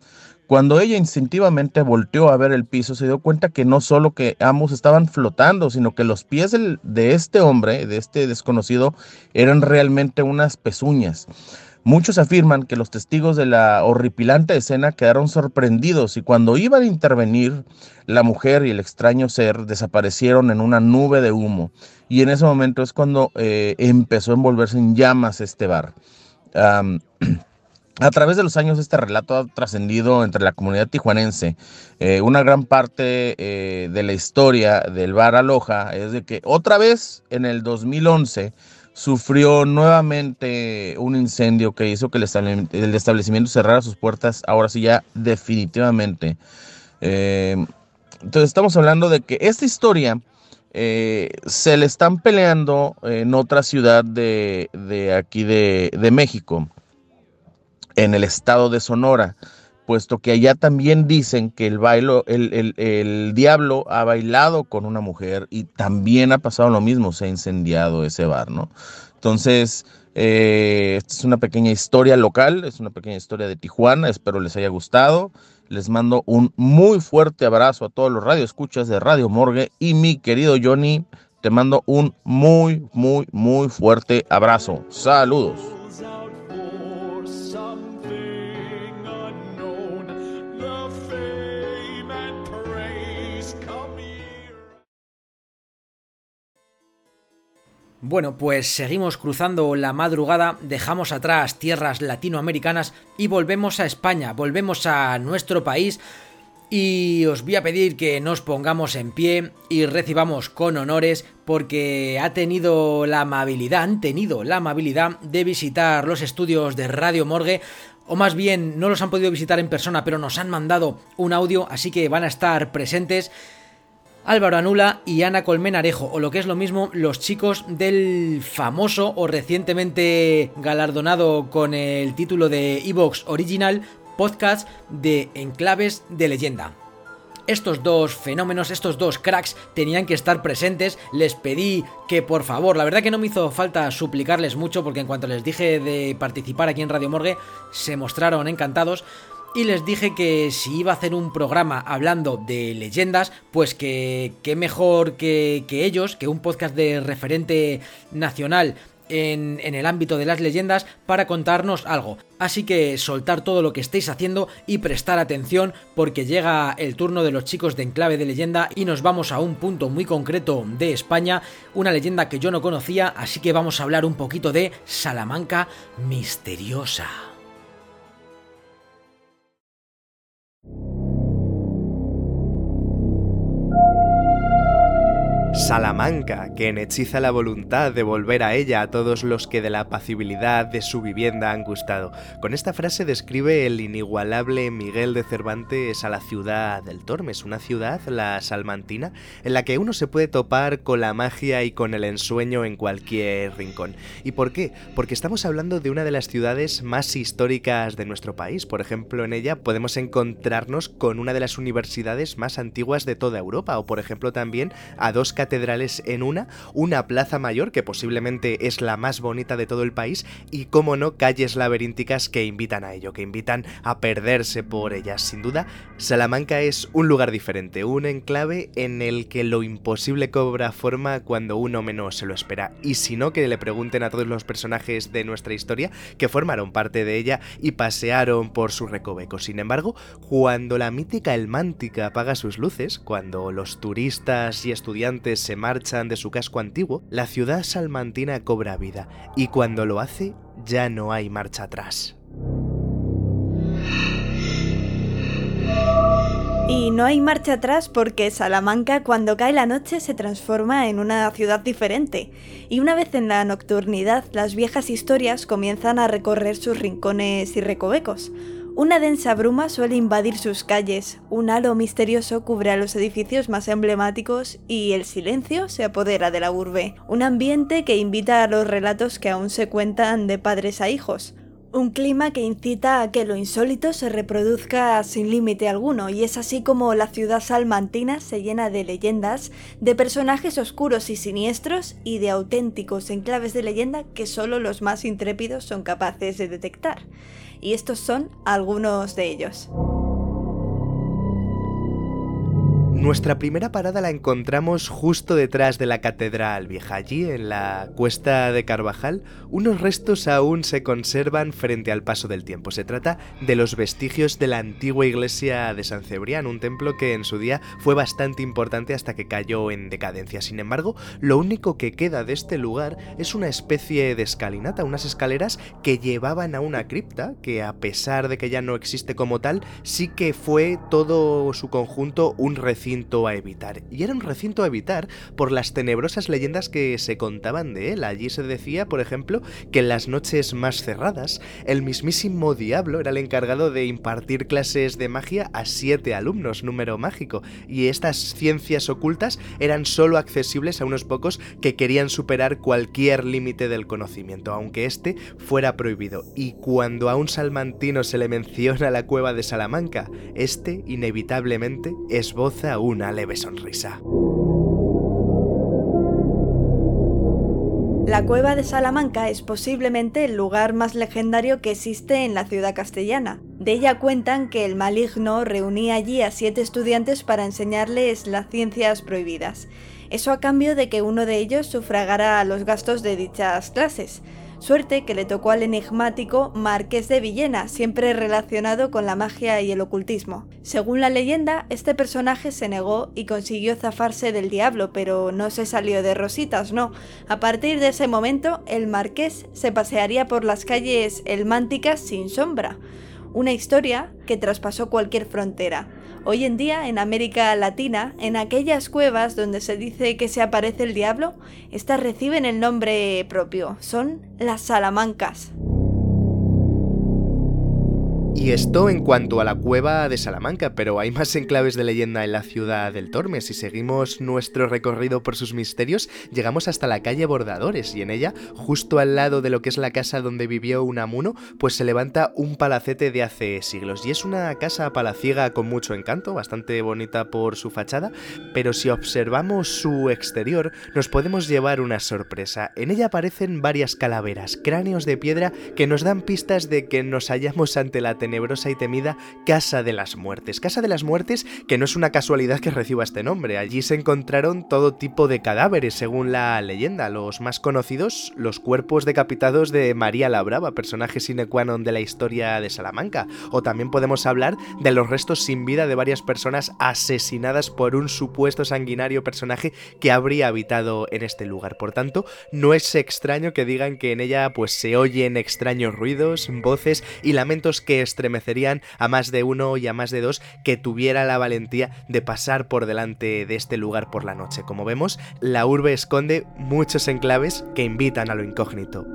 Cuando ella instintivamente volteó a ver el piso, se dio cuenta que no solo que ambos estaban flotando, sino que los pies de este hombre, de este desconocido, eran realmente unas pezuñas. Muchos afirman que los testigos de la horripilante escena quedaron sorprendidos y cuando iban a intervenir, la mujer y el extraño ser desaparecieron en una nube de humo. Y en ese momento es cuando eh, empezó a envolverse en llamas este bar. a través de los años este relato ha trascendido entre la comunidad tijuanense. Eh, una gran parte eh, de la historia del bar Aloja es de que otra vez en el 2011 sufrió nuevamente un incendio que hizo que el establecimiento cerrara sus puertas, ahora sí ya definitivamente. Eh, entonces estamos hablando de que esta historia eh, se le están peleando en otra ciudad de, aquí de, de México, en el estado de Sonora puesto que allá también dicen que el, bailo, el, el, el, diablo ha bailado con una mujer y también ha pasado lo mismo, se ha incendiado ese bar, ¿no? Entonces, eh, esta es una pequeña historia local, es una pequeña historia de Tijuana, espero les haya gustado. Les mando un muy fuerte abrazo a todos los radioescuchas de Radio Morgue y mi querido Johnny, te mando un muy, muy, muy fuerte abrazo. Saludos. Bueno, pues seguimos cruzando la madrugada, dejamos atrás tierras latinoamericanas y volvemos a España, volvemos a nuestro país. Y os voy a pedir que nos pongamos en pie y recibamos con honores porque ha tenido la amabilidad, han tenido la amabilidad de visitar los estudios de Radio Morgue. O más bien no los han podido visitar en persona, pero nos han mandado un audio, así que van a estar presentes Álvaro Anula y Ana Colmenarejo, o lo que es lo mismo, los chicos del famoso o recientemente galardonado con el título de Evox Original podcast de Enclaves de Leyenda. Estos dos fenómenos, estos dos cracks tenían que estar presentes. Les pedí que por favor, la verdad que no me hizo falta suplicarles mucho porque en cuanto les dije de participar aquí en Radio Morgue, se mostraron encantados y les dije que si iba a hacer un programa hablando de leyendas, pues que, mejor que, que, ellos, que un podcast de referente nacional en, en, el ámbito de las leyendas para contarnos algo. Así que soltar todo lo que estéis haciendo y prestar atención porque llega el turno de los chicos de Enclave de Leyenda y nos vamos a un punto muy concreto de España, una leyenda que yo no conocía, así que vamos a hablar un poquito de Salamanca misteriosa. Salamanca, que hechiza la voluntad de volver a ella a todos los que de la apacibilidad de su vivienda han gustado. Con esta frase describe el inigualable Miguel de Cervantes a la ciudad del Tormes, una ciudad, la salmantina, en la que uno se puede topar con la magia y con el ensueño en cualquier rincón. ¿Y por qué? Porque estamos hablando de una de las ciudades más históricas de nuestro país. Por ejemplo, en ella podemos encontrarnos con una de las universidades más antiguas de toda Europa, o por ejemplo también a dos en una, una plaza mayor que posiblemente es la más bonita de todo el país y, como no, calles laberínticas que invitan a ello, que invitan a perderse por ellas. Sin duda, Salamanca es un lugar diferente, un enclave en el que lo imposible cobra forma cuando uno menos se lo espera. Y si no, que le pregunten a todos los personajes de nuestra historia que formaron parte de ella y pasearon por sus recovecos. Sin embargo, cuando la mítica Elmántica apaga sus luces, cuando los turistas y estudiantes se marchan de su casco antiguo, la ciudad salmantina cobra vida y cuando lo hace ya no hay marcha atrás. Y no hay marcha atrás porque Salamanca cuando cae la noche se transforma en una ciudad diferente. Y una vez en la nocturnidad, las viejas historias comienzan a recorrer sus rincones y recovecos. Una densa bruma suele invadir sus calles, un halo misterioso cubre a los edificios más emblemáticos y el silencio se apodera de la urbe. Un ambiente que invita a los relatos que aún se cuentan de padres a hijos. Un clima que incita a que lo insólito se reproduzca sin límite alguno, y es así como la ciudad salmantina se llena de leyendas, de personajes oscuros y siniestros, y de auténticos enclaves de leyenda que solo los más intrépidos son capaces de detectar. Y estos son algunos de ellos. Nuestra primera parada la encontramos justo detrás de la Catedral Vieja. Allí, en la cuesta de Carvajal, unos restos aún se conservan frente al paso del tiempo. Se trata de los vestigios de la antigua iglesia de San Cebrián, un templo que en su día fue bastante importante hasta que cayó en decadencia. Sin embargo, lo único que queda de este lugar es una especie de escalinata, unas escaleras que llevaban a una cripta que a pesar de que ya no existe como tal, sí que fue todo su conjunto un recinto a evitar. Y era un recinto a evitar por las tenebrosas leyendas que se contaban de él. Allí se decía, por ejemplo, que en las noches más cerradas, el mismísimo diablo era el encargado de impartir clases de magia a siete alumnos, número mágico, y estas ciencias ocultas eran solo accesibles a unos pocos que querían superar cualquier límite del conocimiento, aunque este fuera prohibido. Y cuando a un salmantino se le menciona la cueva de Salamanca, este inevitablemente esboza una leve sonrisa. La cueva de Salamanca es posiblemente el lugar más legendario que existe en la ciudad castellana. De ella cuentan que el maligno reunía allí a siete estudiantes para enseñarles las ciencias prohibidas. Eso a cambio de que uno de ellos sufragara los gastos de dichas clases. Suerte que le tocó al enigmático Marqués de Villena, siempre relacionado con la magia y el ocultismo. Según la leyenda, este personaje se negó y consiguió zafarse del diablo, pero no se salió de rositas, no. A partir de ese momento, el Marqués se pasearía por las calles elmánticas sin sombra. Una historia que traspasó cualquier frontera. Hoy en día, en América Latina, en aquellas cuevas donde se dice que se aparece el diablo, estas reciben el nombre propio, son las Salamancas. Y esto en cuanto a la cueva de Salamanca, pero hay más enclaves de leyenda en la ciudad del Tormes. Si seguimos nuestro recorrido por sus misterios, llegamos hasta la calle Bordadores y en ella, justo al lado de lo que es la casa donde vivió Unamuno, pues se levanta un palacete de hace siglos. Y es una casa palaciega con mucho encanto, bastante bonita por su fachada, pero si observamos su exterior, nos podemos llevar una sorpresa. En ella aparecen varias calaveras, cráneos de piedra que nos dan pistas de que nos hallamos ante la tenebrosa y temida Casa de las Muertes. Casa de las Muertes que no es una casualidad que reciba este nombre. Allí se encontraron todo tipo de cadáveres, según la leyenda. Los más conocidos, los cuerpos decapitados de María la Brava, personaje sine qua non de la historia de Salamanca. O también podemos hablar de los restos sin vida de varias personas asesinadas por un supuesto sanguinario personaje que habría habitado en este lugar. Por tanto, no es extraño que digan que en ella pues se oyen extraños ruidos, voces y lamentos que estremecerían a más de uno y a más de dos que tuviera la valentía de pasar por delante de este lugar por la noche. Como vemos, la urbe esconde muchos enclaves que invitan a lo incógnito.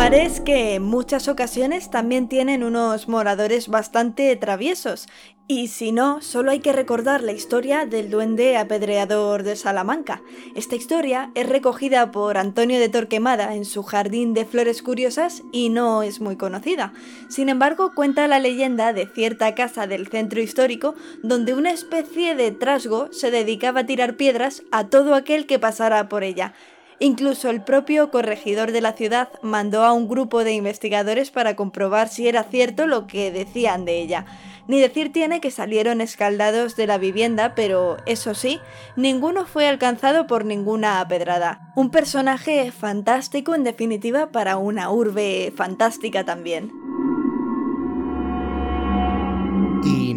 Lugares que en muchas ocasiones también tienen unos moradores bastante traviesos. Y si no, solo hay que recordar la historia del duende apedreador de Salamanca. Esta historia es recogida por Antonio de Torquemada en su Jardín de Flores Curiosas y no es muy conocida. Sin embargo, cuenta la leyenda de cierta casa del centro histórico donde una especie de trasgo se dedicaba a tirar piedras a todo aquel que pasara por ella. Incluso el propio corregidor de la ciudad mandó a un grupo de investigadores para comprobar si era cierto lo que decían de ella. Ni decir tiene que salieron escaldados de la vivienda, pero eso sí, ninguno fue alcanzado por ninguna pedrada. Un personaje fantástico en definitiva para una urbe fantástica también.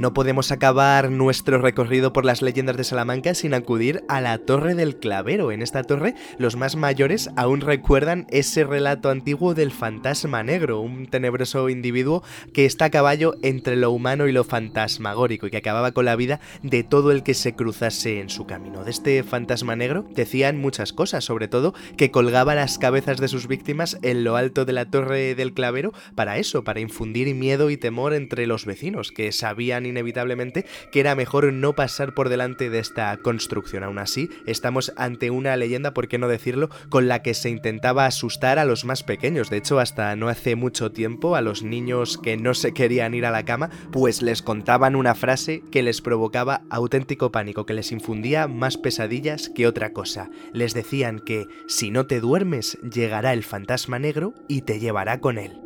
No podemos acabar nuestro recorrido por las leyendas de Salamanca sin acudir a la Torre del Clavero. En esta torre, los más mayores aún recuerdan ese relato antiguo del fantasma negro, un tenebroso individuo que está a caballo entre lo humano y lo fantasmagórico y que acababa con la vida de todo el que se cruzase en su camino. De este fantasma negro decían muchas cosas, sobre todo que colgaba las cabezas de sus víctimas en lo alto de la Torre del Clavero para eso, para infundir miedo y temor entre los vecinos que sabían inevitablemente que era mejor no pasar por delante de esta construcción. Aún así, estamos ante una leyenda, por qué no decirlo, con la que se intentaba asustar a los más pequeños. De hecho, hasta no hace mucho tiempo, a los niños que no se querían ir a la cama, pues les contaban una frase que les provocaba auténtico pánico, que les infundía más pesadillas que otra cosa. Les decían que si no te duermes, llegará el fantasma negro y te llevará con él.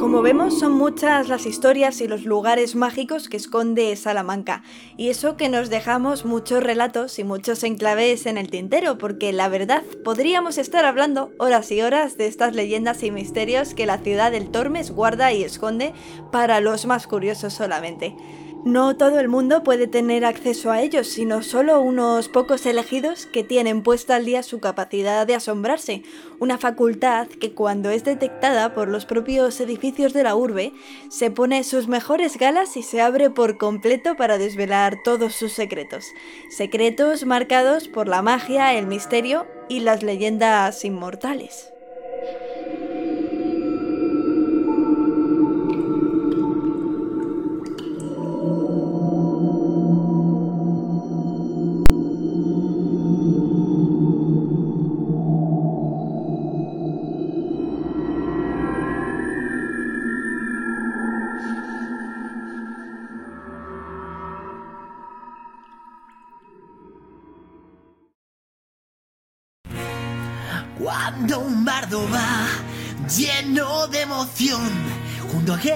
Como vemos, son muchas las historias y los lugares mágicos que esconde Salamanca, y eso que nos dejamos muchos relatos y muchos enclaves en el tintero, porque la verdad podríamos estar hablando horas y horas de estas leyendas y misterios que la ciudad del Tormes guarda y esconde para los más curiosos solamente. No todo el mundo puede tener acceso a ellos, sino solo unos pocos elegidos que tienen puesta al día su capacidad de asombrarse, una facultad que cuando es detectada por los propios edificios de la urbe, se pone sus mejores galas y se abre por completo para desvelar todos sus secretos. Secretos marcados por la magia, el misterio y las leyendas inmortales.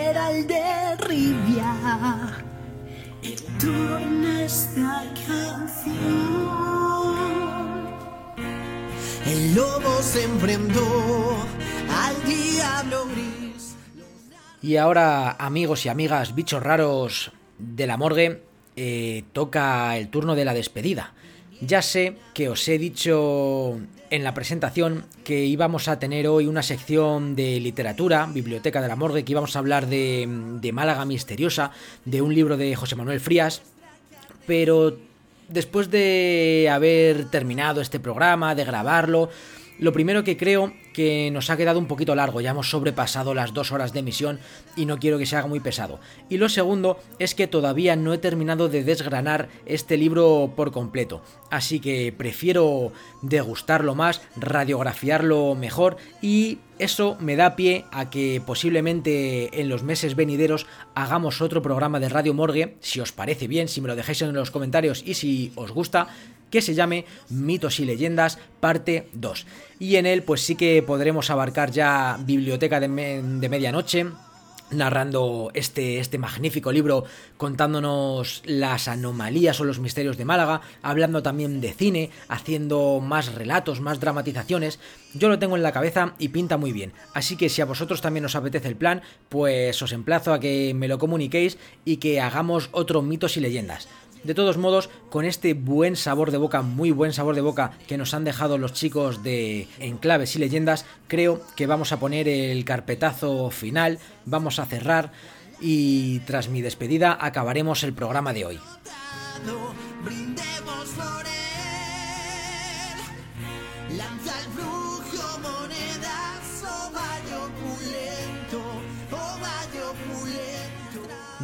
Gerald de Rivia y tú en esta canción el lobo se enfrentó al diablo gris Y ahora, amigos y amigas, bichos raros de la morgue, eh, toca el turno de la despedida. Ya sé que os he dicho en la presentación que íbamos a tener hoy una sección de literatura, Biblioteca de la Morgue, que íbamos a hablar de, de Málaga Misteriosa, de un libro de José Manuel Frías, pero después de haber terminado este programa, de grabarlo, lo primero que creo que nos ha quedado un poquito largo, ya hemos sobrepasado las dos horas de emisión y no quiero que se haga muy pesado. Y lo segundo es que todavía no he terminado de desgranar este libro por completo, así que prefiero degustarlo más, radiografiarlo mejor y eso me da pie a que posiblemente en los meses venideros hagamos otro programa de Radio Morgue, si os parece bien, si me lo dejáis en los comentarios y si os gusta, que se llame Mitos y Leyendas parte 2. Y en él pues sí que podremos abarcar ya Biblioteca de, de Medianoche, narrando este, este magnífico libro, contándonos las anomalías o los misterios de Málaga, hablando también de cine, haciendo más relatos, más dramatizaciones. Yo lo tengo en la cabeza y pinta muy bien. Así que si a vosotros también os apetece el plan, pues os emplazo a que me lo comuniquéis y que hagamos otro mitos y leyendas. De todos modos, con este buen sabor de boca, muy buen sabor de boca que nos han dejado los chicos de Enclaves y Leyendas, creo que vamos a poner el carpetazo final, vamos a cerrar y tras mi despedida acabaremos el programa de hoy. Lanza el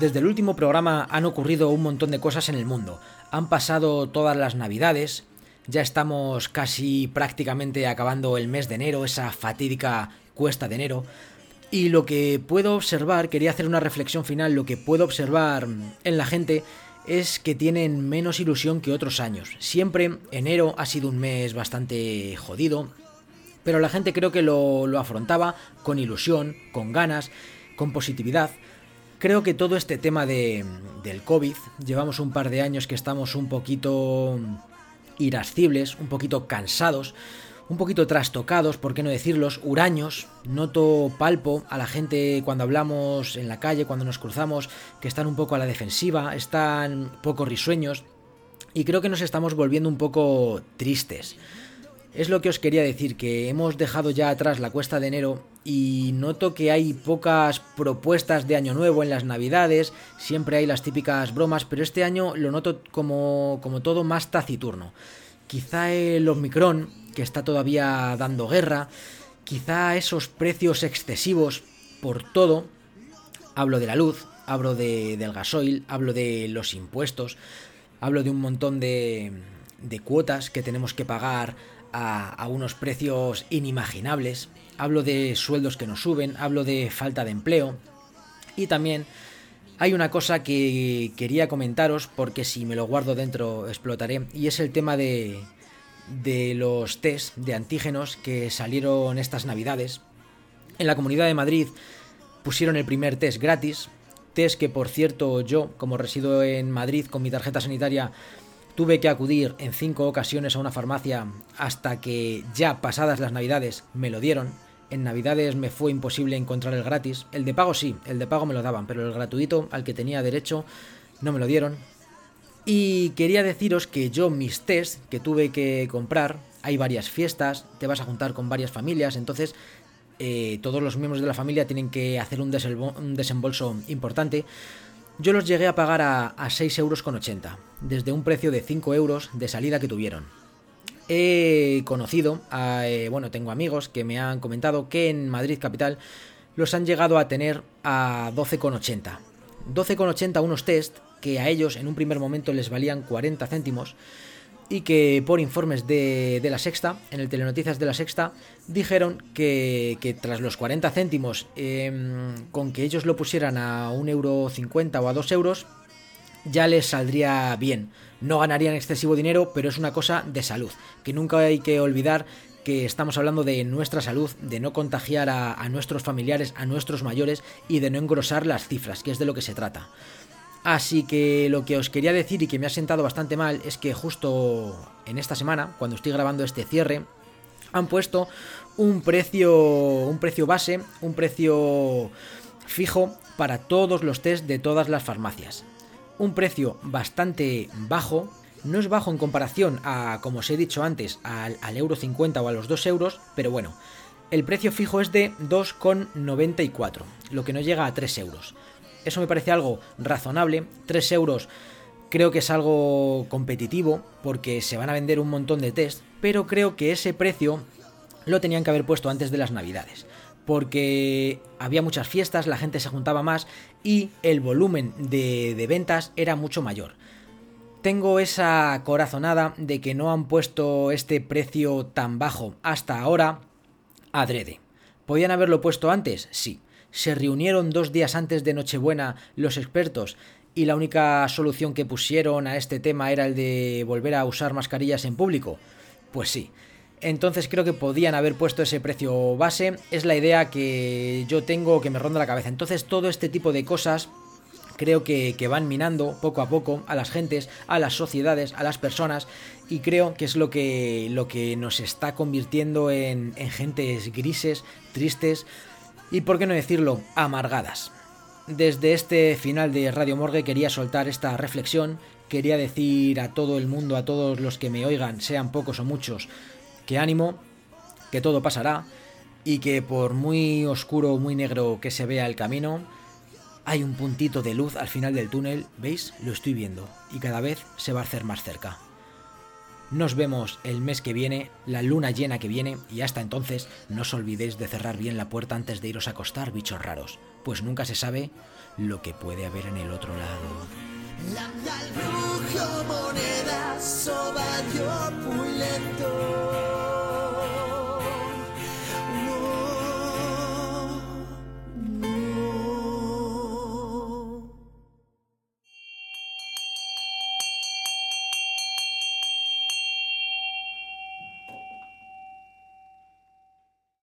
Desde el último programa han ocurrido un montón de cosas en el mundo. Han pasado todas las navidades, ya estamos casi prácticamente acabando el mes de enero, esa fatídica cuesta de enero. Y lo que puedo observar, quería hacer una reflexión final, lo que puedo observar en la gente es que tienen menos ilusión que otros años. Siempre enero ha sido un mes bastante jodido, pero la gente creo que lo, lo afrontaba con ilusión, con ganas, con positividad. Creo que todo este tema de, del COVID, llevamos un par de años que estamos un poquito irascibles, un poquito cansados, un poquito trastocados, por qué no decirlos, huraños. Noto palpo a la gente cuando hablamos en la calle, cuando nos cruzamos, que están un poco a la defensiva, están poco risueños. Y creo que nos estamos volviendo un poco tristes. Es lo que os quería decir, que hemos dejado ya atrás la cuesta de enero y noto que hay pocas propuestas de año nuevo en las navidades, siempre hay las típicas bromas, pero este año lo noto como, como todo más taciturno. Quizá el Omicron, que está todavía dando guerra, quizá esos precios excesivos por todo, hablo de la luz, hablo de, del gasoil, hablo de los impuestos, hablo de un montón de, de cuotas que tenemos que pagar a, unos precios inimaginables. Hablo de sueldos que nos suben, hablo de falta de empleo. Y también hay una cosa que quería comentaros, porque si me lo guardo dentro explotaré, y es el tema de, de los test de antígenos que salieron estas navidades. En la Comunidad de Madrid pusieron el primer test gratis, test que por cierto yo, como resido en Madrid con mi tarjeta sanitaria, Tuve que acudir en cinco ocasiones a una farmacia hasta que ya pasadas las navidades me lo dieron. En navidades me fue imposible encontrar el gratis. El de pago sí, el de pago me lo daban, pero el gratuito al que tenía derecho no me lo dieron. Y quería deciros que yo mis test que tuve que comprar, hay varias fiestas, te vas a juntar con varias familias, entonces eh, todos los miembros de la familia tienen que hacer un, un desembolso importante. Yo los llegué a pagar a, a 6,80 euros, desde un precio de 5 euros de salida que tuvieron. He conocido, a, eh, bueno, tengo amigos que me han comentado que en Madrid Capital los han llegado a tener a 12,80. 12,80 unos test que a ellos en un primer momento les valían 40 céntimos y que por informes de, la Sexta, en el Telenoticias de la Sexta, dijeron que, tras los 40 céntimos, em, con que ellos lo pusieran a 1,50 euro o a 2 euros, ya les saldría bien. No ganarían excesivo dinero, pero es una cosa de salud, que nunca hay que olvidar que estamos hablando de nuestra salud, de no contagiar a nuestros familiares, a nuestros mayores y de no engrosar las cifras, que es de lo que se trata. Así que lo que os quería decir y que me ha sentado bastante mal es que justo en esta semana, cuando estoy grabando este cierre, han puesto un precio, un precio base, un precio fijo para todos los test de todas las farmacias. Un precio bastante bajo, no es bajo en comparación a, como os he dicho antes, al, al euro 50 o a los 2 euros, pero bueno, el precio fijo es de 2,94, lo que no llega a 3 euros. Eso me parece algo razonable. 3 euros creo que es algo competitivo porque se van a vender un montón de test, pero creo que ese precio lo tenían que haber puesto antes de las navidades. Porque había muchas fiestas, la gente se juntaba más y el volumen de, de ventas era mucho mayor. Tengo esa corazonada de que no han puesto este precio tan bajo hasta ahora adrede. ¿Podían haberlo puesto antes? Sí se reunieron dos días antes de Nochebuena los expertos y la única solución que pusieron a este tema era el de volver a usar mascarillas en público? Pues sí. Entonces creo que podían haber puesto ese precio base. Es la idea que yo tengo que me ronda la cabeza. Entonces todo este tipo de cosas creo que, van minando poco a poco a las gentes, a las sociedades, a las personas y creo que es lo que, lo que nos está convirtiendo en, en gentes grises, tristes, y por qué no decirlo, amargadas. Desde este final de Radio Morgue quería soltar esta reflexión, quería decir a todo el mundo, a todos los que me oigan, sean pocos o muchos, que ánimo, que todo pasará y que por muy oscuro muy negro que se vea el camino, hay un puntito de luz al final del túnel, ¿veis? Lo estoy viendo y cada vez se va a hacer más cerca. Nos vemos el mes que viene, la luna llena que viene, y hasta entonces no os olvidéis de cerrar bien la puerta antes de iros a acostar, bichos raros, pues nunca se sabe lo que puede haber en el otro lado.